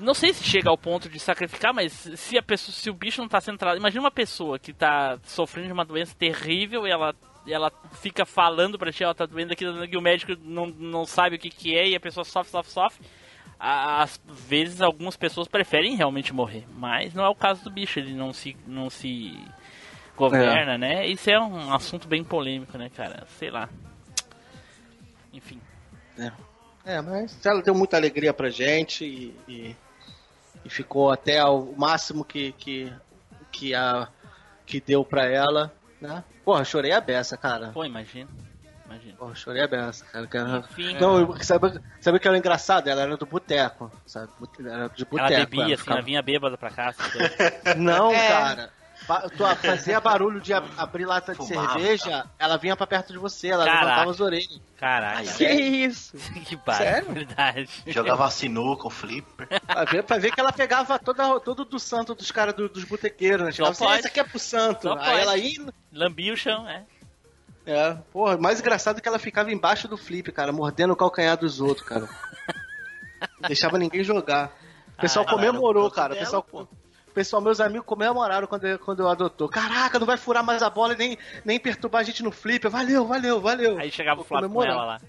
não sei se chega ao ponto de sacrificar, mas se a pessoa, se o bicho não tá sendo tratado, imagina uma pessoa que tá sofrendo de uma doença terrível e ela ela fica falando pra ti, ela tá doendo aqui, e o médico não, não sabe o que que é e a pessoa sofre, sofre, sofre. Às vezes algumas pessoas preferem realmente morrer, mas não é o caso do bicho, ele não se não se governa, né? Isso é um assunto bem polêmico, né, cara? Sei lá. Enfim. É, mas ela deu muita alegria pra gente e, e, e ficou até o máximo que, que, que, a, que deu pra ela, né? Porra, chorei a beça, cara. Pô, imagina. Imagina. Porra, chorei a beça, cara. que ela- Enfim. Não, sabe, sabe o que era engraçado? Ela era do boteco, sabe? Era de boteco. Ela bebia, assim, ficava- ela vinha bêbada pra coisas. Não, É. cara. Tu fazia barulho de ab- abrir lata de Fumava. cerveja, ela vinha pra perto de você, ela Caraca. levantava as orelhas. Caraca. Ai, Que isso? que barbaridade. Jogava sinuca, um flipper. Pra ver, pra ver que ela pegava toda, todo do santo dos caras do- dos botequeiros, né? Só assim, esse aqui é pro santo. Só Aí pode. ela ia. Lambia o chão, é. É, porra, mais engraçado é que ela ficava embaixo do flip, cara, mordendo o calcanhar dos outros, cara. Não deixava ninguém jogar. O pessoal Ah, comemorou, cara. O dela, pessoal, o pessoal, meus amigos comemoraram quando, eu- quando eu adotou. Caraca, não vai furar mais a bola e nem, nem perturbar a gente no flip. Valeu, valeu, valeu. Aí chegava o Flávio com ela lá.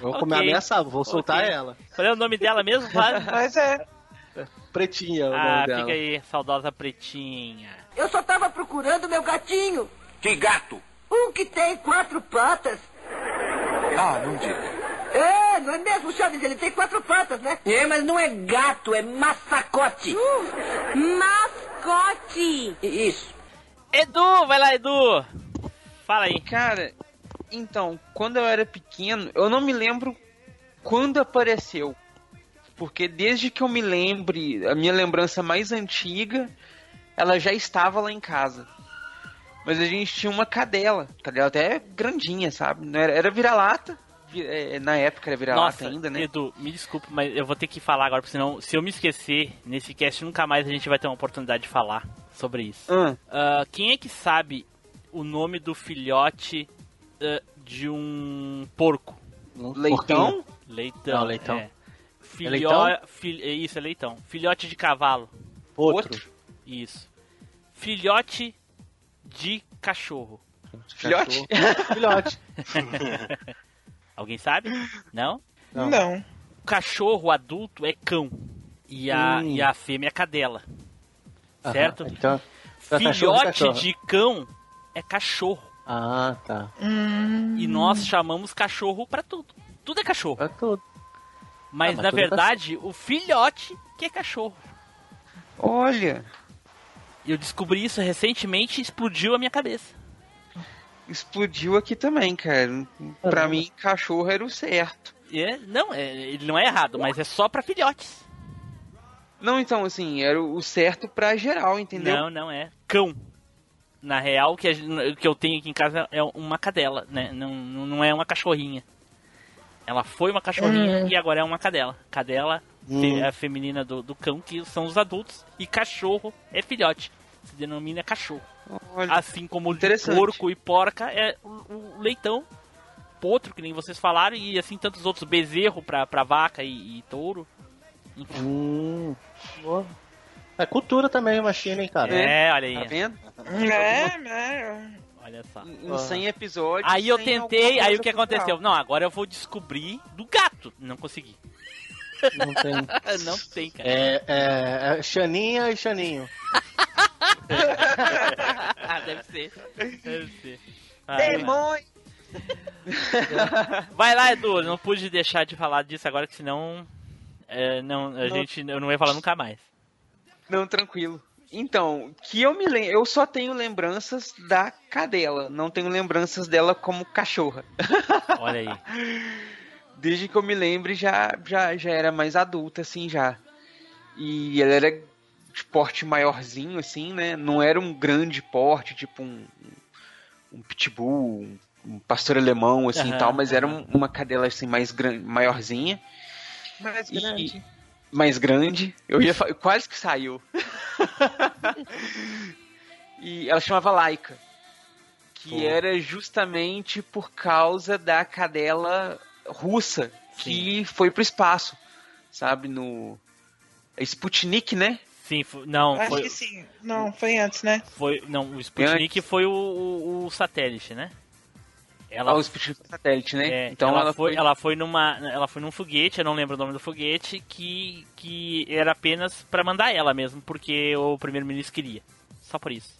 Vou Ok. comer ameaçar, vou soltar Ok. ela. Qual é o nome dela mesmo, Flávio? Mas é. Pretinha é o ah, nome dela. fica aí, saudosa pretinha. Eu só tava procurando meu gatinho. Que gato? Um que tem quatro patas. Ah, não diga. É, não é mesmo, Chaves? Ele tem quatro patas, né? É, mas não é gato, é massacote. Mascote! Isso. Edu, vai lá, Edu. Fala aí. Cara, então, quando eu era pequeno, eu não me lembro quando apareceu. Porque desde que eu me lembre, a minha lembrança mais antiga, ela já estava lá em casa. Mas a gente tinha uma cadela. Cadela até grandinha, sabe? Não Era, era vira-lata. vi- é, Na época era vira-lata ainda, né? Edu, me desculpe, mas eu vou ter que falar agora, porque senão, se eu me esquecer, nesse cast nunca mais a gente vai ter uma oportunidade de falar sobre isso. Ah, Ah, quem é que sabe o nome do filhote ah, de um porco? leitão? Leitão. Não, leitão. É. Filho... leitão? fil- é Isso, é leitão. Filhote de cavalo. Outro. Isso. Filhote de cachorro. Filhote? Filhote. Alguém sabe? Não? Não. Não. O cachorro adulto é cão. E a, Hum. e a fêmea é cadela. Aham, Certo? Então. é Filhote cachorro. de cão é cachorro. Ah, tá. E nós chamamos cachorro pra tudo. Tudo é cachorro. É tudo. Mas Ah, mas na tudo é verdade, o filhote que é cachorro. Olha, eu descobri isso recentemente e explodiu a minha cabeça. explodiu aqui também, cara. Pra mim, cachorro era o certo. E é- não, é- ele não é errado, mas é só pra filhotes. Não, então, assim, era o certo pra geral, entendeu? Não, não é. Cão. Na real, o que, a que eu tenho aqui em casa é uma cadela, né? Não, não não é uma cachorrinha. Ela foi uma cachorrinha e agora é uma cadela. Cadela é a feminina do, do cão, que são os adultos. E cachorro é filhote. Se denomina cachorro. Olha, Assim como porco e porca é o, o leitão. Potro, que nem vocês falaram. E assim tantos outros. Bezerro pra, pra vaca e, e touro. Hum. boa. É cultura também, machina, hein, cara. É, olha aí. tá vendo? É, é. Olha só. Em 100 episódios. Aí eu tentei, aí o que cultural. aconteceu? Não, agora eu vou descobrir do gato. Não consegui. Não tem. Não tem, cara. É, é, é Xaninha e Xaninho. Ah, deve ser. Deve ser. Vai, Demônio. vai lá, Edu. Não pude deixar de falar disso agora, que senão. é, não, a Não. gente eu não ia falar nunca mais. Não, tranquilo. Então, que eu me lembro, eu só tenho lembranças da cadela, não tenho lembranças dela como cachorra. Olha aí. Desde que eu me lembre já já, já era mais adulta assim já. E ela era de porte maiorzinho assim, né? Não era um grande porte, tipo um um pitbull, um, um pastor alemão assim e Aham, tal, mas era um- uma cadela assim mais gran, maiorzinha. Mais E- grande. mais grande. Eu ia quase que saiu. e ela chamava Laika. Que Pô. era justamente por causa da cadela russa que foi pro espaço. Sabe, no Sputnik, né? Sim, não, Acho foi, que sim. Não, foi antes, né? foi. Não, o Sputnik foi o, o, o satélite, né? Ela Ah, o Sputnik satélite, né? É, então ela, ela, foi, ela foi numa, ela foi num foguete, eu não lembro o nome do foguete, que, que era apenas pra mandar ela mesmo, porque o primeiro-ministro queria. Só por isso.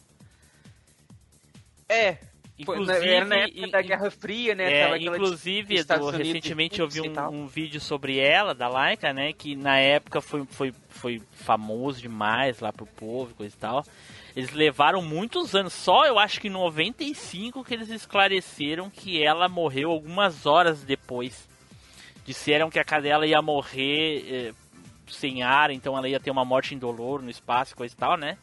É, foi, Inclusive, era na época da Guerra Fria, né? é, inclusive, Edu, recentemente eu vi um, um vídeo sobre ela, da Laika, né? Que na época foi, foi, foi famoso demais lá pro povo e coisa e tal. Eles levaram muitos anos, só eu acho que em 95 que eles esclareceram que ela morreu algumas horas depois. Disseram que a cadela ia morrer eh, sem ar, então ela ia ter uma morte indolor no espaço, coisa e tal, né?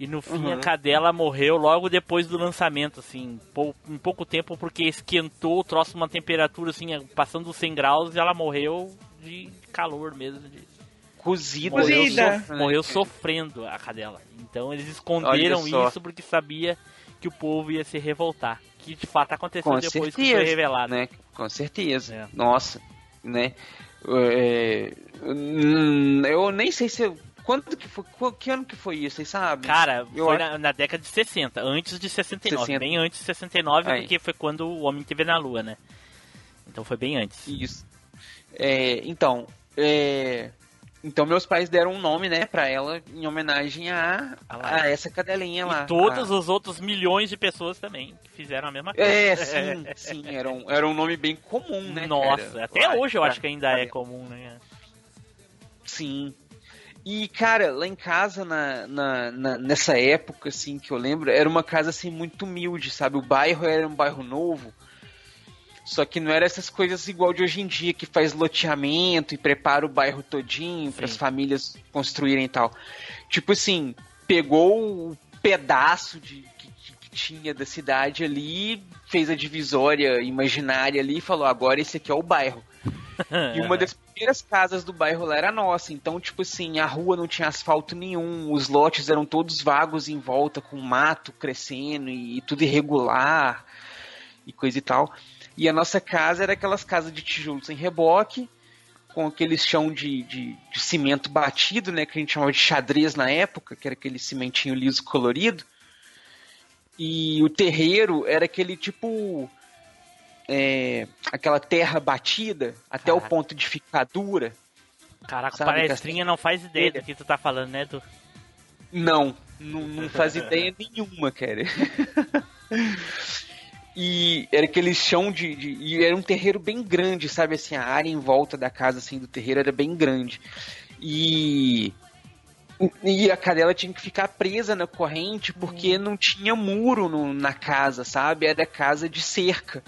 E no fim Uhum. a cadela morreu logo depois do lançamento, assim, pou- em pouco tempo, porque esquentou o troço uma temperatura, assim, passando dos 100 graus e ela morreu de calor mesmo. de- Cozida. Morreu, Cozida. sof- morreu sofrendo a cadela. Então eles esconderam isso porque sabia que o povo ia se revoltar. Que de fato aconteceu Com depois que certeza, foi revelado. né? Com certeza. É. Nossa, né? É, hum, eu nem sei se eu- quando que foi, qu- que ano que foi isso, vocês sabem? Cara, Eu foi acho- na, na década de 60, antes de 69, 60. bem antes de 69, Aí. porque foi quando o homem esteve na lua, né? Então foi bem antes. Isso. É, então, é, então meus pais deram um nome, né, para ela em homenagem a, A essa cadelinha lá. E todos a- os outros milhões de pessoas também que fizeram a mesma coisa. É, sim, sim, era um, era um nome bem comum, né? Nossa, cara? até hoje eu acho que ainda é comum, né? Sim. E, cara, lá em casa, na, na, na- nessa época, assim, que eu lembro, era uma casa, assim, muito humilde, sabe? O bairro era um bairro novo, só que não era essas coisas igual de hoje em dia, que faz loteamento e prepara o bairro todinho para as famílias construírem e tal. Tipo assim, pegou o pedaço de, que, que- que tinha da cidade ali, fez a divisória imaginária ali e falou, agora esse aqui é o bairro. E uma das primeiras casas do bairro lá era nossa. Então, tipo assim, a rua não tinha asfalto nenhum, os lotes eram todos vagos em volta, com mato crescendo e, tudo irregular e coisa e tal. E a nossa casa era aquelas casas de tijolo sem reboque, com aquele chão de, de, de cimento batido, né? Que a gente chamava de xadrez na época, que era aquele cimentinho liso colorido. E o terreiro era aquele tipo. É, aquela terra batida até o ponto de ficar dura. Caraca, Sabe, palestrinha não faz ideia do que tu tá falando, né, Du? Não, não, não faz ideia nenhuma, cara. E era aquele chão de, de- E era um terreiro bem grande, sabe? Assim, a área em volta da casa, assim, do terreiro era bem grande. E. E a cadela tinha que ficar presa na corrente porque não tinha muro no- na casa, sabe? Era casa de cerca.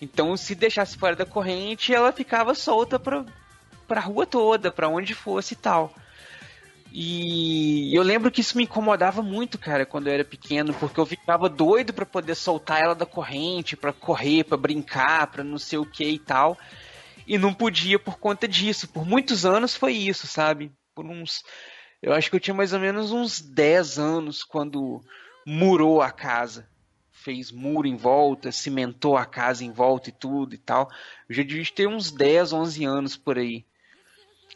Então, se deixasse fora da corrente, ela ficava solta pra, pra rua toda, pra onde fosse e tal. E eu lembro que isso me incomodava muito, cara, quando eu era pequeno, porque eu ficava doido pra poder soltar ela da corrente, pra correr, pra brincar, pra não sei o que e tal. E não podia por conta disso. Por muitos anos foi isso, sabe? Por uns. Eu acho que eu tinha mais ou menos uns 10 anos quando murou a casa. Fez muro em volta, cimentou a casa em volta e tudo e tal. Eu já devia ter uns 10, 11 anos por aí.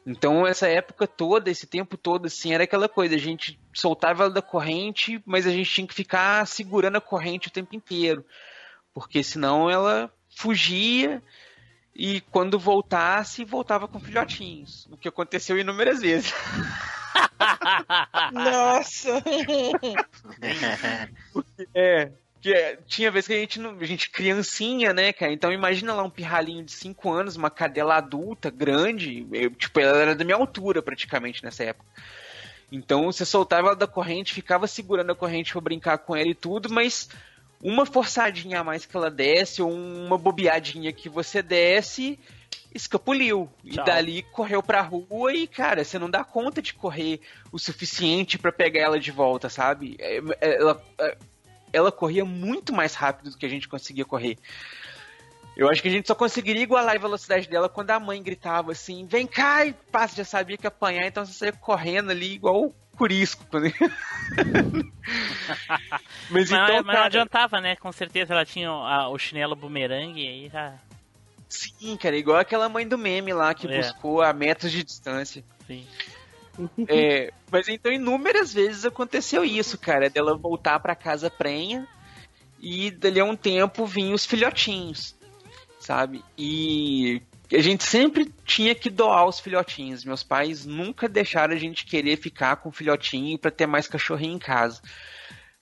Então, essa época toda, esse tempo todo, assim, era aquela coisa, a gente soltava ela da corrente, mas a gente tinha que ficar segurando a corrente o tempo inteiro. Porque senão ela fugia e quando voltasse, voltava com filhotinhos. O que aconteceu inúmeras vezes. Nossa! É. É, tinha vez que a gente, não, a gente criancinha, né, cara? Então imagina lá um pirralhinho de 5 anos, uma cadela adulta, grande. eu, tipo, ela era da minha altura praticamente nessa época. Então você soltava ela da corrente, ficava segurando a corrente pra brincar com ela e tudo, mas uma forçadinha a mais que ela desce, ou uma bobeadinha que você desce, escapuliu. Tchau. E dali correu pra rua e, cara, você não dá conta de correr o suficiente pra pegar ela de volta, sabe? É, é, Ela, ela corria muito mais rápido do que a gente conseguia correr. Eu acho que a gente só conseguiria igualar a velocidade dela quando a mãe gritava assim: vem cá! E passa, já sabia que ia apanhar, então você saía correndo ali igual o Curisco. Quando... Mas, Mas então, mas não cara, adiantava, né? Com certeza ela tinha o chinelo bumerangue e aí já. sim, cara, igual aquela mãe do meme lá que É. buscou a metros de distância. Sim. É, mas então inúmeras vezes aconteceu isso, cara, dela voltar pra casa prenha e dali a um tempo vinham os filhotinhos, sabe? E a gente sempre tinha que doar os filhotinhos. Meus pais nunca deixaram a gente querer ficar com filhotinho pra ter mais cachorrinho em casa.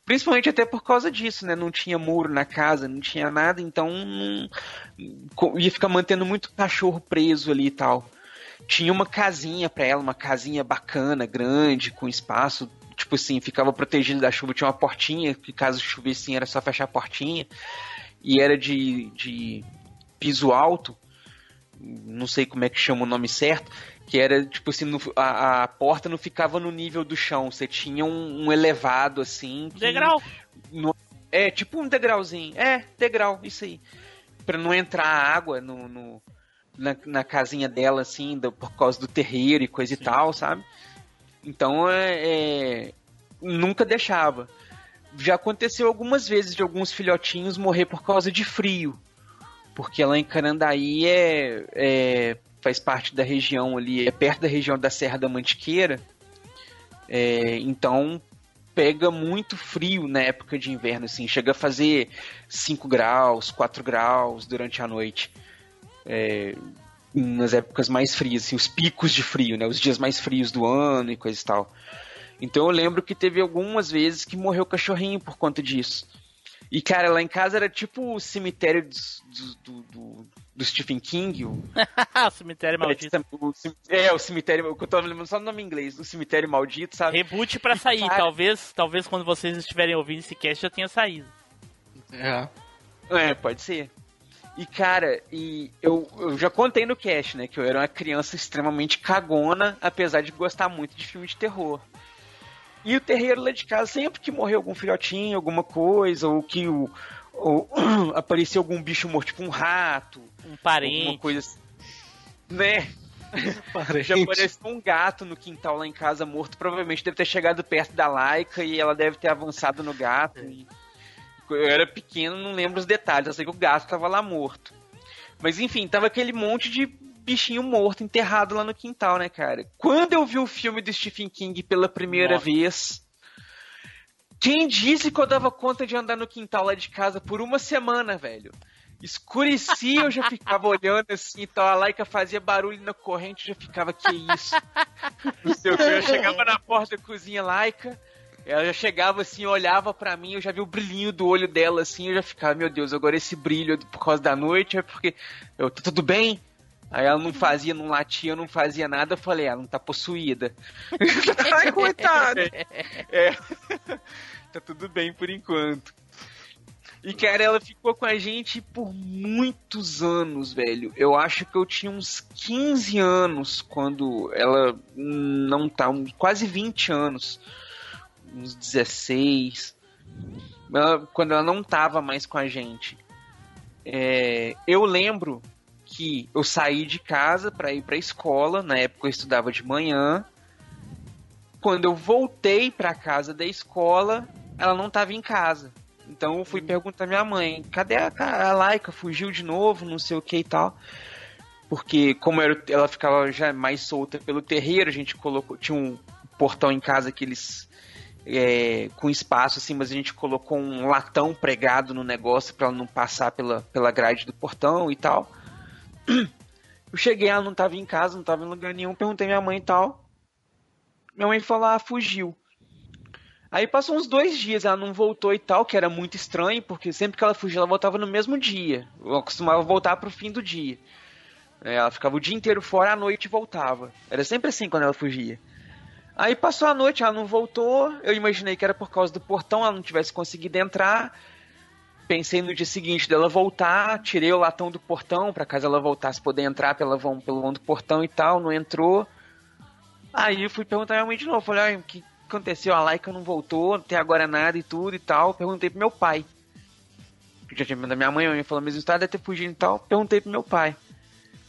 Principalmente até por causa disso, né? Não tinha muro na casa, não tinha nada, então não- ia ficar mantendo muito cachorro preso ali e tal tinha uma casinha pra ela, uma casinha bacana, grande, com espaço, tipo assim, ficava protegido da chuva, tinha uma portinha, que caso chovesse assim, era só fechar a portinha, e era de, de piso alto, não sei como é que chama o nome certo, que era tipo assim, no- a, a porta não ficava no nível do chão, você tinha um, um elevado assim. que- Degrau. no- é, tipo um degrauzinho. É, degrau, isso aí. Pra não entrar água no, no- na, na casinha dela, assim, do- por causa do terreiro e coisa e tal, sabe? Então, é, é, nunca deixava. Já aconteceu algumas vezes de alguns filhotinhos morrer por causa de frio. Porque lá em Carandaí é, é- faz parte da região ali, é perto da região da Serra da Mantiqueira. É, então pega muito frio na época de inverno, assim, chega a fazer 5 graus, 4 graus durante a noite. É, nas épocas mais frias, assim, os picos de frio, né? Os dias mais frios do ano e coisa e tal. Então eu lembro que teve algumas vezes que morreu cachorrinho por conta disso. E, cara, lá em casa era tipo o cemitério do, do, do, do Stephen King. O, o cemitério maldito. o é, o cemitério. Eu tava lembrando só o nome em inglês. O cemitério maldito, sabe? Reboot pra sair. Cara- Talvez, talvez quando vocês estiverem ouvindo esse cast já tenha saído. É. É, pode ser. E, cara, e eu, eu já contei no cast, né? Que eu era uma criança extremamente cagona, apesar de gostar muito de filme de terror. E o terreiro lá de casa, sempre que morreu algum filhotinho, alguma coisa, ou que o, ou, apareceu algum bicho morto, tipo um rato, Um alguma parente. coisa assim. Né? Já apareceu um gato no quintal lá em casa morto, provavelmente deve ter chegado perto da Laika e ela deve ter avançado no gato e Eu era pequeno, não lembro os detalhes. Eu sei que o gato tava lá morto. Mas enfim, tava aquele monte de bichinho morto enterrado lá no quintal, né, cara? Quando eu vi o filme do Stephen King pela primeira Nossa. vez, quem disse que eu dava conta de andar no quintal lá de casa por uma semana, velho? Escurecia, eu já ficava olhando assim, então a Laika fazia barulho na corrente, eu já ficava, que isso? Não sei o que, eu chegava na porta da cozinha Laika, ela já chegava assim, olhava pra mim, eu já vi o brilhinho do olho dela assim, eu já ficava, meu Deus, agora esse brilho por causa da noite, é porque eu, tá tudo bem? Aí ela não fazia, não latia, não fazia nada, eu falei, ela não tá possuída. Ai, coitado. É. tá tudo bem por enquanto. E, cara, ela ficou com a gente por muitos anos, velho. Eu acho que eu tinha uns 15 anos quando ela não tá, quase 20 anos. Uns 16. Ela- quando ela não tava mais com a gente. É, eu lembro que eu saí de casa pra ir pra escola. Na época eu estudava de manhã. Quando eu voltei pra casa da escola, ela não tava em casa. Então eu fui perguntar à minha mãe, cadê a, a Laika? Fugiu de novo, não sei o que e tal. Porque como era, ela ficava já mais solta pelo terreiro, a gente colocou. Tinha um portão em casa que eles. É, com espaço assim, mas a gente colocou um latão pregado no negócio pra ela não passar pela, pela grade do portão e tal. Eu cheguei, ela não tava em casa, não tava em lugar nenhum, perguntei minha mãe e tal. Minha mãe falou, ah, fugiu. Aí passou uns dois dias, ela não voltou e tal, que era muito estranho, porque sempre que ela fugia, ela voltava no mesmo dia. Eu costumava voltar pro fim do dia. É, Ela ficava o dia inteiro fora, à noite voltava. Era sempre assim quando ela fugia. Aí passou a noite, ela não voltou. Eu imaginei que era por causa do portão, ela não tivesse conseguido entrar. Pensei no dia seguinte dela voltar, tirei o latão do portão pra caso ela voltasse poder entrar pela vão, pelo vão do portão e tal, não entrou. Aí eu fui perguntar minha mãe de novo, falei, "Ai, o que aconteceu? A Laika não voltou, até agora nada e tudo e tal. Perguntei pro meu pai. Que já tinha da minha mãe, a minha falou, mas o estado deve ter fugido e tal. Perguntei pro meu pai.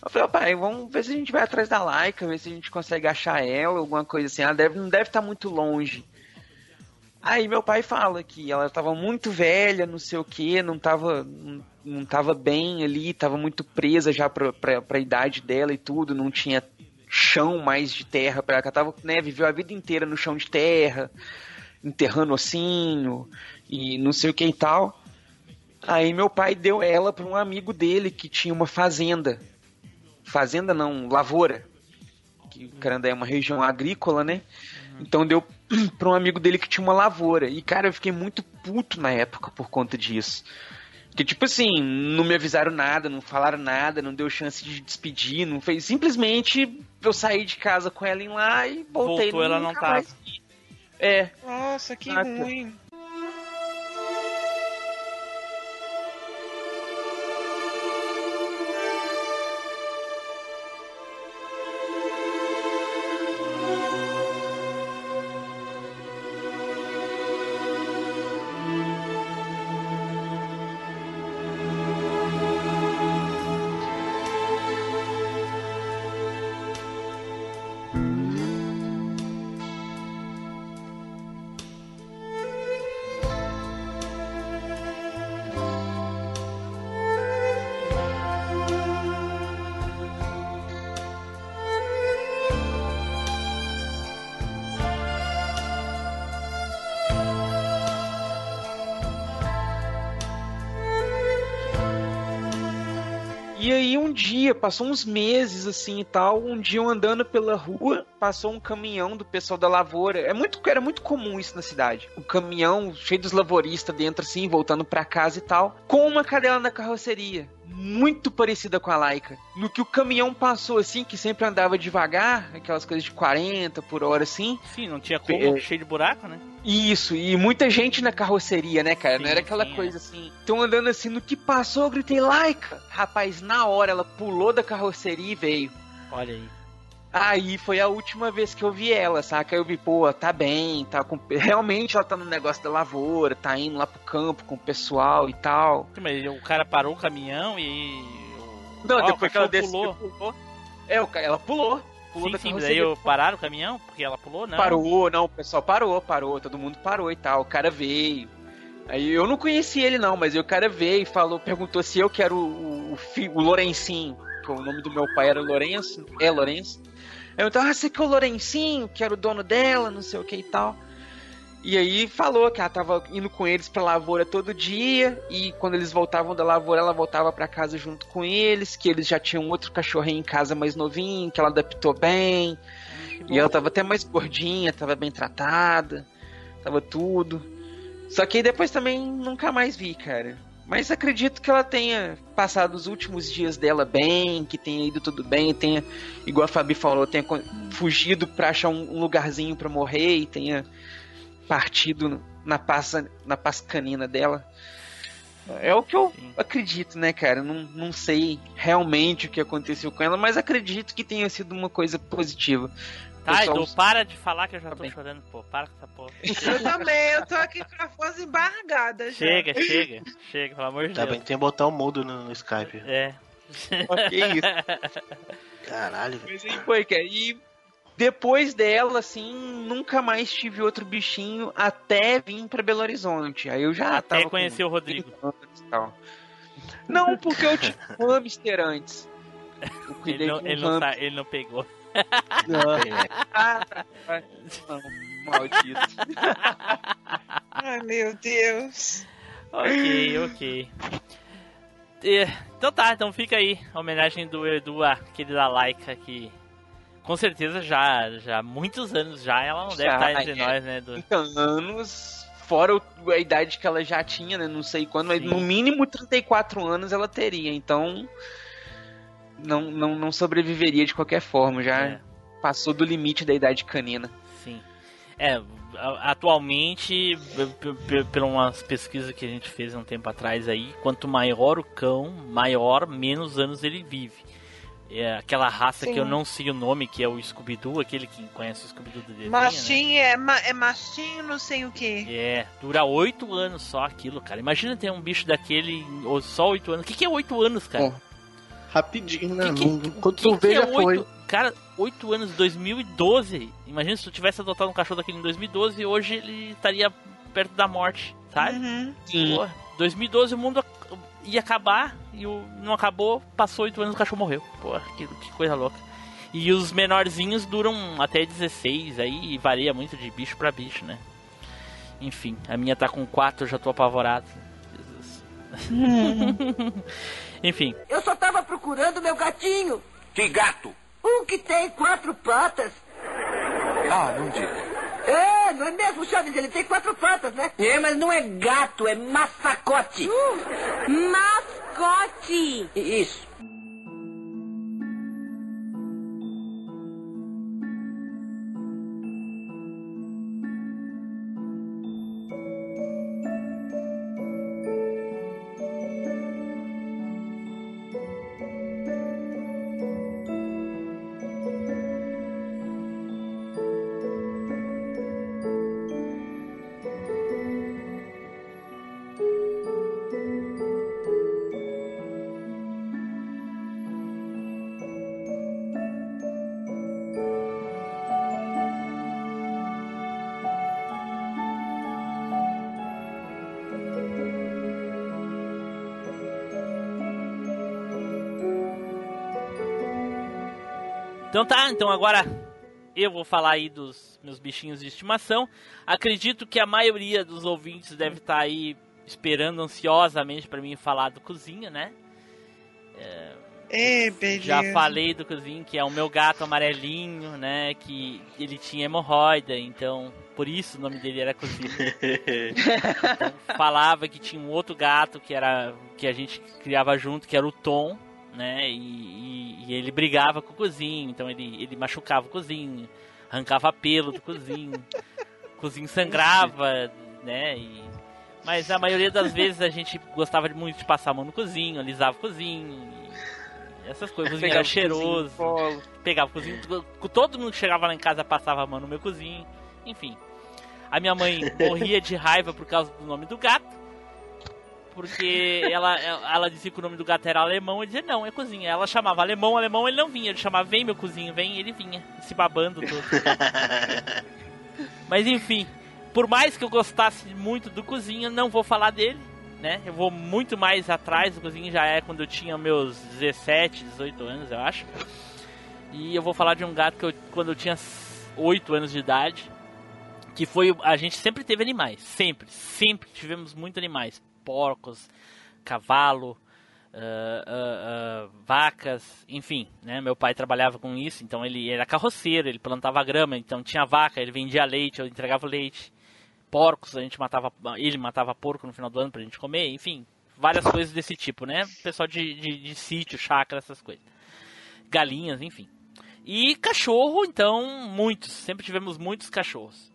Eu falei, pai, vamos ver se a gente vai atrás da Laika, ver se a gente consegue achar ela, alguma coisa assim. Ela deve, não deve estar muito longe. Aí meu pai fala que ela estava muito velha, não sei o que, não tava, não, tava bem ali, tava muito presa já pra, pra idade dela e tudo, não tinha chão mais de terra pra ela, tava, né, viveu a vida inteira no chão de terra, enterrando ossinho e não sei o que e tal. Aí meu pai deu ela pra um amigo dele que tinha uma fazenda. Fazenda não, lavoura. Que Carandá é uma região agrícola, né? Então deu pra um amigo dele que tinha uma lavoura. E, cara, eu fiquei muito puto na época por conta disso. Porque, tipo assim, não me avisaram nada, não falaram nada, não deu chance de despedir, não fez. Simplesmente eu saí de casa com ela em lá e voltei. Voltou, ela não tava. mais vi. É, Nossa, que Saca. ruim. Passou uns meses assim e tal, um dia eu andando pela rua, passou um caminhão do pessoal da lavoura. É muito, era muito comum isso na cidade. Um caminhão cheio dos lavoristas dentro assim, voltando pra casa e tal, com uma cadela na carroceria. Muito parecida com a Laika. No que o caminhão passou assim, que sempre andava devagar, aquelas coisas de 40 por hora assim. Sim, não tinha como, É. cheio de buraco, né? Isso, e muita gente na carroceria, né, cara? Sim, não era aquela sim, é. coisa assim. Então andando assim, no que passou, eu gritei, Laika! Rapaz, na hora ela pulou da carroceria e veio. Olha aí. Aí foi a última vez que eu vi ela, saca? Eu vi, pô, tá bem, tá com. Realmente ela tá no negócio da lavoura, tá indo lá pro campo com o pessoal e tal. Mas o cara parou o caminhão e. Não, Ó, o depois que ela cachorro desceu, pulou. pulou. É, ela pulou. Pulou Sim, sim, mas aí eu- pararam o caminhão? Porque ela pulou, não. Parou, não, o pessoal parou, parou, todo mundo parou e tal. O cara veio. Aí eu não conheci ele não, mas aí o cara veio e falou, perguntou se eu que era o, o, o, fi- o Lourencinho, que o nome do meu pai era Lourenço, é Lourenço. Eu então, ah, você que é o Lourencinho, que era o dono dela, não sei o que e tal. E aí falou que ela tava indo com eles pra lavoura todo dia, e quando eles voltavam da lavoura, ela voltava pra casa junto com eles, que eles já tinham outro cachorrinho em casa mais novinho, que ela adaptou bem. E ela tava até mais gordinha, tava bem tratada, tava tudo. Só que aí depois também nunca mais vi, cara. Mas acredito que ela tenha passado os últimos dias dela bem, que tenha ido tudo bem, tenha, igual a Fabi falou, tenha fugido pra achar um um lugarzinho pra morrer e tenha partido na paz, na paz canina dela. É o que eu acredito, né, cara? Não, não sei realmente o que aconteceu com ela, mas acredito que tenha sido uma coisa positiva. Tá, Edu, para de falar que eu já Tá tô bem. chorando, pô. Para com essa porra. Eu também, eu tô aqui com a voz embargada já. Chega, chega, chega, pelo amor de Tá Deus. bem, tem botão mudo no, no Skype. É. Ok, isso. Caralho, velho. Mas aí foi, cara. E depois dela, assim, nunca mais tive outro bichinho até vir pra Belo Horizonte. Aí eu já Até tava conhecer com o Rodrigo. 30 anos tal. Não, porque eu tive um hamster antes. Eu Ele não, um ele, não hamster. sa- ele não pegou. Não, maldito. Ai, meu Deus. Ok, ok. Então tá, então fica aí a homenagem do Edu àquele da Laika que com certeza já, já há muitos anos já ela não deve Já, estar entre é. nós, né, Edu? 30 anos, fora a idade que ela já tinha, né? Não sei quando, mas Sim. no mínimo 34 anos ela teria. Então, não, não, não sobreviveria de qualquer forma. Já É. passou do limite da idade canina. Sim. É, atualmente, p- p- por umas pesquisas que a gente fez há um tempo atrás aí, quanto maior o cão, maior, menos anos ele vive. É aquela raça Sim. que eu não sei o nome, que é o Scooby-Doo, aquele que conhece o Scooby-Doo do desenho, né? Machinho é, ma é machinho, não sei o que. É, dura oito anos só aquilo, cara. Imagina ter um bicho daquele ou só oito anos. O que, que é oito anos, cara? Bom, Rapidinho, né? Que que- Quando Que tu que vê, é já foi. oito- Cara, 8 anos, 2012. Imagina se tu tivesse adotado um cachorro daquele em 2012 hoje ele estaria perto da morte, sabe? Uhum. Pô, 2012 o mundo ia acabar e o, não acabou, passou 8 anos o cachorro morreu. Pô, que, que coisa louca. E os menorzinhos duram até 16, aí varia muito de bicho pra bicho, né? Enfim, a minha tá com 4, eu já tô apavorado. Jesus. Enfim, Eu só tava procurando meu gatinho. Que gato? Um que tem quatro patas. Ah, não diga. É, não é mesmo, Chaves? Ele tem quatro patas, né? É, mas não é gato, é massacote. Mascote! Isso. Então tá, então agora eu vou falar aí dos meus bichinhos de estimação. Acredito que a maioria dos ouvintes deve estar aí esperando ansiosamente pra mim falar do cozinha, né? É, beleza. Já falei do cozinho, que é o meu gato amarelinho, né? Que ele tinha hemorroida, então por isso o nome dele era cozinho. Então, falava que tinha um outro gato que era que a gente criava junto, que era o Tom, né? E, e- e ele brigava com o cozinho, então ele, ele machucava o cozinho, arrancava pelo do cozinho, o cozinho sangrava, né? E, mas a maioria das vezes a gente gostava muito de passar a mão no cozinho, alisava o cozinho, essas coisas. O cozinho era Pegava no cheiroso pegava o cozinho, todo mundo que chegava lá em casa passava a mão no meu cozinho, enfim. A minha mãe morria de raiva por causa do nome do gato, porque ela, ela dizia que o nome do gato era alemão, eu dizia não, é cozinha. Ela chamava alemão, alemão, ele não vinha, ele chamava vem meu cozinho, vem, ele vinha, se babando todo. Mas enfim, por mais que eu gostasse muito do Cozinha, não vou falar dele, né? Eu vou muito mais atrás do Cozinha, já é quando eu tinha meus 17, 18 anos, eu acho. E eu vou falar de um gato que eu, quando eu tinha 8 anos de idade, que foi a gente sempre teve animais, sempre, sempre tivemos muitos animais, porcos, cavalo, ah, ah, ah, vacas, enfim, né? Meu pai trabalhava com isso, então ele era carroceiro, ele plantava grama, então tinha vaca, ele vendia leite, eu entregava leite. Porcos, a gente matava, ele matava porco no final do ano pra gente comer, enfim, várias coisas desse tipo, né? Pessoal de, de, de sítio, chácara, essas coisas. Galinhas, enfim. E cachorro, então, muitos, sempre tivemos muitos cachorros.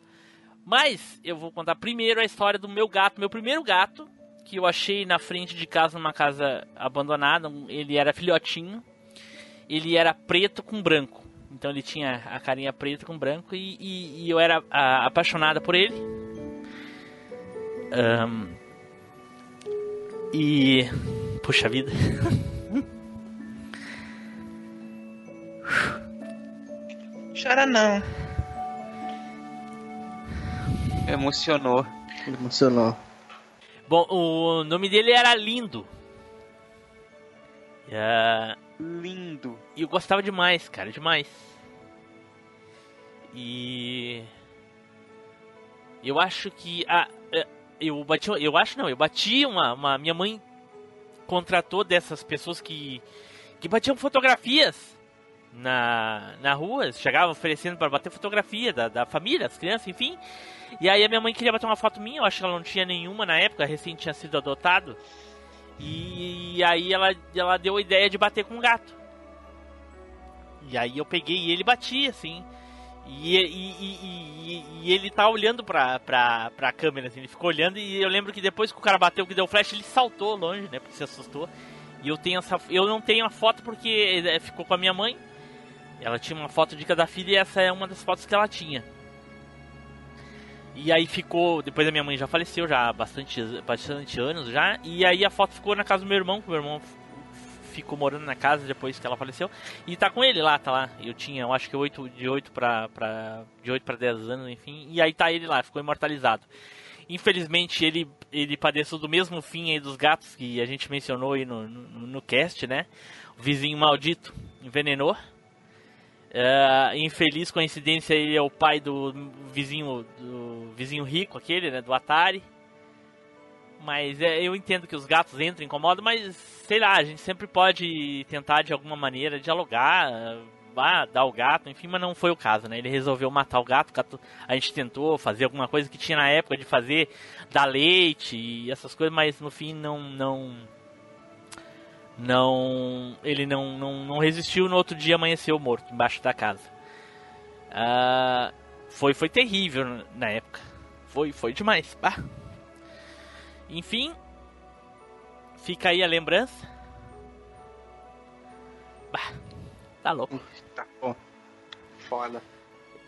Mas eu vou contar primeiro a história do meu gato, meu primeiro gato, que eu achei na frente de casa, numa casa abandonada. Um- Ele era filhotinho. Ele era preto com branco. Então ele tinha a carinha preta com branco e, e- e eu era ah, apaixonada por ele. Ahn, e. Puxa vida. Chora não. Emocionou. Emocionou. Bom, o nome dele era Lindo. Ah, Lindo. E eu gostava demais, cara, demais. E eu acho que a é, eu bati, eu acho não, eu bati uma, uma minha mãe contratou dessas pessoas que que batiam fotografias na, na rua, chegavam oferecendo para bater fotografia da, da família, das crianças, enfim. E aí a minha mãe queria bater uma foto minha, eu acho que ela não tinha nenhuma na época, recém tinha sido adotado. E aí ela, ela deu a ideia de bater com um gato. E aí eu peguei e ele batia, assim. E, e, e, e- ele tá olhando pra, pra, pra câmera, assim, ele ficou olhando e eu lembro que depois que o cara bateu, que deu flash, ele saltou longe, né? Porque se assustou. E eu tenho essa. Eu não tenho a foto porque eh, ficou com a minha mãe. Ela tinha uma foto de cada filho e essa é uma das fotos que ela tinha. E aí ficou. Depois a minha mãe já faleceu, já há bastante, bastante anos já. E aí a foto ficou na casa do meu irmão, que meu irmão ficou morando na casa depois que ela faleceu. E tá com ele lá, tá lá. Eu tinha, eu acho que 8, de 8 pra, pra, de 8 pra 10 anos, enfim. E aí tá ele lá, ficou imortalizado. Infelizmente ele, ele padeceu do mesmo fim aí dos gatos que a gente mencionou aí no, no, no cast, né? O vizinho maldito envenenou. É, infeliz coincidência, ele é o pai do vizinho do vizinho rico, aquele, né, do Atari. Mas é, eu entendo que os gatos entram incomodam, mas sei lá, a gente sempre pode tentar de alguma maneira dialogar, ah, dar o gato, enfim, mas não foi o caso, né? Ele resolveu matar o gato, o gato, a gente tentou fazer alguma coisa que tinha na época de fazer, dar leite e essas coisas, mas no fim não não não ele não, não, não resistiu no outro dia amanheceu morto embaixo da casa Ah, foi foi terrível na época foi foi demais bah. enfim fica aí a lembrança bah, tá louco Tá bom. Foda.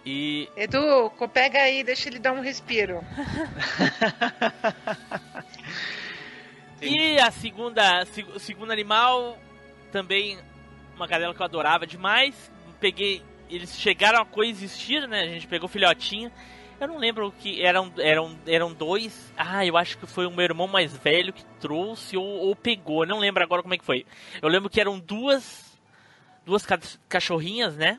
e Edu, pega aí, deixa ele dar um respiro. E a segunda, seg- o segundo animal, também uma cadela que eu adorava demais. Peguei, eles chegaram a coexistir, né? A gente pegou filhotinho. Eu não lembro o que eram, eram, eram dois. Ah, eu acho que foi o meu irmão mais velho que trouxe ou, ou pegou. Não lembro agora como é que foi. Eu lembro que eram duas, duas ca- cachorrinhas, né?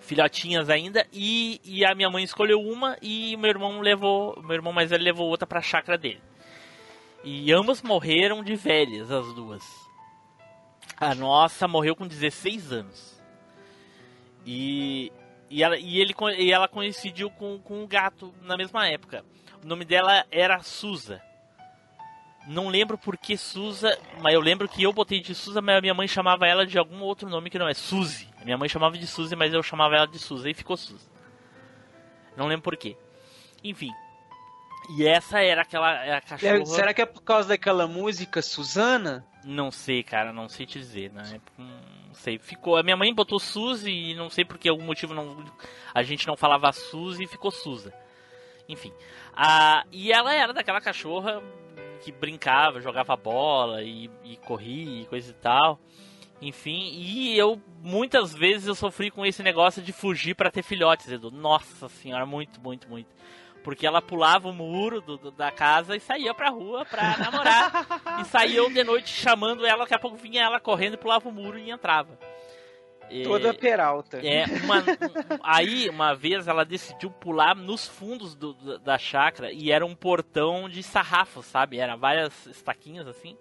Filhotinhas ainda e, e a minha mãe escolheu uma e meu irmão levou, meu irmão mais velho levou outra pra chácara dele. E ambas morreram de velhas, as duas. A nossa morreu com 16 anos. E, e, ela, e, ele, e ela coincidiu com, com um gato na mesma época. O nome dela era Suza. Não lembro por que Suza, mas eu lembro que eu botei de Suza, mas a minha mãe chamava ela de algum outro nome que não é Suzy. Minha mãe chamava de Suzy, mas eu chamava ela de Suza e ficou Suza. Não lembro por quê. Enfim. E essa era aquela a cachorra. Será que é por causa daquela música Suzana? Não sei, cara, não sei te dizer, né? Não sei. Ficou. A minha mãe botou Suzy e não sei por que algum motivo não, a gente não falava Suzy e ficou Suza. Enfim. A, e ela era daquela cachorra que brincava, jogava bola e, e corria e coisa e tal. Enfim, e eu muitas vezes eu sofri com esse negócio de fugir para ter filhotes, Edu. Nossa senhora, muito, muito, muito. Porque ela pulava o muro do- do- da casa e saía pra rua pra namorar. e saíam de noite chamando ela, daqui a pouco vinha ela correndo, pulava o muro e entrava. E- Toda peralta. é, uma, um- aí, uma vez, ela decidiu pular nos fundos do- do- da chácara e era um portão de sarrafos, sabe? Era várias estaquinhas assim.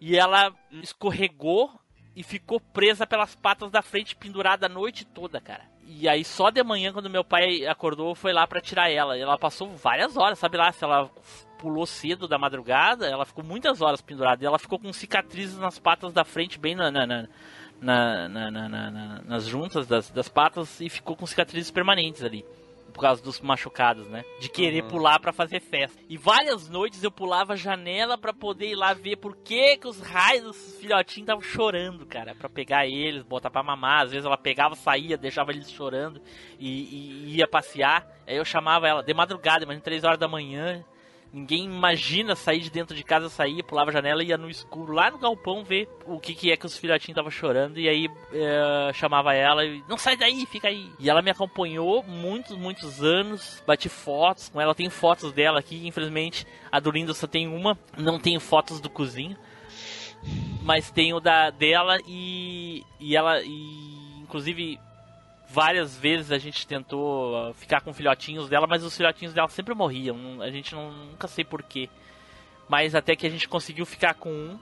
E ela escorregou e ficou presa pelas patas da frente, pendurada a noite toda, cara. E aí, só de manhã, quando meu pai acordou, foi lá pra tirar ela. E ela passou várias horas, sabe lá? Se ela pulou cedo da madrugada, ela ficou muitas horas pendurada. E ela ficou com cicatrizes nas patas da frente, bem na- na- na- na- nas juntas das, das patas e ficou com cicatrizes permanentes ali. Por causa dos machucados, né? De querer pular pra fazer festa. E várias noites eu pulava a janela pra poder ir lá ver por que, que os raios dos filhotinhos estavam chorando, cara. Pra pegar eles, botar pra mamar. Às vezes ela pegava, saía, deixava eles chorando e, e ia passear. Aí eu chamava ela de madrugada, imagina 3 horas da manhã. Ninguém imagina sair de dentro de casa, saía, pulava a janela e ia no escuro lá no galpão ver o que, que é que os filhotinhos estavam chorando. E aí eh, chamava ela e não sai daí, fica aí. E ela me acompanhou muitos, muitos anos. Bati fotos com ela, tem fotos dela aqui. Infelizmente a do só tem uma, não tenho fotos do cozinho. Mas tenho da dela e, e ela e inclusive várias vezes a gente tentou uh, ficar com filhotinhos dela, mas os filhotinhos dela sempre morriam. A gente não, nunca sei porquê. Mas até que a gente conseguiu ficar com um.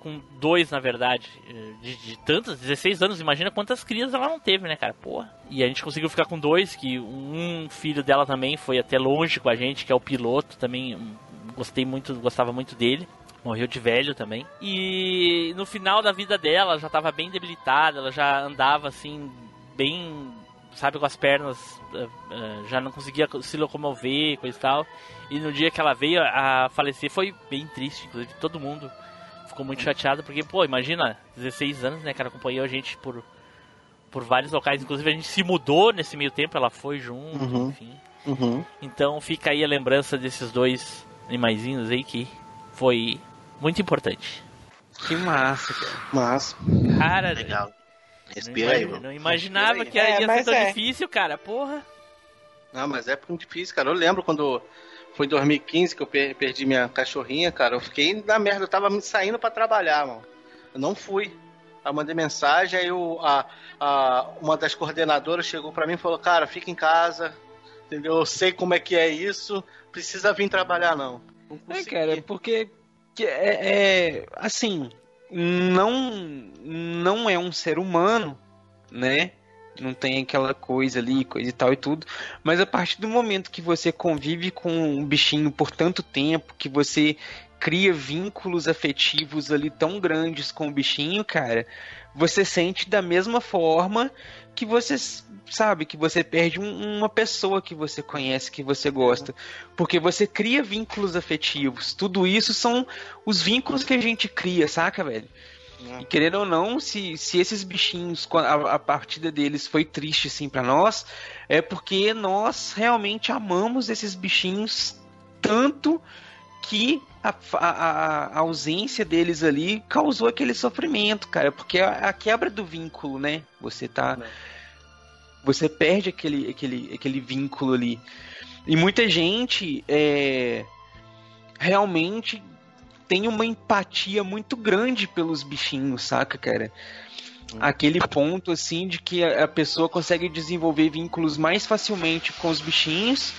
Com dois, na verdade. eh, De, de tantas, 16 anos. Imagina quantas crias ela não teve, né, cara? Porra. E a gente conseguiu ficar com dois, que um filho dela também foi até longe com a gente, que é o piloto. Também gostei muito, gostava muito dele. Morreu de velho também. E no final da vida dela, ela já tava bem debilitada, ela já andava assim, bem, sabe, com as pernas, eh, eh, já não conseguia se locomover, coisa e tal. E no dia que ela veio a falecer foi bem triste, inclusive todo mundo ficou muito chateado, porque, pô, imagina, 16 anos, né, cara, acompanhou a gente por, por vários locais, inclusive a gente se mudou nesse meio tempo, ela foi junto, Uhum. enfim. Uhum. Então fica aí a lembrança desses dois animaizinhos aí que foi muito importante. Que massa, cara. Mas. Cara, Legal. Não, Respira aí, imagi- mano. não imaginava que ia É, ser mas tão é. difícil, cara. Porra. Não, mas é muito difícil, cara. Eu lembro quando foi em 2015 que eu per- perdi minha cachorrinha, cara. Eu fiquei na merda, eu tava me saindo pra trabalhar, mano. Eu não fui. Eu mandei mensagem, aí o, a, a, uma das coordenadoras chegou pra mim e falou: Cara, fica em casa, entendeu? Eu sei como é que é isso, precisa vir trabalhar, não. Não É, cara, porque que é, é assim, não não é um ser humano, né? Não tem aquela coisa ali, coisa e tal e tudo. Mas a partir do momento que você convive com um bichinho por tanto tempo, que você cria vínculos afetivos ali tão grandes com o bichinho, cara, você sente da mesma forma que você sabe que você perde um- uma pessoa que você conhece, que você gosta, porque você cria vínculos afetivos. Tudo isso são os vínculos que a gente cria, saca, velho? E querendo ou não, se, se esses bichinhos, a, a partida deles foi triste assim pra nós, é porque nós realmente amamos esses bichinhos tanto que a, a- a- ausência deles ali causou aquele sofrimento, cara. Porque a, a quebra do vínculo, né? Você tá. Você perde aquele, aquele, aquele vínculo ali. E muita gente é, realmente tem uma empatia muito grande pelos bichinhos, saca, cara? Aquele ponto assim de que a pessoa consegue desenvolver vínculos mais facilmente com os bichinhos.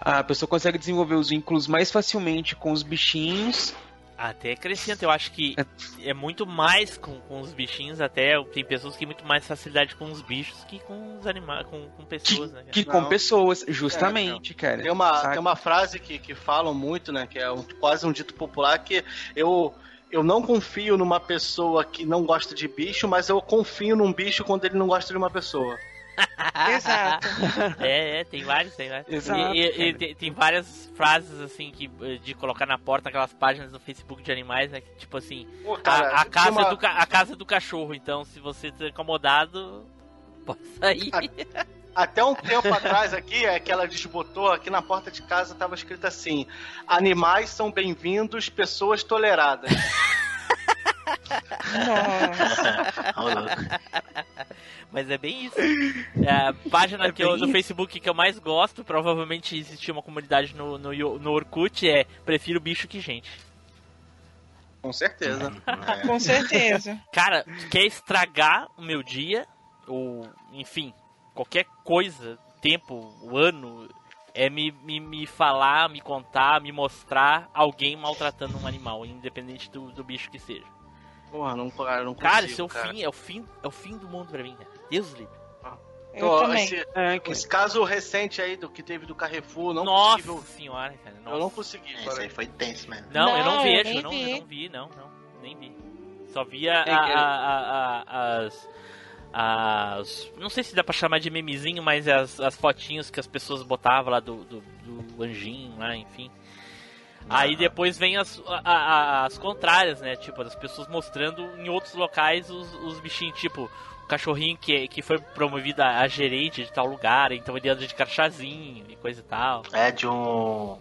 A pessoa consegue desenvolver os vínculos mais facilmente com os bichinhos. Até acrescenta, eu acho que é muito mais com, com os bichinhos, até tem pessoas que têm muito mais facilidade com os bichos que com os animais, com, com pessoas, né? cara? Que com Não. pessoas, justamente, cara. Tem uma, tem uma frase que, que falam muito, né? Que é um- quase um dito popular que eu, eu não confio numa pessoa que não gosta de bicho, mas eu confio num bicho quando ele não gosta de uma pessoa. Exato. É, é, tem vários, tem vários. Exato, E- e- e tem, tem várias frases, assim, que, de colocar na porta aquelas páginas do Facebook de animais, né? que, Tipo assim, Pô, a, cara, a tem casa uma- do, a casa do cachorro, então, se você tá incomodado, pode sair. Até um tempo atrás aqui, é que ela desbotou, aqui na porta de casa tava escrito assim: Animais são bem-vindos, pessoas toleradas. Mas é bem isso. É, a página que eu, do Facebook que eu mais gosto, provavelmente existia uma comunidade no, no, no Orkut, é Prefiro bicho que gente. Com certeza. É. Com certeza. Cara, quer estragar o meu dia, ou enfim, qualquer coisa, tempo, o ano, é me, me, me falar, me contar, me mostrar alguém maltratando um animal, independente do, do bicho que seja. Porra, não, cara, não Cara, consigo, isso é o cara. fim, é o fim, é o fim do mundo pra mim, cara. Deus livre. Eu também. esse, É, cara. esse caso recente aí do que teve do Carrefour, não Nossa senhora, cara. Eu Nossa. não consegui. Isso cara. aí foi tenso mesmo. Não, eu não Não, eu vejo, nem eu não, vi. eu não vi, não, não, nem vi. Só via a- a- a- a- as, as. Não sei se dá pra chamar de memezinho, mas as, as fotinhos que as pessoas botavam lá do, do, do anjinho lá, enfim. Aí depois vem as, a- a- as contrárias, né? Tipo, as pessoas mostrando em outros locais os, os bichinhos, tipo, o cachorrinho que, que foi promovido a, a gerente de tal lugar, então ele anda de crachazinho e coisa e tal. É de um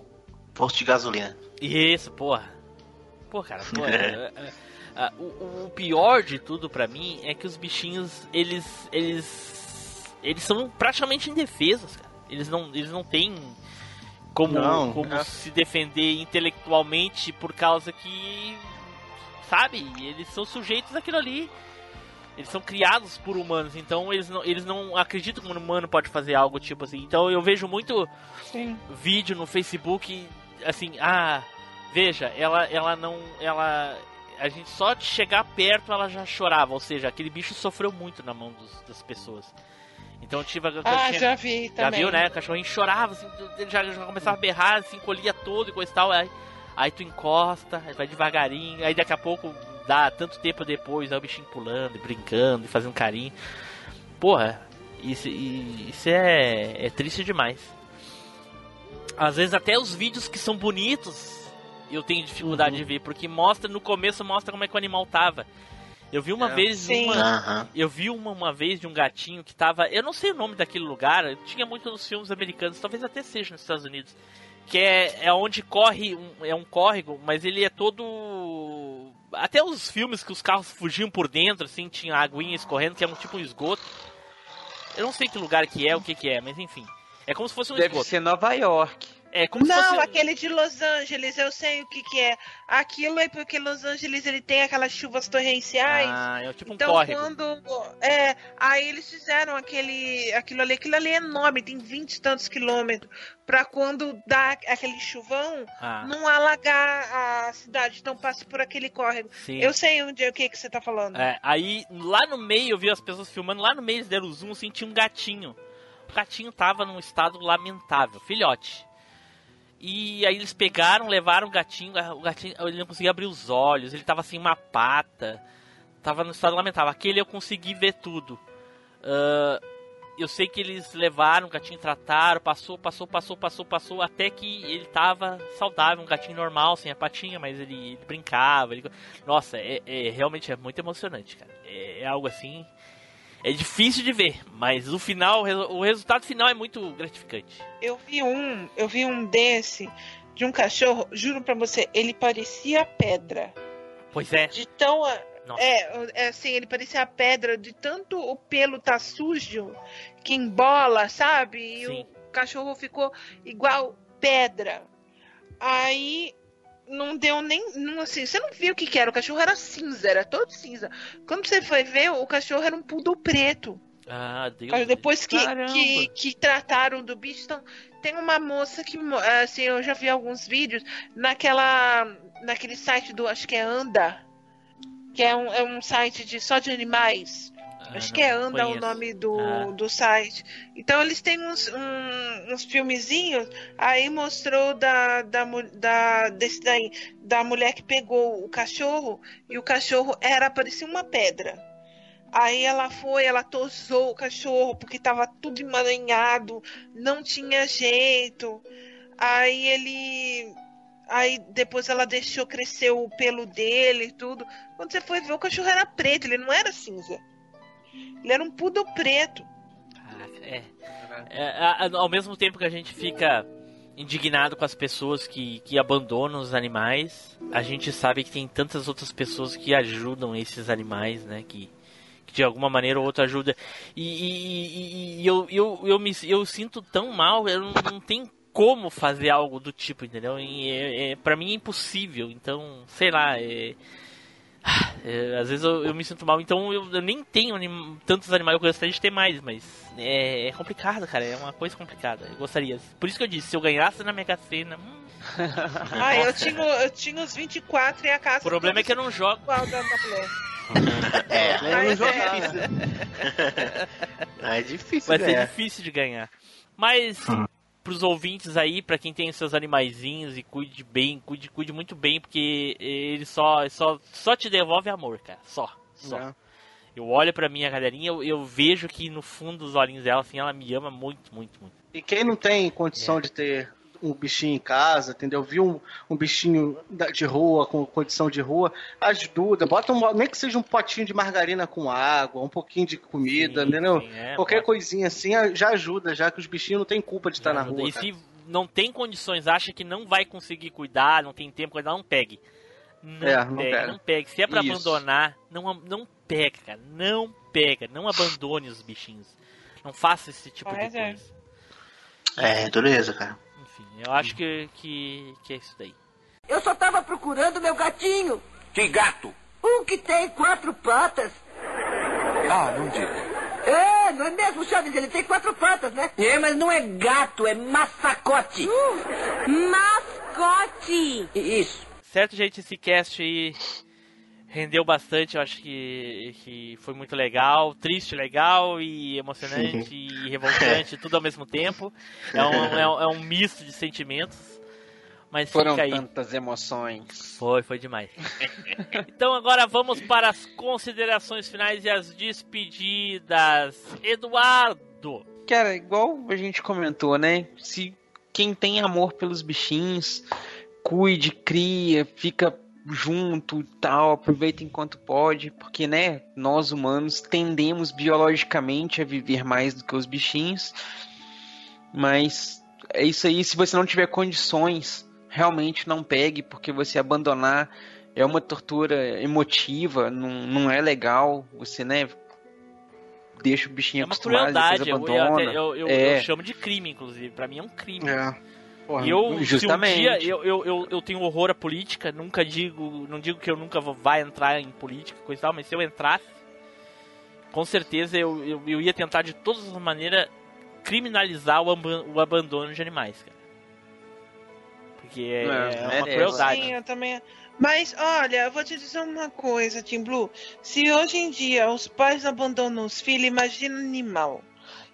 posto de gasolina. Isso, porra. Pô, cara, pô, é, é, é, o, o pior de tudo pra mim é que os bichinhos, eles. Eles. Eles são praticamente indefesos, cara. Eles não, eles não têm como, Não, como é. se defender intelectualmente por causa que. Sabe? Eles são sujeitos àquilo ali. Eles são criados por humanos, então eles não, eles não acreditam que um humano pode fazer algo tipo assim. Então eu vejo muito Sim. vídeo no Facebook assim, ah, veja, ela ela não ela a gente só de chegar perto ela já chorava, ou seja, aquele bicho sofreu muito na mão dos- das pessoas. Então eu tive eu Ah, tinha- já vi já também. viu, né? O cachorrinho chorava, assim, ele já, já começava a berrar, se encolhia todo e coisa e tal. Aí, aí tu encosta, aí vai devagarinho, aí daqui a pouco dá tanto tempo depois, aí o bichinho pulando, e brincando e fazendo carinho. Porra, isso, isso é, é triste demais. Às vezes até os vídeos que são bonitos eu tenho dificuldade de ver, porque mostra, no começo mostra como é que o animal tava. Eu vi uma É. vez Sim. uma, eu vi uma, uma vez de um gatinho que tava. Eu não sei o nome daquele lugar, tinha muito nos filmes americanos, talvez até seja nos Estados Unidos. Que é, é onde corre. Um, é um córrego, mas ele é todo. Até os filmes que os carros fugiam por dentro, assim, tinha aguinha escorrendo, que é um tipo um esgoto. Eu não sei que lugar que é, o que que é, mas enfim. É como se fosse um Deve esgoto. ser Nova York. É como Não, fosse. aquele de Los Angeles, eu sei o que que é. Aquilo é porque Los Angeles ele tem aquelas chuvas torrenciais. Ah, é tipo um então córrego. quando é, aí eles fizeram aquele aquilo ali, aquilo ali é enorme, tem 20 e tantos quilômetros, Pra quando dá aquele chuvão, Ah, não alagar a cidade, então passa por aquele córrego. sim. Eu sei onde é o que que você tá falando. É, aí lá no meio eu vi as pessoas filmando, lá no meio eles deram zoom assim, tinha um gatinho. O gatinho tava num estado lamentável, filhote. E aí eles pegaram, levaram o gatinho, o gatinho ele não conseguia abrir os olhos, ele tava assim uma pata, tava num estado lamentável. Aquele eu consegui ver tudo. Ah, eu sei que eles levaram o gatinho, trataram, passou, passou, passou, passou, passou, até que ele tava saudável, um gatinho normal, sem a patinha, mas ele, ele brincava. Ele... Nossa, é, é- realmente é muito emocionante, cara. É, é algo assim. É difícil de ver, mas o final, o resu- o resultado final é muito gratificante. Eu vi um, eu vi um desse de um cachorro, juro pra você, ele parecia pedra. Pois é. De tão Nossa. é, é assim, ele parecia pedra de tanto o pelo tá sujo que embola, sabe? E Sim. o cachorro ficou igual pedra. Aí não deu nem, não, assim, você não viu o que que era, o cachorro era cinza, era todo cinza. Quando você foi ver, o cachorro era um poodle preto. Ah, Deus. Depois que, que, que trataram do bicho, então, tem uma moça que, mo- assim, eu já vi alguns vídeos naquela, naquele site do, acho que é Anda, que é um, é um site de, só de animais. Ah, acho que é Anda o conheço. nome do, Ah. do site. Então eles têm uns, um- uns filmezinhos, aí mostrou da, da, da, desse daí, da mulher que pegou o cachorro, e o cachorro era, parecia uma pedra. Aí ela foi, ela tosou o cachorro porque tava tudo emaranhado, não tinha jeito. Aí ele. Aí depois ela deixou crescer o pelo dele e tudo. Quando você foi ver, o cachorro era preto, ele não era cinza. Ele era um poodle preto. Caraca, é. É, ao mesmo tempo que a gente fica indignado com as pessoas que, que abandonam os animais, a gente sabe que tem tantas outras pessoas que ajudam esses animais, né? Que, de alguma maneira ou outra ajuda. E, e- e- e eu, eu, eu, me, eu sinto tão mal, eu não, não tenho como fazer algo do tipo, entendeu? E é, é, pra mim é impossível, então, sei lá, é, é, às vezes eu, eu me sinto mal, então eu, eu nem tenho anim- tantos animais, eu gostaria de ter mais, mas é, é complicado, cara, é uma coisa complicada. Eu gostaria. Por isso que eu disse, se eu ganhasse na Mega Sena. hum, Ah, eu tinha, eu tinha os 24 e a casa. o problema é que eu não jogo. É, é, difícil. é difícil, Vai ser difícil de ganhar. Mas Hum. Pros ouvintes aí, pra quem tem seus animaizinhos e cuide bem, cuide, cuide muito bem, porque ele só, só, só te devolve amor, cara. Só. Só. É. Eu olho pra minha galerinha, eu, eu vejo que no fundo dos olhinhos dela, assim, ela me ama muito, muito, muito. E quem não tem É. condição de ter um bichinho em casa, entendeu? Viu um, um bichinho da- de rua, com condição de rua, ajuda. Bota um, nem que seja um potinho de margarina com água, um pouquinho de comida, Sim, entendeu? sim, é, Qualquer pode. coisinha assim já ajuda, já que os bichinhos não têm culpa de estar na Ajuda. rua. e cara. se não tem condições, acha que não vai conseguir cuidar, não tem tempo, cuidar, não pegue. Não, É, não pegue, pega. não pegue. Se é pra Isso. abandonar, não, não pega, cara. Não pega. Não abandone os bichinhos. Não faça esse tipo Mas de é. coisa. É, dureza, cara. Enfim, eu acho que, que, que é isso daí. Eu só tava procurando meu gatinho. Que gato? Um que tem quatro patas. Ah, não diga. É, não é mesmo, Chaves? Ele tem quatro patas, né? É, mas não é gato, é massacote. Mascote! Isso. Certo, gente, esse cast aí rendeu bastante. Eu acho que, que foi muito legal. Triste, legal e emocionante e revoltante, tudo ao mesmo tempo. É um, é um, é um misto de sentimentos. Mas Foram fica aí. tantas emoções. Foi, foi demais. então agora vamos para as considerações finais e as despedidas. Eduardo! Cara, igual a gente comentou, né? Se quem tem amor pelos bichinhos, cuide, cria, fica junto e tal, aproveita enquanto pode, porque, né, nós humanos tendemos biologicamente a viver mais do que os bichinhos. Mas é isso aí, se você não tiver condições, realmente não pegue, porque você abandonar é uma tortura emotiva, não, não é legal, você, né, deixa o bichinho É uma acostumado, crueldade. depois Eu, eu, abandona. eu, É. eu chamo de crime, inclusive. Pra mim é um crime. É. Porra, E eu, Justamente. um dia eu, eu, eu, eu tenho horror à política, nunca digo, não digo que eu nunca vou vai entrar em política, coisa e tal, mas se eu entrasse, com certeza eu, eu, eu ia tentar de todas as maneiras criminalizar o, aba- o abandono de animais, cara. Porque é, Não, é uma crueldade. Sim, eu também. Mas olha, eu vou te dizer uma coisa, Tim Blue. Se hoje em dia os pais abandonam os filhos, imagina animal.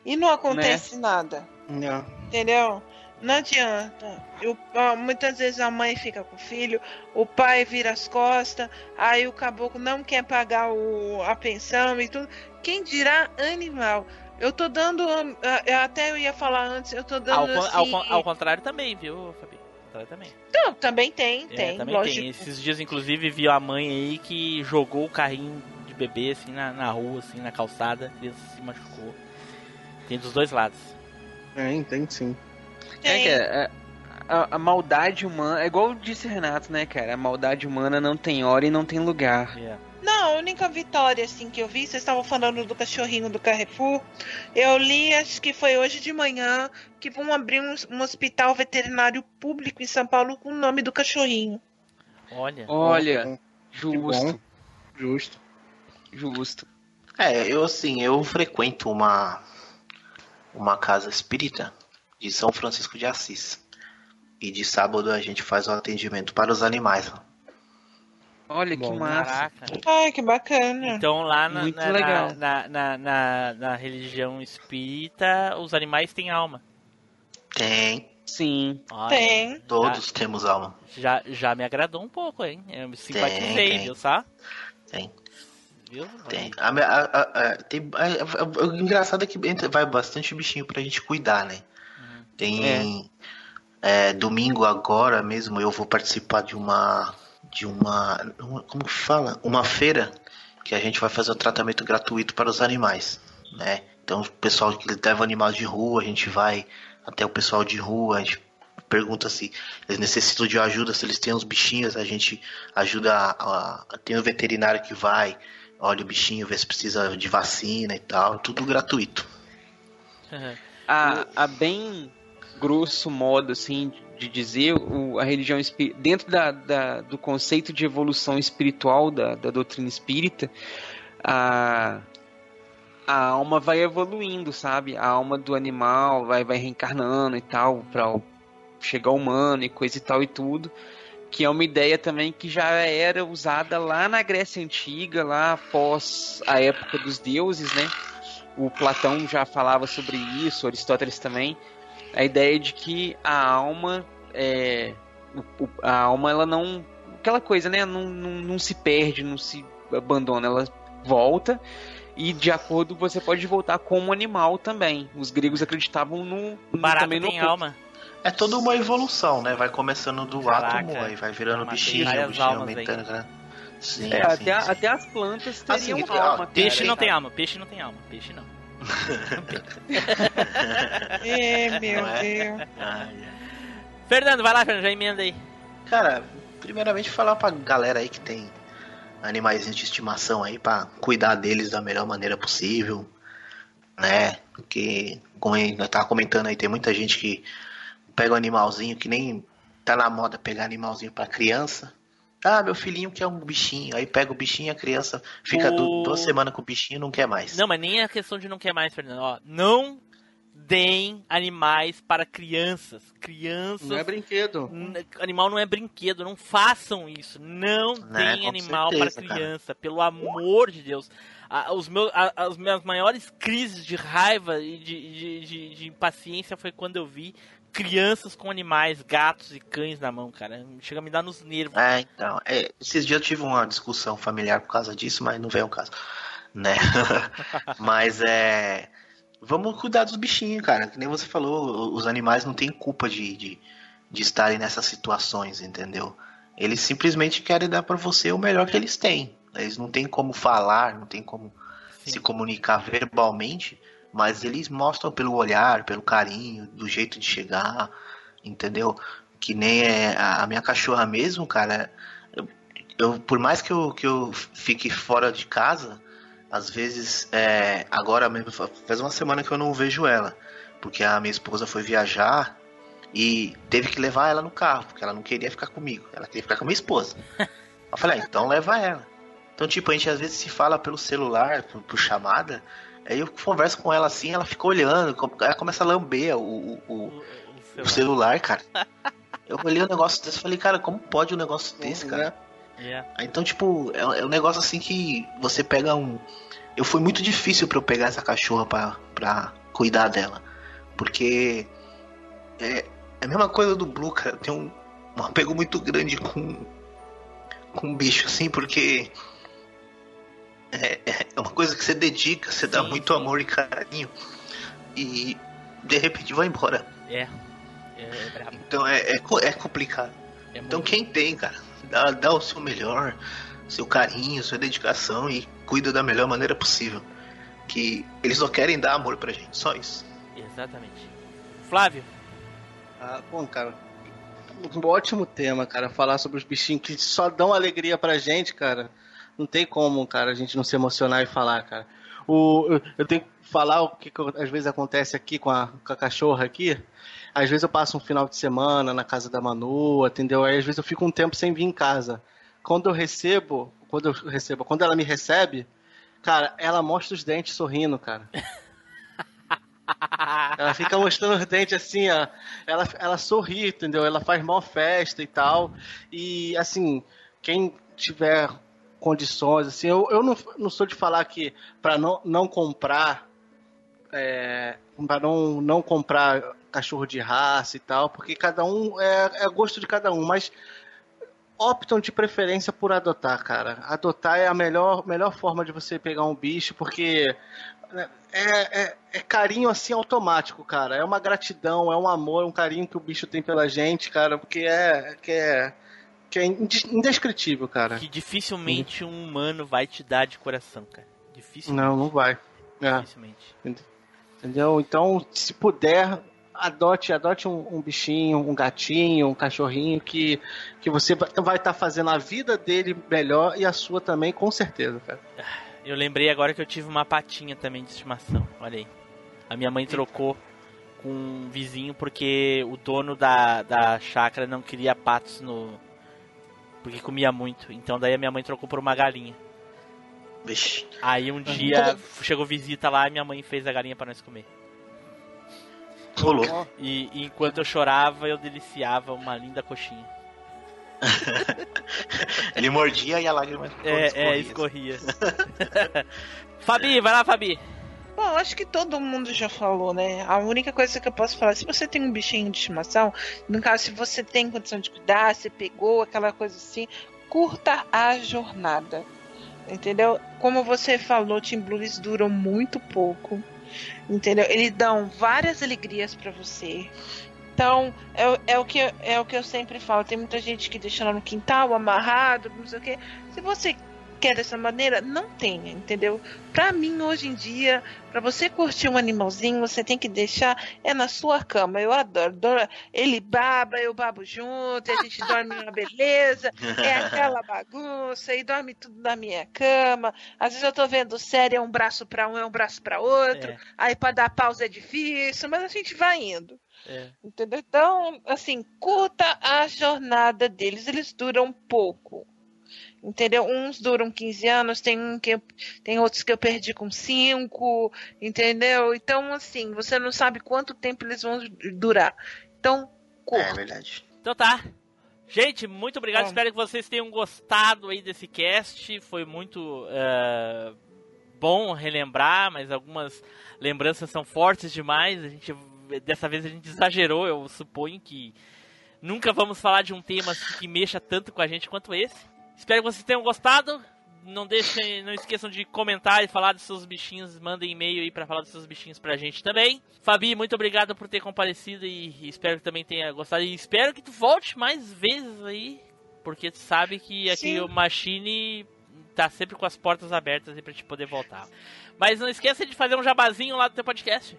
E não acontece nada. Não. Entendeu? Não adianta. Eu, ah, muitas vezes a mãe fica com o filho, o pai vira as costas, aí o caboclo não quer pagar o, a pensão e tudo. Quem dirá animal? Eu tô dando. ah, eu Até eu ia falar antes, eu tô Ao, dando. ao, assim, con- ao contrário também, viu, Fabi? Ao contrário também. Não, também tem, É, tem. também lógico. tem. Esses dias, inclusive, vi a mãe aí que jogou o carrinho de bebê assim na, na rua, assim, na calçada, a criança se machucou. Tem dos dois lados. É, tem sim. É, Tem. cara, a, a- maldade humana, é igual disse Renato, né, cara? A maldade humana não tem hora e não tem lugar. É. Não, a única vitória assim que eu vi, vocês estavam falando do cachorrinho do Carrefour. Eu li, acho que foi hoje de manhã, que vão abrir um, um hospital veterinário público em São Paulo com o nome do cachorrinho. Olha. Olha, justo. Justo. justo. É, eu assim, eu frequento uma uma casa espírita de São Francisco de Assis. E de sábado a gente faz o atendimento para os animais. Olha que Bom, massa. Caraca. Ai, que bacana. Então lá na, na, na, na, na, na religião espírita, os animais têm alma. Tem, Sim. Olha, Tem. todos temos alma. Já, já me agradou um pouco, hein? Eu me simpatizei, tem. viu, sabe? Tem, Viu? tem. A, minha- a- a- a- tem a- a- o engraçado é que vai bastante bichinho pra gente cuidar, né? Tem é, domingo agora mesmo eu vou participar de uma de uma uma- como que fala uma feira que a gente vai fazer o tratamento gratuito para os animais, né? Então o pessoal que leva animais de rua a gente vai até o pessoal de rua a gente pergunta se eles necessitam de ajuda, se eles têm uns bichinhos a gente ajuda a, a- tem um veterinário que vai olha o bichinho, vê se precisa de vacina e tal, tudo gratuito. a, a bem grosso modo assim de dizer o, a religião dentro da, da- do conceito de evolução espiritual da, da doutrina espírita a, a alma vai evoluindo sabe? A alma do animal vai vai reencarnando e tal para chegar humano e coisa e tal e tudo que é uma ideia também que já era usada lá na Grécia antiga lá após a época dos deuses né? O Platão já falava sobre isso, Aristóteles também, a ideia de que a alma é a alma ela não aquela coisa, né, não, não, não se perde, não se abandona, ela volta e de acordo você pode voltar como animal também. Os gregos acreditavam no, no Barata também no tem alma. É toda uma evolução, né? Vai começando do Caraca, átomo, aí vai virando bichinho, bichinho aumentando, né? Sim, É, sim, até, sim. até as plantas Assim, teriam ó, alma. cara. Peixe não tem alma, peixe não tem alma, peixe não. É, meu é? Deus. Fernando, vai lá, Fernando, já emenda aí. Cara, primeiramente falar pra galera aí que tem animais de estimação aí pra cuidar deles da melhor maneira possível, né? Porque, como eu tava comentando aí, tem muita gente que pega um animalzinho que nem tá na moda pegar animalzinho pra criança. Ah, meu filhinho quer um bichinho. Aí pega o bichinho e a criança fica O- duas semanas com o bichinho e não quer mais. Não, mas nem é questão de não quer mais, Fernando. Ó, não deem animais para crianças. Crianças. Não é brinquedo. Animal não é brinquedo, não façam isso. Não Né, deem com animal certeza, para criança, pelo amor de Deus. Os meus, as minhas maiores crises de raiva e de, de, de- de impaciência foi quando eu vi crianças com animais, gatos e cães na mão, cara. Chega a me dar nos nervos. É, então, é, esses dias eu tive uma discussão familiar por causa disso, mas não veio o caso, né? mas é, vamos cuidar dos bichinhos, cara. Que nem você falou, os animais não têm culpa de, de, de estarem nessas situações, entendeu? Eles simplesmente querem dar pra você o melhor que eles têm. Eles não têm como falar, não tem como se comunicar verbalmente, mas eles mostram pelo olhar, pelo carinho, do jeito de chegar, entendeu? Que nem é a minha cachorra mesmo, cara. Eu, eu- por mais que eu, que eu fique fora de casa, às vezes, é, agora mesmo, fa- faz uma semana que eu não vejo ela, porque a minha esposa foi viajar e teve que levar ela no carro, porque ela não queria ficar comigo, ela queria ficar com a minha esposa. Eu falei, ah, então leva ela. Então, tipo, a gente às vezes se fala pelo celular, por, por chamada, aí eu converso com ela assim, ela fica olhando, ela começa a lamber o, o, o- O- o o celular, cara. Eu olhei um negócio desse e falei, cara, como pode um negócio desse, cara? É. Aí, Então, tipo, é, é um negócio assim que você pega um. Eu foi muito difícil pra eu pegar essa cachorra pra, pra cuidar dela. Porque é, é a mesma coisa do Blue, cara. Tem um, um apego muito grande com, com um bicho, assim, porque é, é uma coisa que você dedica, você dá Sim, muito sim. amor e carinho. E de repente vai embora. É. É, é. Então é, é, é complicado. É Então quem tem, cara, dá, dá o seu melhor, seu carinho, sua dedicação e cuida da melhor maneira possível. Que eles só querem dar amor pra gente, só isso. Exatamente. Flávio, Ah, bom, cara. Um ótimo tema, cara. Falar sobre os bichinhos que só dão alegria pra gente, cara. Não tem como, cara, a gente não se emocionar e falar, cara. O, eu, eu tenho que falar o que, que às vezes acontece aqui com a, com a cachorra aqui. Às vezes eu passo um final de semana na casa da Manu, entendeu? Aí às vezes eu fico um tempo sem vir em casa. Quando eu recebo, quando eu recebo, quando ela me recebe, cara, ela mostra os dentes sorrindo, cara. Ela fica mostrando os dentes assim, ó. Ela, ela sorri, entendeu? Ela faz mó festa e tal. E, assim, quem tiver condições, assim, eu, eu não, não sou de falar que para não, não comprar, é, para não, não comprar cachorro de raça e tal, porque cada um é, é gosto de cada um, mas optam de preferência por adotar, cara. Adotar é a melhor, melhor forma de você pegar um bicho, porque é, é, é carinho assim automático, cara. É uma gratidão, é um amor, é um carinho que o bicho tem pela gente, cara, porque é que é, que é inde- indescritível, cara. que dificilmente um humano vai te dar de coração, cara. Dificilmente. Não, não vai. É, Dificilmente. entendeu? Então, se puder, adote, adote um, um bichinho, um gatinho, um cachorrinho que, que você vai estar fazendo a vida dele melhor e a sua também, com certeza, cara. Eu lembrei agora que eu tive uma patinha também de estimação. Olha aí. A minha mãe trocou com um vizinho porque o dono da, da chácara não queria patos no. Porque comia muito. Então daí a minha mãe trocou por uma galinha. Vixe. Aí um dia chegou visita lá e minha mãe fez a galinha para nós comer. Louco. E, e enquanto eu chorava, eu deliciava uma linda coxinha. Ele mordia e a lágrima É, é, escorria. Fabi, vai lá, Fabi. Bom, acho que todo mundo já falou, né? A única coisa que eu posso falar, se você tem um bichinho de estimação, no caso, se você tem condição de cuidar, você pegou aquela coisa assim, curta a jornada. Entendeu? Como você falou, Team Blues duram muito pouco. Entendeu? Eles dão várias alegrias pra você. Então, é, é, o que, é o que eu sempre falo. Tem muita gente que deixa lá no quintal, amarrado, não sei o quê. Se você quer dessa maneira, não tenha, entendeu? Pra mim, hoje em dia, pra você curtir um animalzinho, você tem que deixar é na sua cama. Eu adoro. adoro- Ele baba, eu babo junto, a gente dorme uma beleza, é aquela bagunça, e dorme tudo na minha cama. Às vezes eu tô vendo série, é um braço pra um, é um braço pra outro. É. Aí pra dar pausa é difícil, mas a gente vai indo. É. Entendeu? Então, assim, curta a jornada deles, eles duram pouco. Entendeu? Uns duram 15 anos, tem um que eu- tem outros que eu perdi com 5, entendeu? Então, assim, você não sabe quanto tempo eles vão durar. Então, É curta. verdade. Então tá. Gente, muito obrigado. Bom. Espero que vocês tenham gostado aí desse cast. Foi muito eh, bom relembrar, mas algumas lembranças são fortes demais. A gente dessa vez a gente exagerou. Eu suponho que nunca vamos falar de um tema assim que mexa tanto com a gente quanto esse. Espero que vocês tenham gostado. Não deixem, não esqueçam de comentar e falar dos seus bichinhos. Mandem e-mail aí pra falar dos seus bichinhos pra gente também. Fabi, muito obrigado por ter comparecido e espero que também tenha gostado. E espero que tu volte mais vezes aí, porque tu sabe que aqui Sim. o Machine tá sempre com as portas abertas aí pra te poder voltar. Mas não esqueça de fazer um jabazinho lá do teu podcast.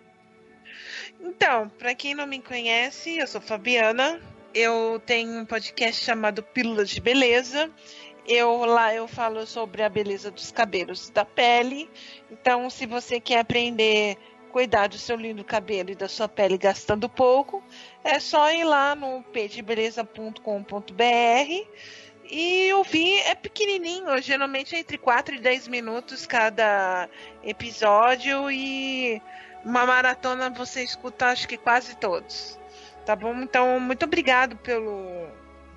Então, pra quem não me conhece, eu sou Fabiana. Eu tenho um podcast chamado Pílulas de Beleza. Eu lá eu falo sobre a beleza dos cabelos e da pele. Então, se você quer aprender a cuidar do seu lindo cabelo e da sua pele gastando pouco, é só ir lá no pdebeleza.com.br e ouvir. É pequenininho, geralmente é entre 4 e 10 minutos cada episódio e uma maratona você escuta acho que quase todos. Tá bom? Então, muito obrigado pelo,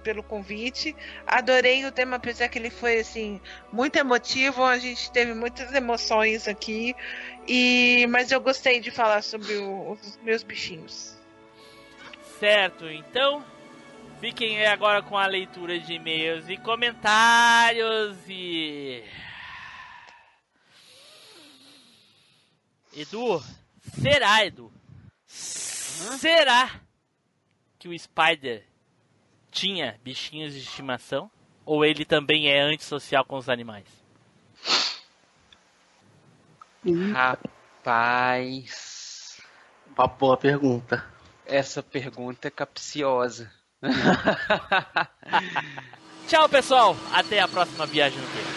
pelo convite. Adorei o tema, apesar que ele foi assim, muito emotivo. A gente teve muitas emoções aqui. E mas eu gostei de falar sobre o- os meus bichinhos. Certo, então fiquem aí agora com a leitura de e-mails e comentários e. Edu, será, Edu? Será que o Spider tinha bichinhos de estimação? Ou ele também é antissocial com os animais? Rapaz, Uma boa pergunta. essa pergunta é capciosa. Tchau, pessoal! Até a próxima viagem no tempo.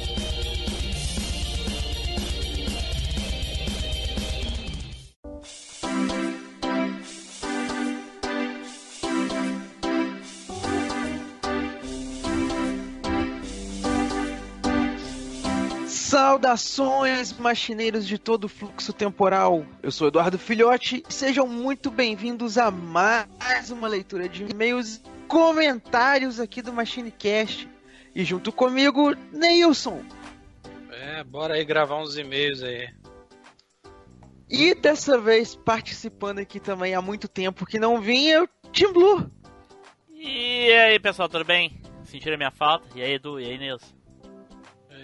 Saudações, machineiros de todo o fluxo temporal. Eu sou Eduardo Filhote e sejam muito bem-vindos a mais uma leitura de e-mails e comentários aqui do MachineCast. E junto comigo, Neilson. É, bora aí gravar uns e-mails aí. E dessa vez participando aqui também há muito tempo que não vinha, o Tim Blue. E aí, pessoal, tudo bem? Sentiram a minha falta? E aí, Edu? E aí, Nilson?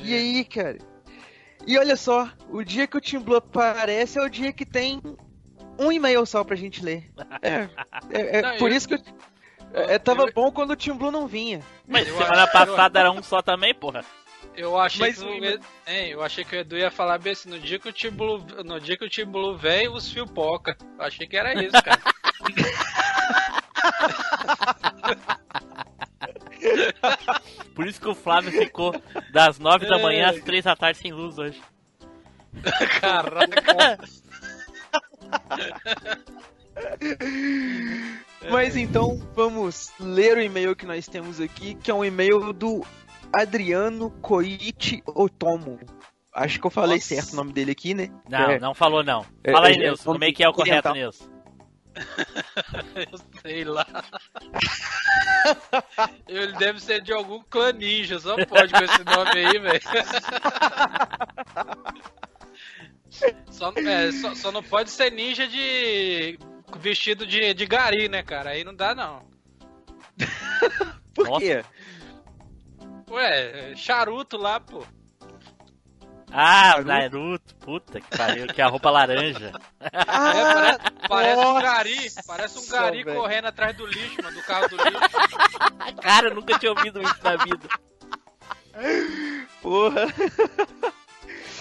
E aí, cara? E olha só, o dia que o Tim Blue aparece é o dia que tem um e-mail só pra gente ler. É, é- é Não, por eu- isso que eu, É, é, tava bom quando o Team Blue não vinha. Mas Eu semana acho- passada era um só também, porra. Eu achei Mas que o- o Edu, hein, eu achei que o Edu ia falar bem assim, no dia que o Team Blue, no dia que o Team Blue veio, os fio poca. Eu achei que era isso, cara. Por isso que o Flávio ficou das 9 da manhã É. às 3 da tarde sem luz hoje. Caraca. Mas então vamos ler o e-mail que nós temos aqui, que é um e-mail do Adriano Koichi Otomo. Acho que eu falei Nossa. certo o nome dele aqui, né? Não, É. não falou não. É, Fala aí, é, Nilson, é, como é que é o correto. Nilson? Eu sei lá. Ele deve ser de algum clã ninja, só pode com esse nome aí, velho. Só, é, só, só não pode ser ninja de. vestido de, de gari, né, cara? Aí não dá não. Por Nossa. quê? Ué, charuto lá, pô. Ah, Naruto? Naruto, puta que pariu, que é a roupa laranja. É, parece, parece um gari, parece um gari velho. correndo atrás do lixo, mano, do carro do lixo. Cara, eu nunca tinha ouvido isso na vida. Porra.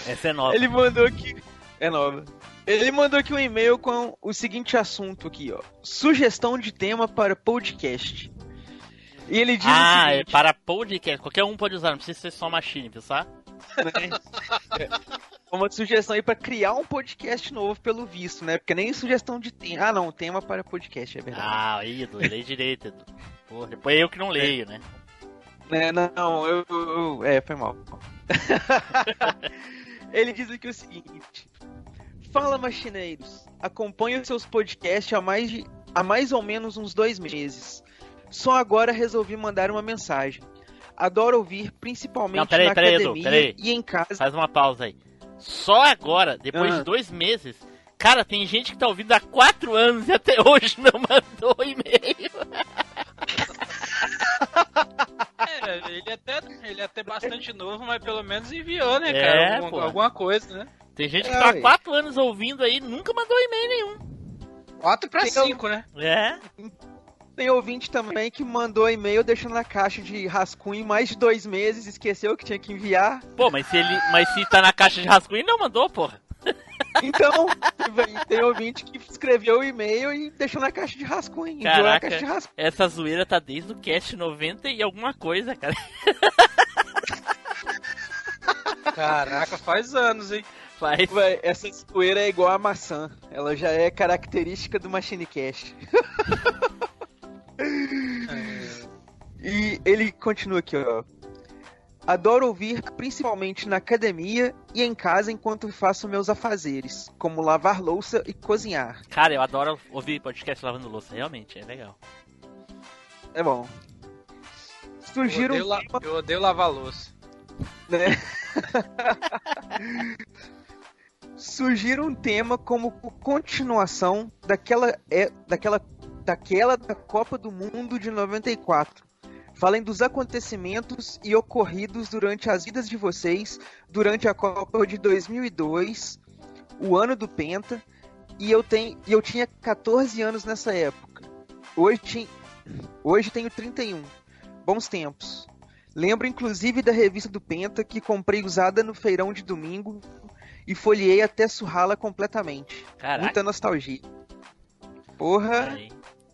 Essa é nova. Ele mandou aqui. É nova. Ele mandou aqui um e-mail com o seguinte assunto aqui, ó. Sugestão de tema para podcast. E ele diz Ah, o é seguinte, para podcast. Qualquer um pode usar, não precisa ser só machine, sabe? Né? É uma sugestão aí para criar um podcast novo, pelo visto, né? Porque nem sugestão de tema. Ah, não, tema para podcast, é verdade. Ah, aí, Edu, lê direito, Edu. Porra, depois eu que não leio, né? Né, não, eu, eu- eu- É, foi mal. Ele diz aqui o seguinte: Fala, machineiros. Acompanho seus podcasts há mais, de, há mais ou menos uns dois meses. Só agora resolvi mandar uma mensagem. Adoro ouvir, principalmente Não, peraí, na peraí, Edu, academia peraí. e em casa. Faz uma pausa aí. Só agora, depois Ah. de dois meses, cara, tem gente que tá ouvindo há quatro anos e até hoje não mandou e-mail. É, ele até, ele até bastante novo, mas pelo menos enviou, né, É, cara? Alguma, pô. alguma coisa, né? Tem gente que É, tá há quatro anos ouvindo aí e nunca mandou e-mail nenhum. 4 pra Tem 5, né? É? Tem ouvinte também que mandou e-mail deixando na caixa de rascunho mais de dois meses, esqueceu que tinha que enviar. Pô, mas se ele. Mas se tá na caixa de rascunho, não mandou, porra. Então, tem ouvinte que escreveu o e-mail e deixou na caixa de rascunho. Caraca. caixa de rascunho. Essa zoeira tá desde o cast 90 e alguma coisa, cara. Caraca, faz anos, hein? Faz. Véi, essa zoeira é igual a maçã. Ela já é característica do Machine Cash. e ele continua aqui, ó. Adoro ouvir principalmente na academia e em casa enquanto faço meus afazeres, como lavar louça e cozinhar. Cara, eu adoro ouvir podcast lavando louça, realmente, é legal. É bom. Eu Surgiram odeio, la- eu odeio lavar louça. né? Surgir um tema como continuação daquela é daquela daquela da Copa do Mundo de 94. Falem dos acontecimentos e ocorridos durante as vidas de vocês durante a Copa de 2002, o ano do Penta, e eu tenho eu tinha 14 anos nessa época. Hoje ti- hoje tenho 31. Bons tempos. Lembro inclusive da revista do Penta que comprei usada no feirão de domingo e folheei até surrá-la completamente. Caraca. Muita nostalgia. Porra. Aí.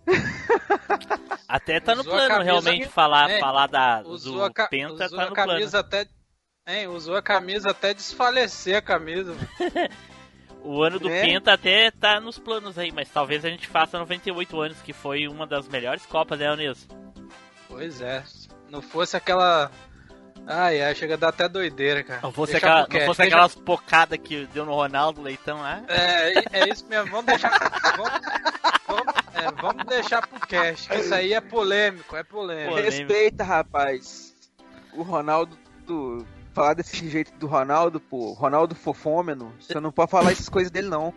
Até tá no Usou plano camisa- realmente falar, É, falar da, Usou do a, Penta, usou tá a no plano. camisa até. Hein, usou a camisa até desfalecer a camisa. O ano do É. Penta até tá nos planos aí, mas talvez a gente faça 98 anos, que foi uma das melhores Copas, né, Nilson? Pois é. Não fosse aquela. Ai, ai, chega a dar até doideira, cara. Não fosse, aquela, não fosse deixa- aquelas pocadas que deu no Ronaldo Leitão lá. É, é isso mesmo, vamos deixar. Vamos, vamos, é, vamos deixar pro cast, que isso aí é polêmico, é polêmico. Respeita, rapaz. O Ronaldo. Do... Falar desse jeito do Ronaldo, pô. Ronaldo fofômeno. Você não pode falar essas coisas dele, não.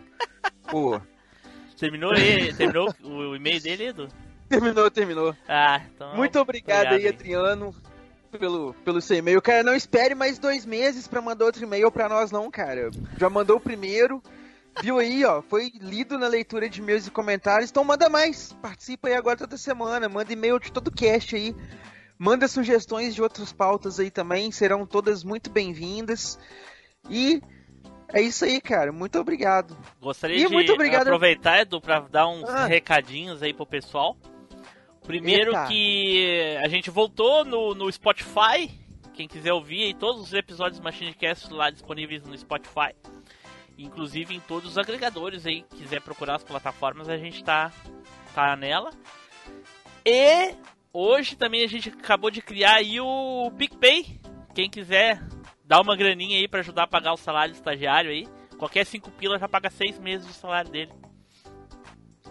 Pô. Terminou, aí, terminou o, e-mail dele, Edu? Terminou, terminou. Ah, então. Muito obrigado, aí, aí. Adriano, pelo, pelo seu e-mail. Cara, não espere mais dois meses pra mandar outro e-mail pra nós, não, cara. Já mandou o primeiro, Viu aí, ó? Foi lido na leitura de e-mails e comentários. Então manda mais. Participa aí agora toda semana. Manda e-mail de todo cast aí. Manda sugestões de outras pautas aí também. Serão todas muito bem-vindas. E é isso aí, cara. Muito obrigado. Gostaria E de muito obrigado. aproveitar, Edu, pra dar uns Ah. recadinhos aí pro pessoal. Primeiro Eita. que a gente voltou no, no Spotify. Quem quiser ouvir aí, todos os episódios do Machine Cast lá disponíveis no Spotify. Inclusive em todos os agregadores aí. Quiser procurar as plataformas, a gente tá, tá nela. E hoje também a gente acabou de criar aí o PicPay. Quem quiser dar uma graninha aí pra ajudar a pagar o salário do estagiário aí. Qualquer 5 pila já paga 6 meses de salário dele.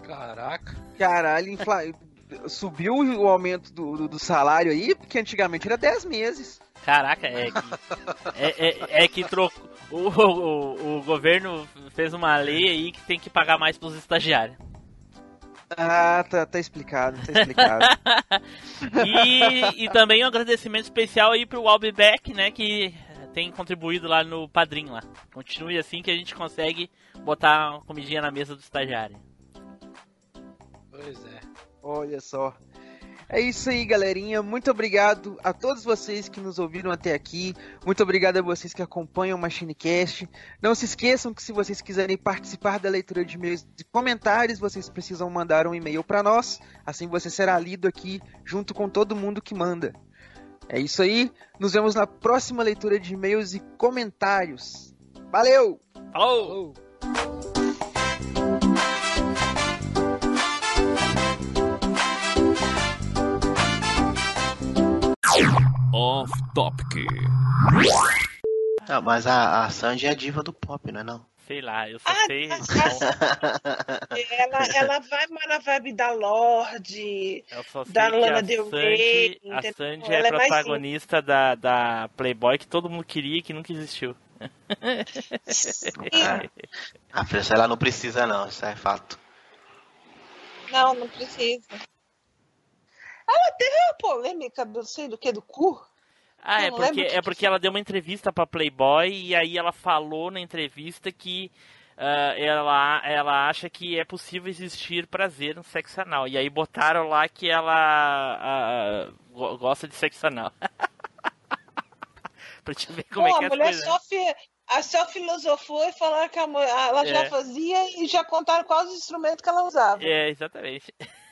Caraca. Caralho, infla... subiu o aumento do, do, do salário aí, porque antigamente era 10 meses. Caraca, é que. É, é, é que trocou. O, o, o governo fez uma lei aí que tem que pagar mais pros estagiários. Ah, tá, tá explicado, tá explicado. E, e também um agradecimento especial aí pro Albeback, né? Que tem contribuído lá no padrinho lá. Continue assim que a gente consegue botar uma comidinha na mesa do estagiário. Pois é. Olha só. É isso aí, galerinha. Muito obrigado a todos vocês que nos ouviram até aqui. Muito obrigado a vocês que acompanham o MachineCast. Não se esqueçam que se vocês quiserem participar da leitura de e-mails e comentários, vocês precisam mandar um e-mail para nós. Assim você será lido aqui junto com todo mundo que manda. É isso aí. Nos vemos na próxima leitura de e-mails e comentários. Valeu! Falou! Off Topic. Ah, mas a, a Sanji é a diva do pop, não é não? Sei lá, eu só Ah, sei. Ela, ela vai mais na vibe da Lorde. Da Lana a Del Sandy, Rey, a? Sandy é Ela é protagonista da, da Playboy que todo mundo queria e que nunca existiu. A França ela não precisa não, isso é fato. Não, não precisa. Ela teve uma polêmica do sei do que, do cu? Ah, é Não porque, é porque ela deu uma entrevista pra Playboy e aí ela falou na entrevista que ah, ela, ela acha que é possível existir prazer no sexo anal. E aí botaram lá que ela ah, go- gosta de sexo anal. pra te ver como Pô, é que a é mulher coisas. só, fi- a só filosofou e falaram que a ela já É. fazia e já contaram quais os instrumentos que ela usava. É, exatamente.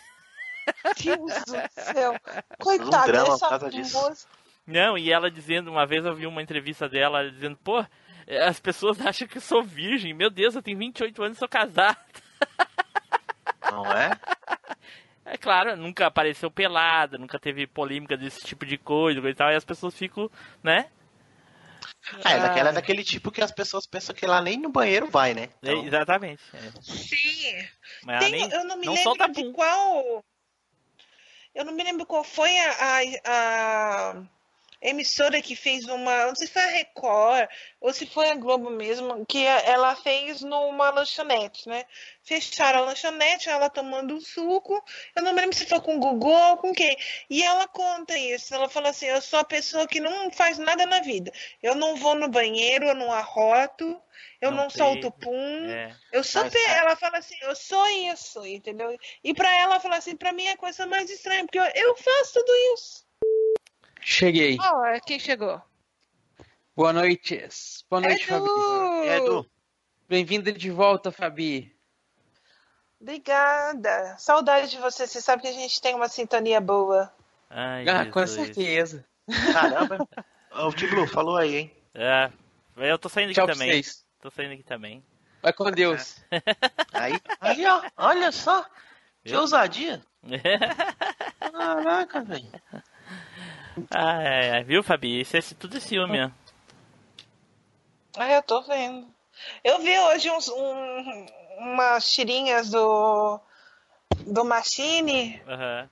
Deus do céu. Coitada drama dessa por causa disso. moça. Não, e ela dizendo, uma vez eu vi uma entrevista dela ela dizendo, pô, eh, as pessoas acham que eu sou virgem. Meu Deus, eu tenho 28 anos e sou casada. Não é? É claro, nunca apareceu pelada, nunca teve polêmica desse tipo de coisa coisa e tal, e as pessoas ficam, né? Ah, é daquela, é daquele tipo que as pessoas pensam que lá nem no banheiro vai, né? É, Então, exatamente. é. Sim. Mas Tem- ela nem, eu não me não lembro de qual. Eu não me lembro qual foi a, a- a emissora que fez uma. Não sei se foi a Record ou se foi a Globo mesmo, que ela fez numa lanchonete, né? Fecharam a lanchonete, ela tomando um suco. Eu não lembro se foi com o Gugu ou com quem. E ela conta isso. Ela fala assim: eu sou a pessoa que não faz nada na vida. Eu não vou no banheiro, eu não arroto, eu Não não, solto pum. É. Eu sou Mas pe- ela fala assim, eu sou isso, entendeu? E pra ela fala assim, pra mim é a coisa mais estranha, porque eu, eu faço tudo isso. Cheguei. Ó, quem chegou? Boa noite. Boa noite, Fabi. Edu! E Edu, Bem-vinda de volta, Fabi. Obrigada. Saudade de você. Você sabe que a gente tem uma sintonia boa. Ai, Ah, com certeza. caramba. O Tiblu falou aí, hein? É, eu tô saindo aqui Tchau pra também. vocês. Tô saindo aqui também. Vai com Deus. Aí, aí ó, olha só. Que ousadia. Caraca, velho. Ai, ai, ai, viu, Fabi? Isso é tudo é ciúme, ó. Ah, eu tô vendo. Eu vi hoje uns, um, umas tirinhas do, do Machine. Eu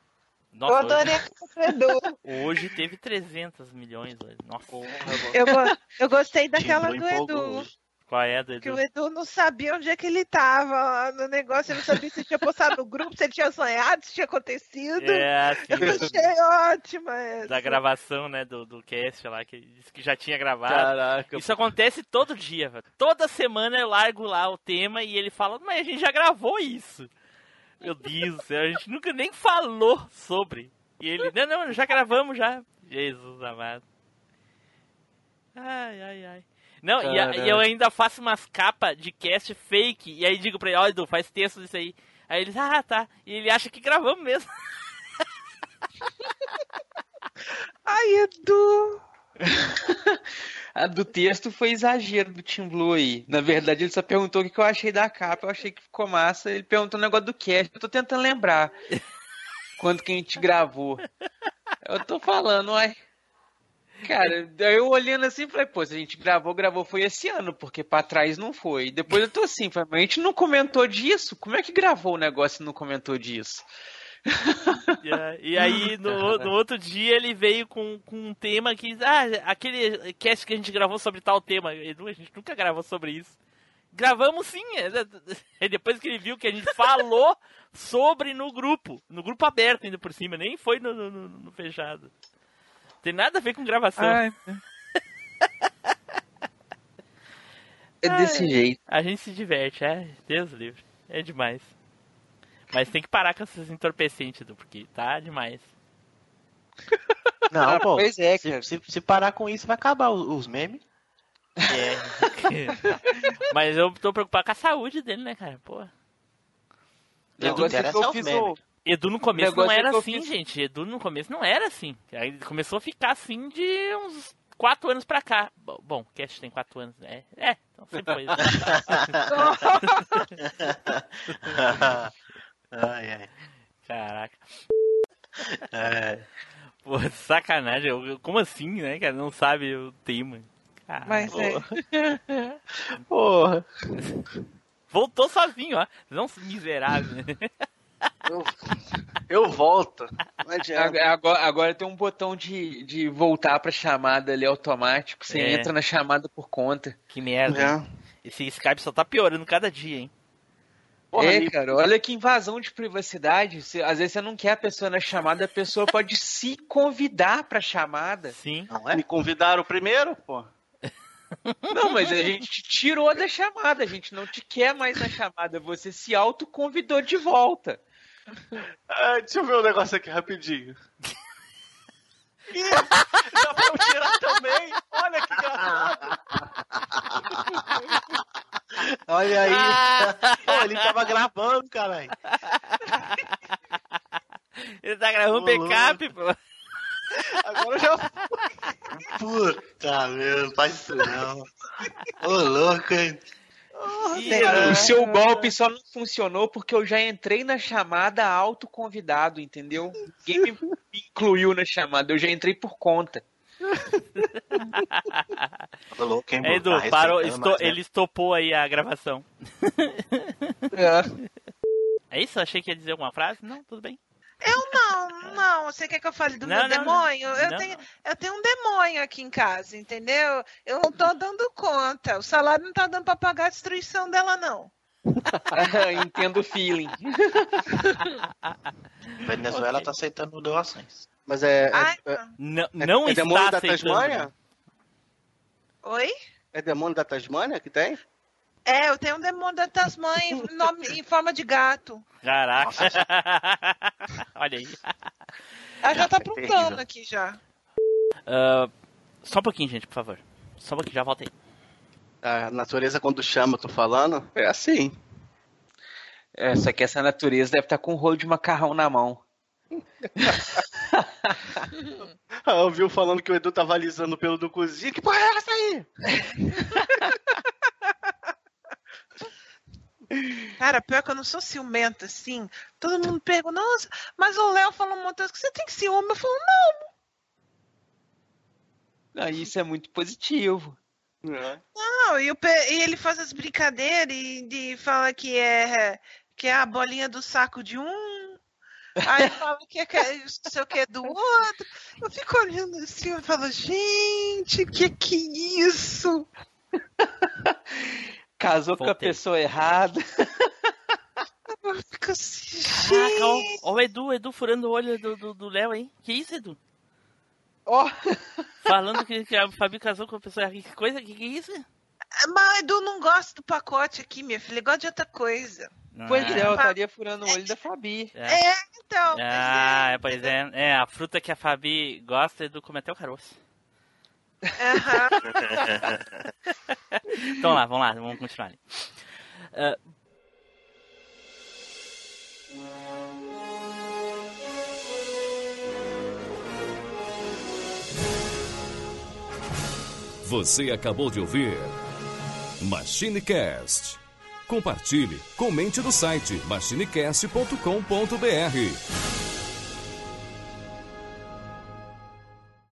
Nossa, adorei a Edu. hoje, hoje teve 300 milhões. hoje. Nossa. Eu, go- eu gostei daquela do Edu. hoje. Qual é, Que Edu? o Edu não sabia onde é que ele tava no negócio, ele não sabia se tinha postado no grupo, se ele tinha sonhado, se tinha acontecido. É, assim, Eu achei ótima essa. da gravação, né, do, do cast lá, que disse que já tinha gravado. Caraca. Isso acontece todo dia, velho. Toda semana eu largo lá o tema e ele fala, mas a gente já gravou isso. Meu Deus do céu, a gente nunca nem falou sobre. E ele, não, não, já gravamos já. Jesus amado. Ai, ai, ai. Não, e, a- e eu ainda faço umas capas de cast fake. E aí digo pra ele, ó, Edu, faz texto disso aí. Aí ele, ah, tá. E ele acha que gravamos mesmo. Ai, Edu. A do texto foi exagero do Tim Blue aí. Na verdade, ele só perguntou o que eu achei da capa. Eu achei que ficou massa. Ele perguntou o negócio do cast. Eu tô tentando lembrar quando que a gente gravou. Eu tô falando, uai. Cara, eu olhando assim, falei, pô, se a gente gravou, gravou foi esse ano, porque pra trás não foi. Depois eu tô assim, falei, mas a gente não comentou disso? Como é que gravou o negócio e não comentou disso? E, a- e aí, no, no outro dia, ele veio com, com um tema que. Ah, aquele cast que a gente gravou sobre tal tema. Edu, a gente nunca gravou sobre isso. Gravamos sim. É depois que ele viu que a gente falou sobre no grupo. No grupo aberto ainda por cima, nem foi no- no- no fechado. Tem nada a ver com gravação. Ai. É desse jeito. A gente se diverte, é. Deus livre. É demais. Mas tem que parar com esses entorpecentes, porque tá demais. Não, Ah, pô. pois é, se, cara. se, se parar com isso, vai acabar os, os memes. É. Mas eu tô preocupado com a saúde dele, né, cara? Pô. É eu os fiz o... Edu no começo não é era assim, fiz- gente. Edu no começo não era assim. Aí ele começou a ficar assim de uns quatro anos pra cá. Bom, o cast tem quatro anos, né? É, então sempre foi. ai, ai. Caraca. É. Pô, sacanagem. Como assim, né, cara? Não sabe o tema. Caraca. Mas é. Porra. Voltou sozinho, ó. Não miserável. Eu, eu volto. Não adianta. Agora, agora tem um botão de, de voltar pra chamada ali automático. Você É. entra na chamada por conta. Que merda. hein? É. Esse Skype só tá piorando cada dia, hein? Porra, é, cara, olha que invasão de privacidade. Você- às vezes você não quer a pessoa na chamada, a pessoa pode se convidar pra chamada. Sim. Não é? Me convidaram primeiro, pô. Não, mas a gente te tirou da chamada, a gente não te quer mais na chamada, você se autoconvidou de volta. Ah, deixa eu ver um negócio aqui rapidinho. Ih, dá pra eu tirar também? Olha que engraçado. Olha aí. Pô, ele tava gravando, caralho. Ele tá gravando Ô, backup, pô. Agora eu já Puta, meu, não faz isso não. Ô, louco, hein? Ih, O seu golpe só não funcionou porque eu já entrei na chamada autoconvidado, entendeu? Ninguém me incluiu na chamada, eu já entrei por conta. Ô, louco, hein, É, Edu, Tá parou, respeitando esto- mais, né? ele estopou aí a gravação. É. É isso? Achei que ia dizer alguma frase? Não, tudo bem. Eu não, não. Você quer que eu fale do Não, meu não, demônio? não. Eu, Não, tenho, não. eu tenho um demônio aqui em casa, entendeu? Eu não tô dando conta. O salário não tá dando pra pagar a destruição dela, não. Entendo o feeling. Venezuela tá aceitando doações. Mas é. é- Ai, é, Não, não é está demônio da aceitando. Tasmânia? Oi? É demônio da Tasmânia que tem? É, eu tenho um demônio da Tasmania em, nome- em forma de gato. Caraca. Olha aí. Ela já tá É aprontando terrível. aqui já. Ah, só um pouquinho, gente, por favor. Só um pouquinho, já voltei. A natureza, quando chama, eu tô falando, é assim. É, só que essa natureza deve estar com um rolo de macarrão na mão. Ah, eu vi falando que o Edu tava alisando o pelo do cozinho. Que porra é essa aí? Cara, pior que eu não sou ciumenta, assim. Todo mundo pergunta, nossa, mas o Léo falou um montão você tem ciúme. Eu falo, não, isso é muito positivo. não. E, o e ele faz as brincadeiras e de, fala que é, que é a bolinha do saco de um. Aí fala que é que é não sei o que do outro. Eu fico olhando assim e falo, gente, que que é isso? Casou com a Voltei. pessoa errada. Fica assim, Caraca, ó, ó o Edu, o Edu furando o olho do do- do Léo aí. Que isso, Edu? Ó, Falando que, que a Fabi casou com a pessoa. Que coisa? Que que é isso? Mas o Edu não gosta do pacote aqui, minha filha. Ele gosta de outra coisa. pois Ah, é, eu estaria furando o olho da Fabi. é. É, então. Ah, pois é. É, a fruta que a Fabi gosta é do comer até o caroço. Então lá, vamos lá, vamos continuar ali. Ah, Você acabou de ouvir MachineCast. Compartilhe, comente no site machinecast.com.br.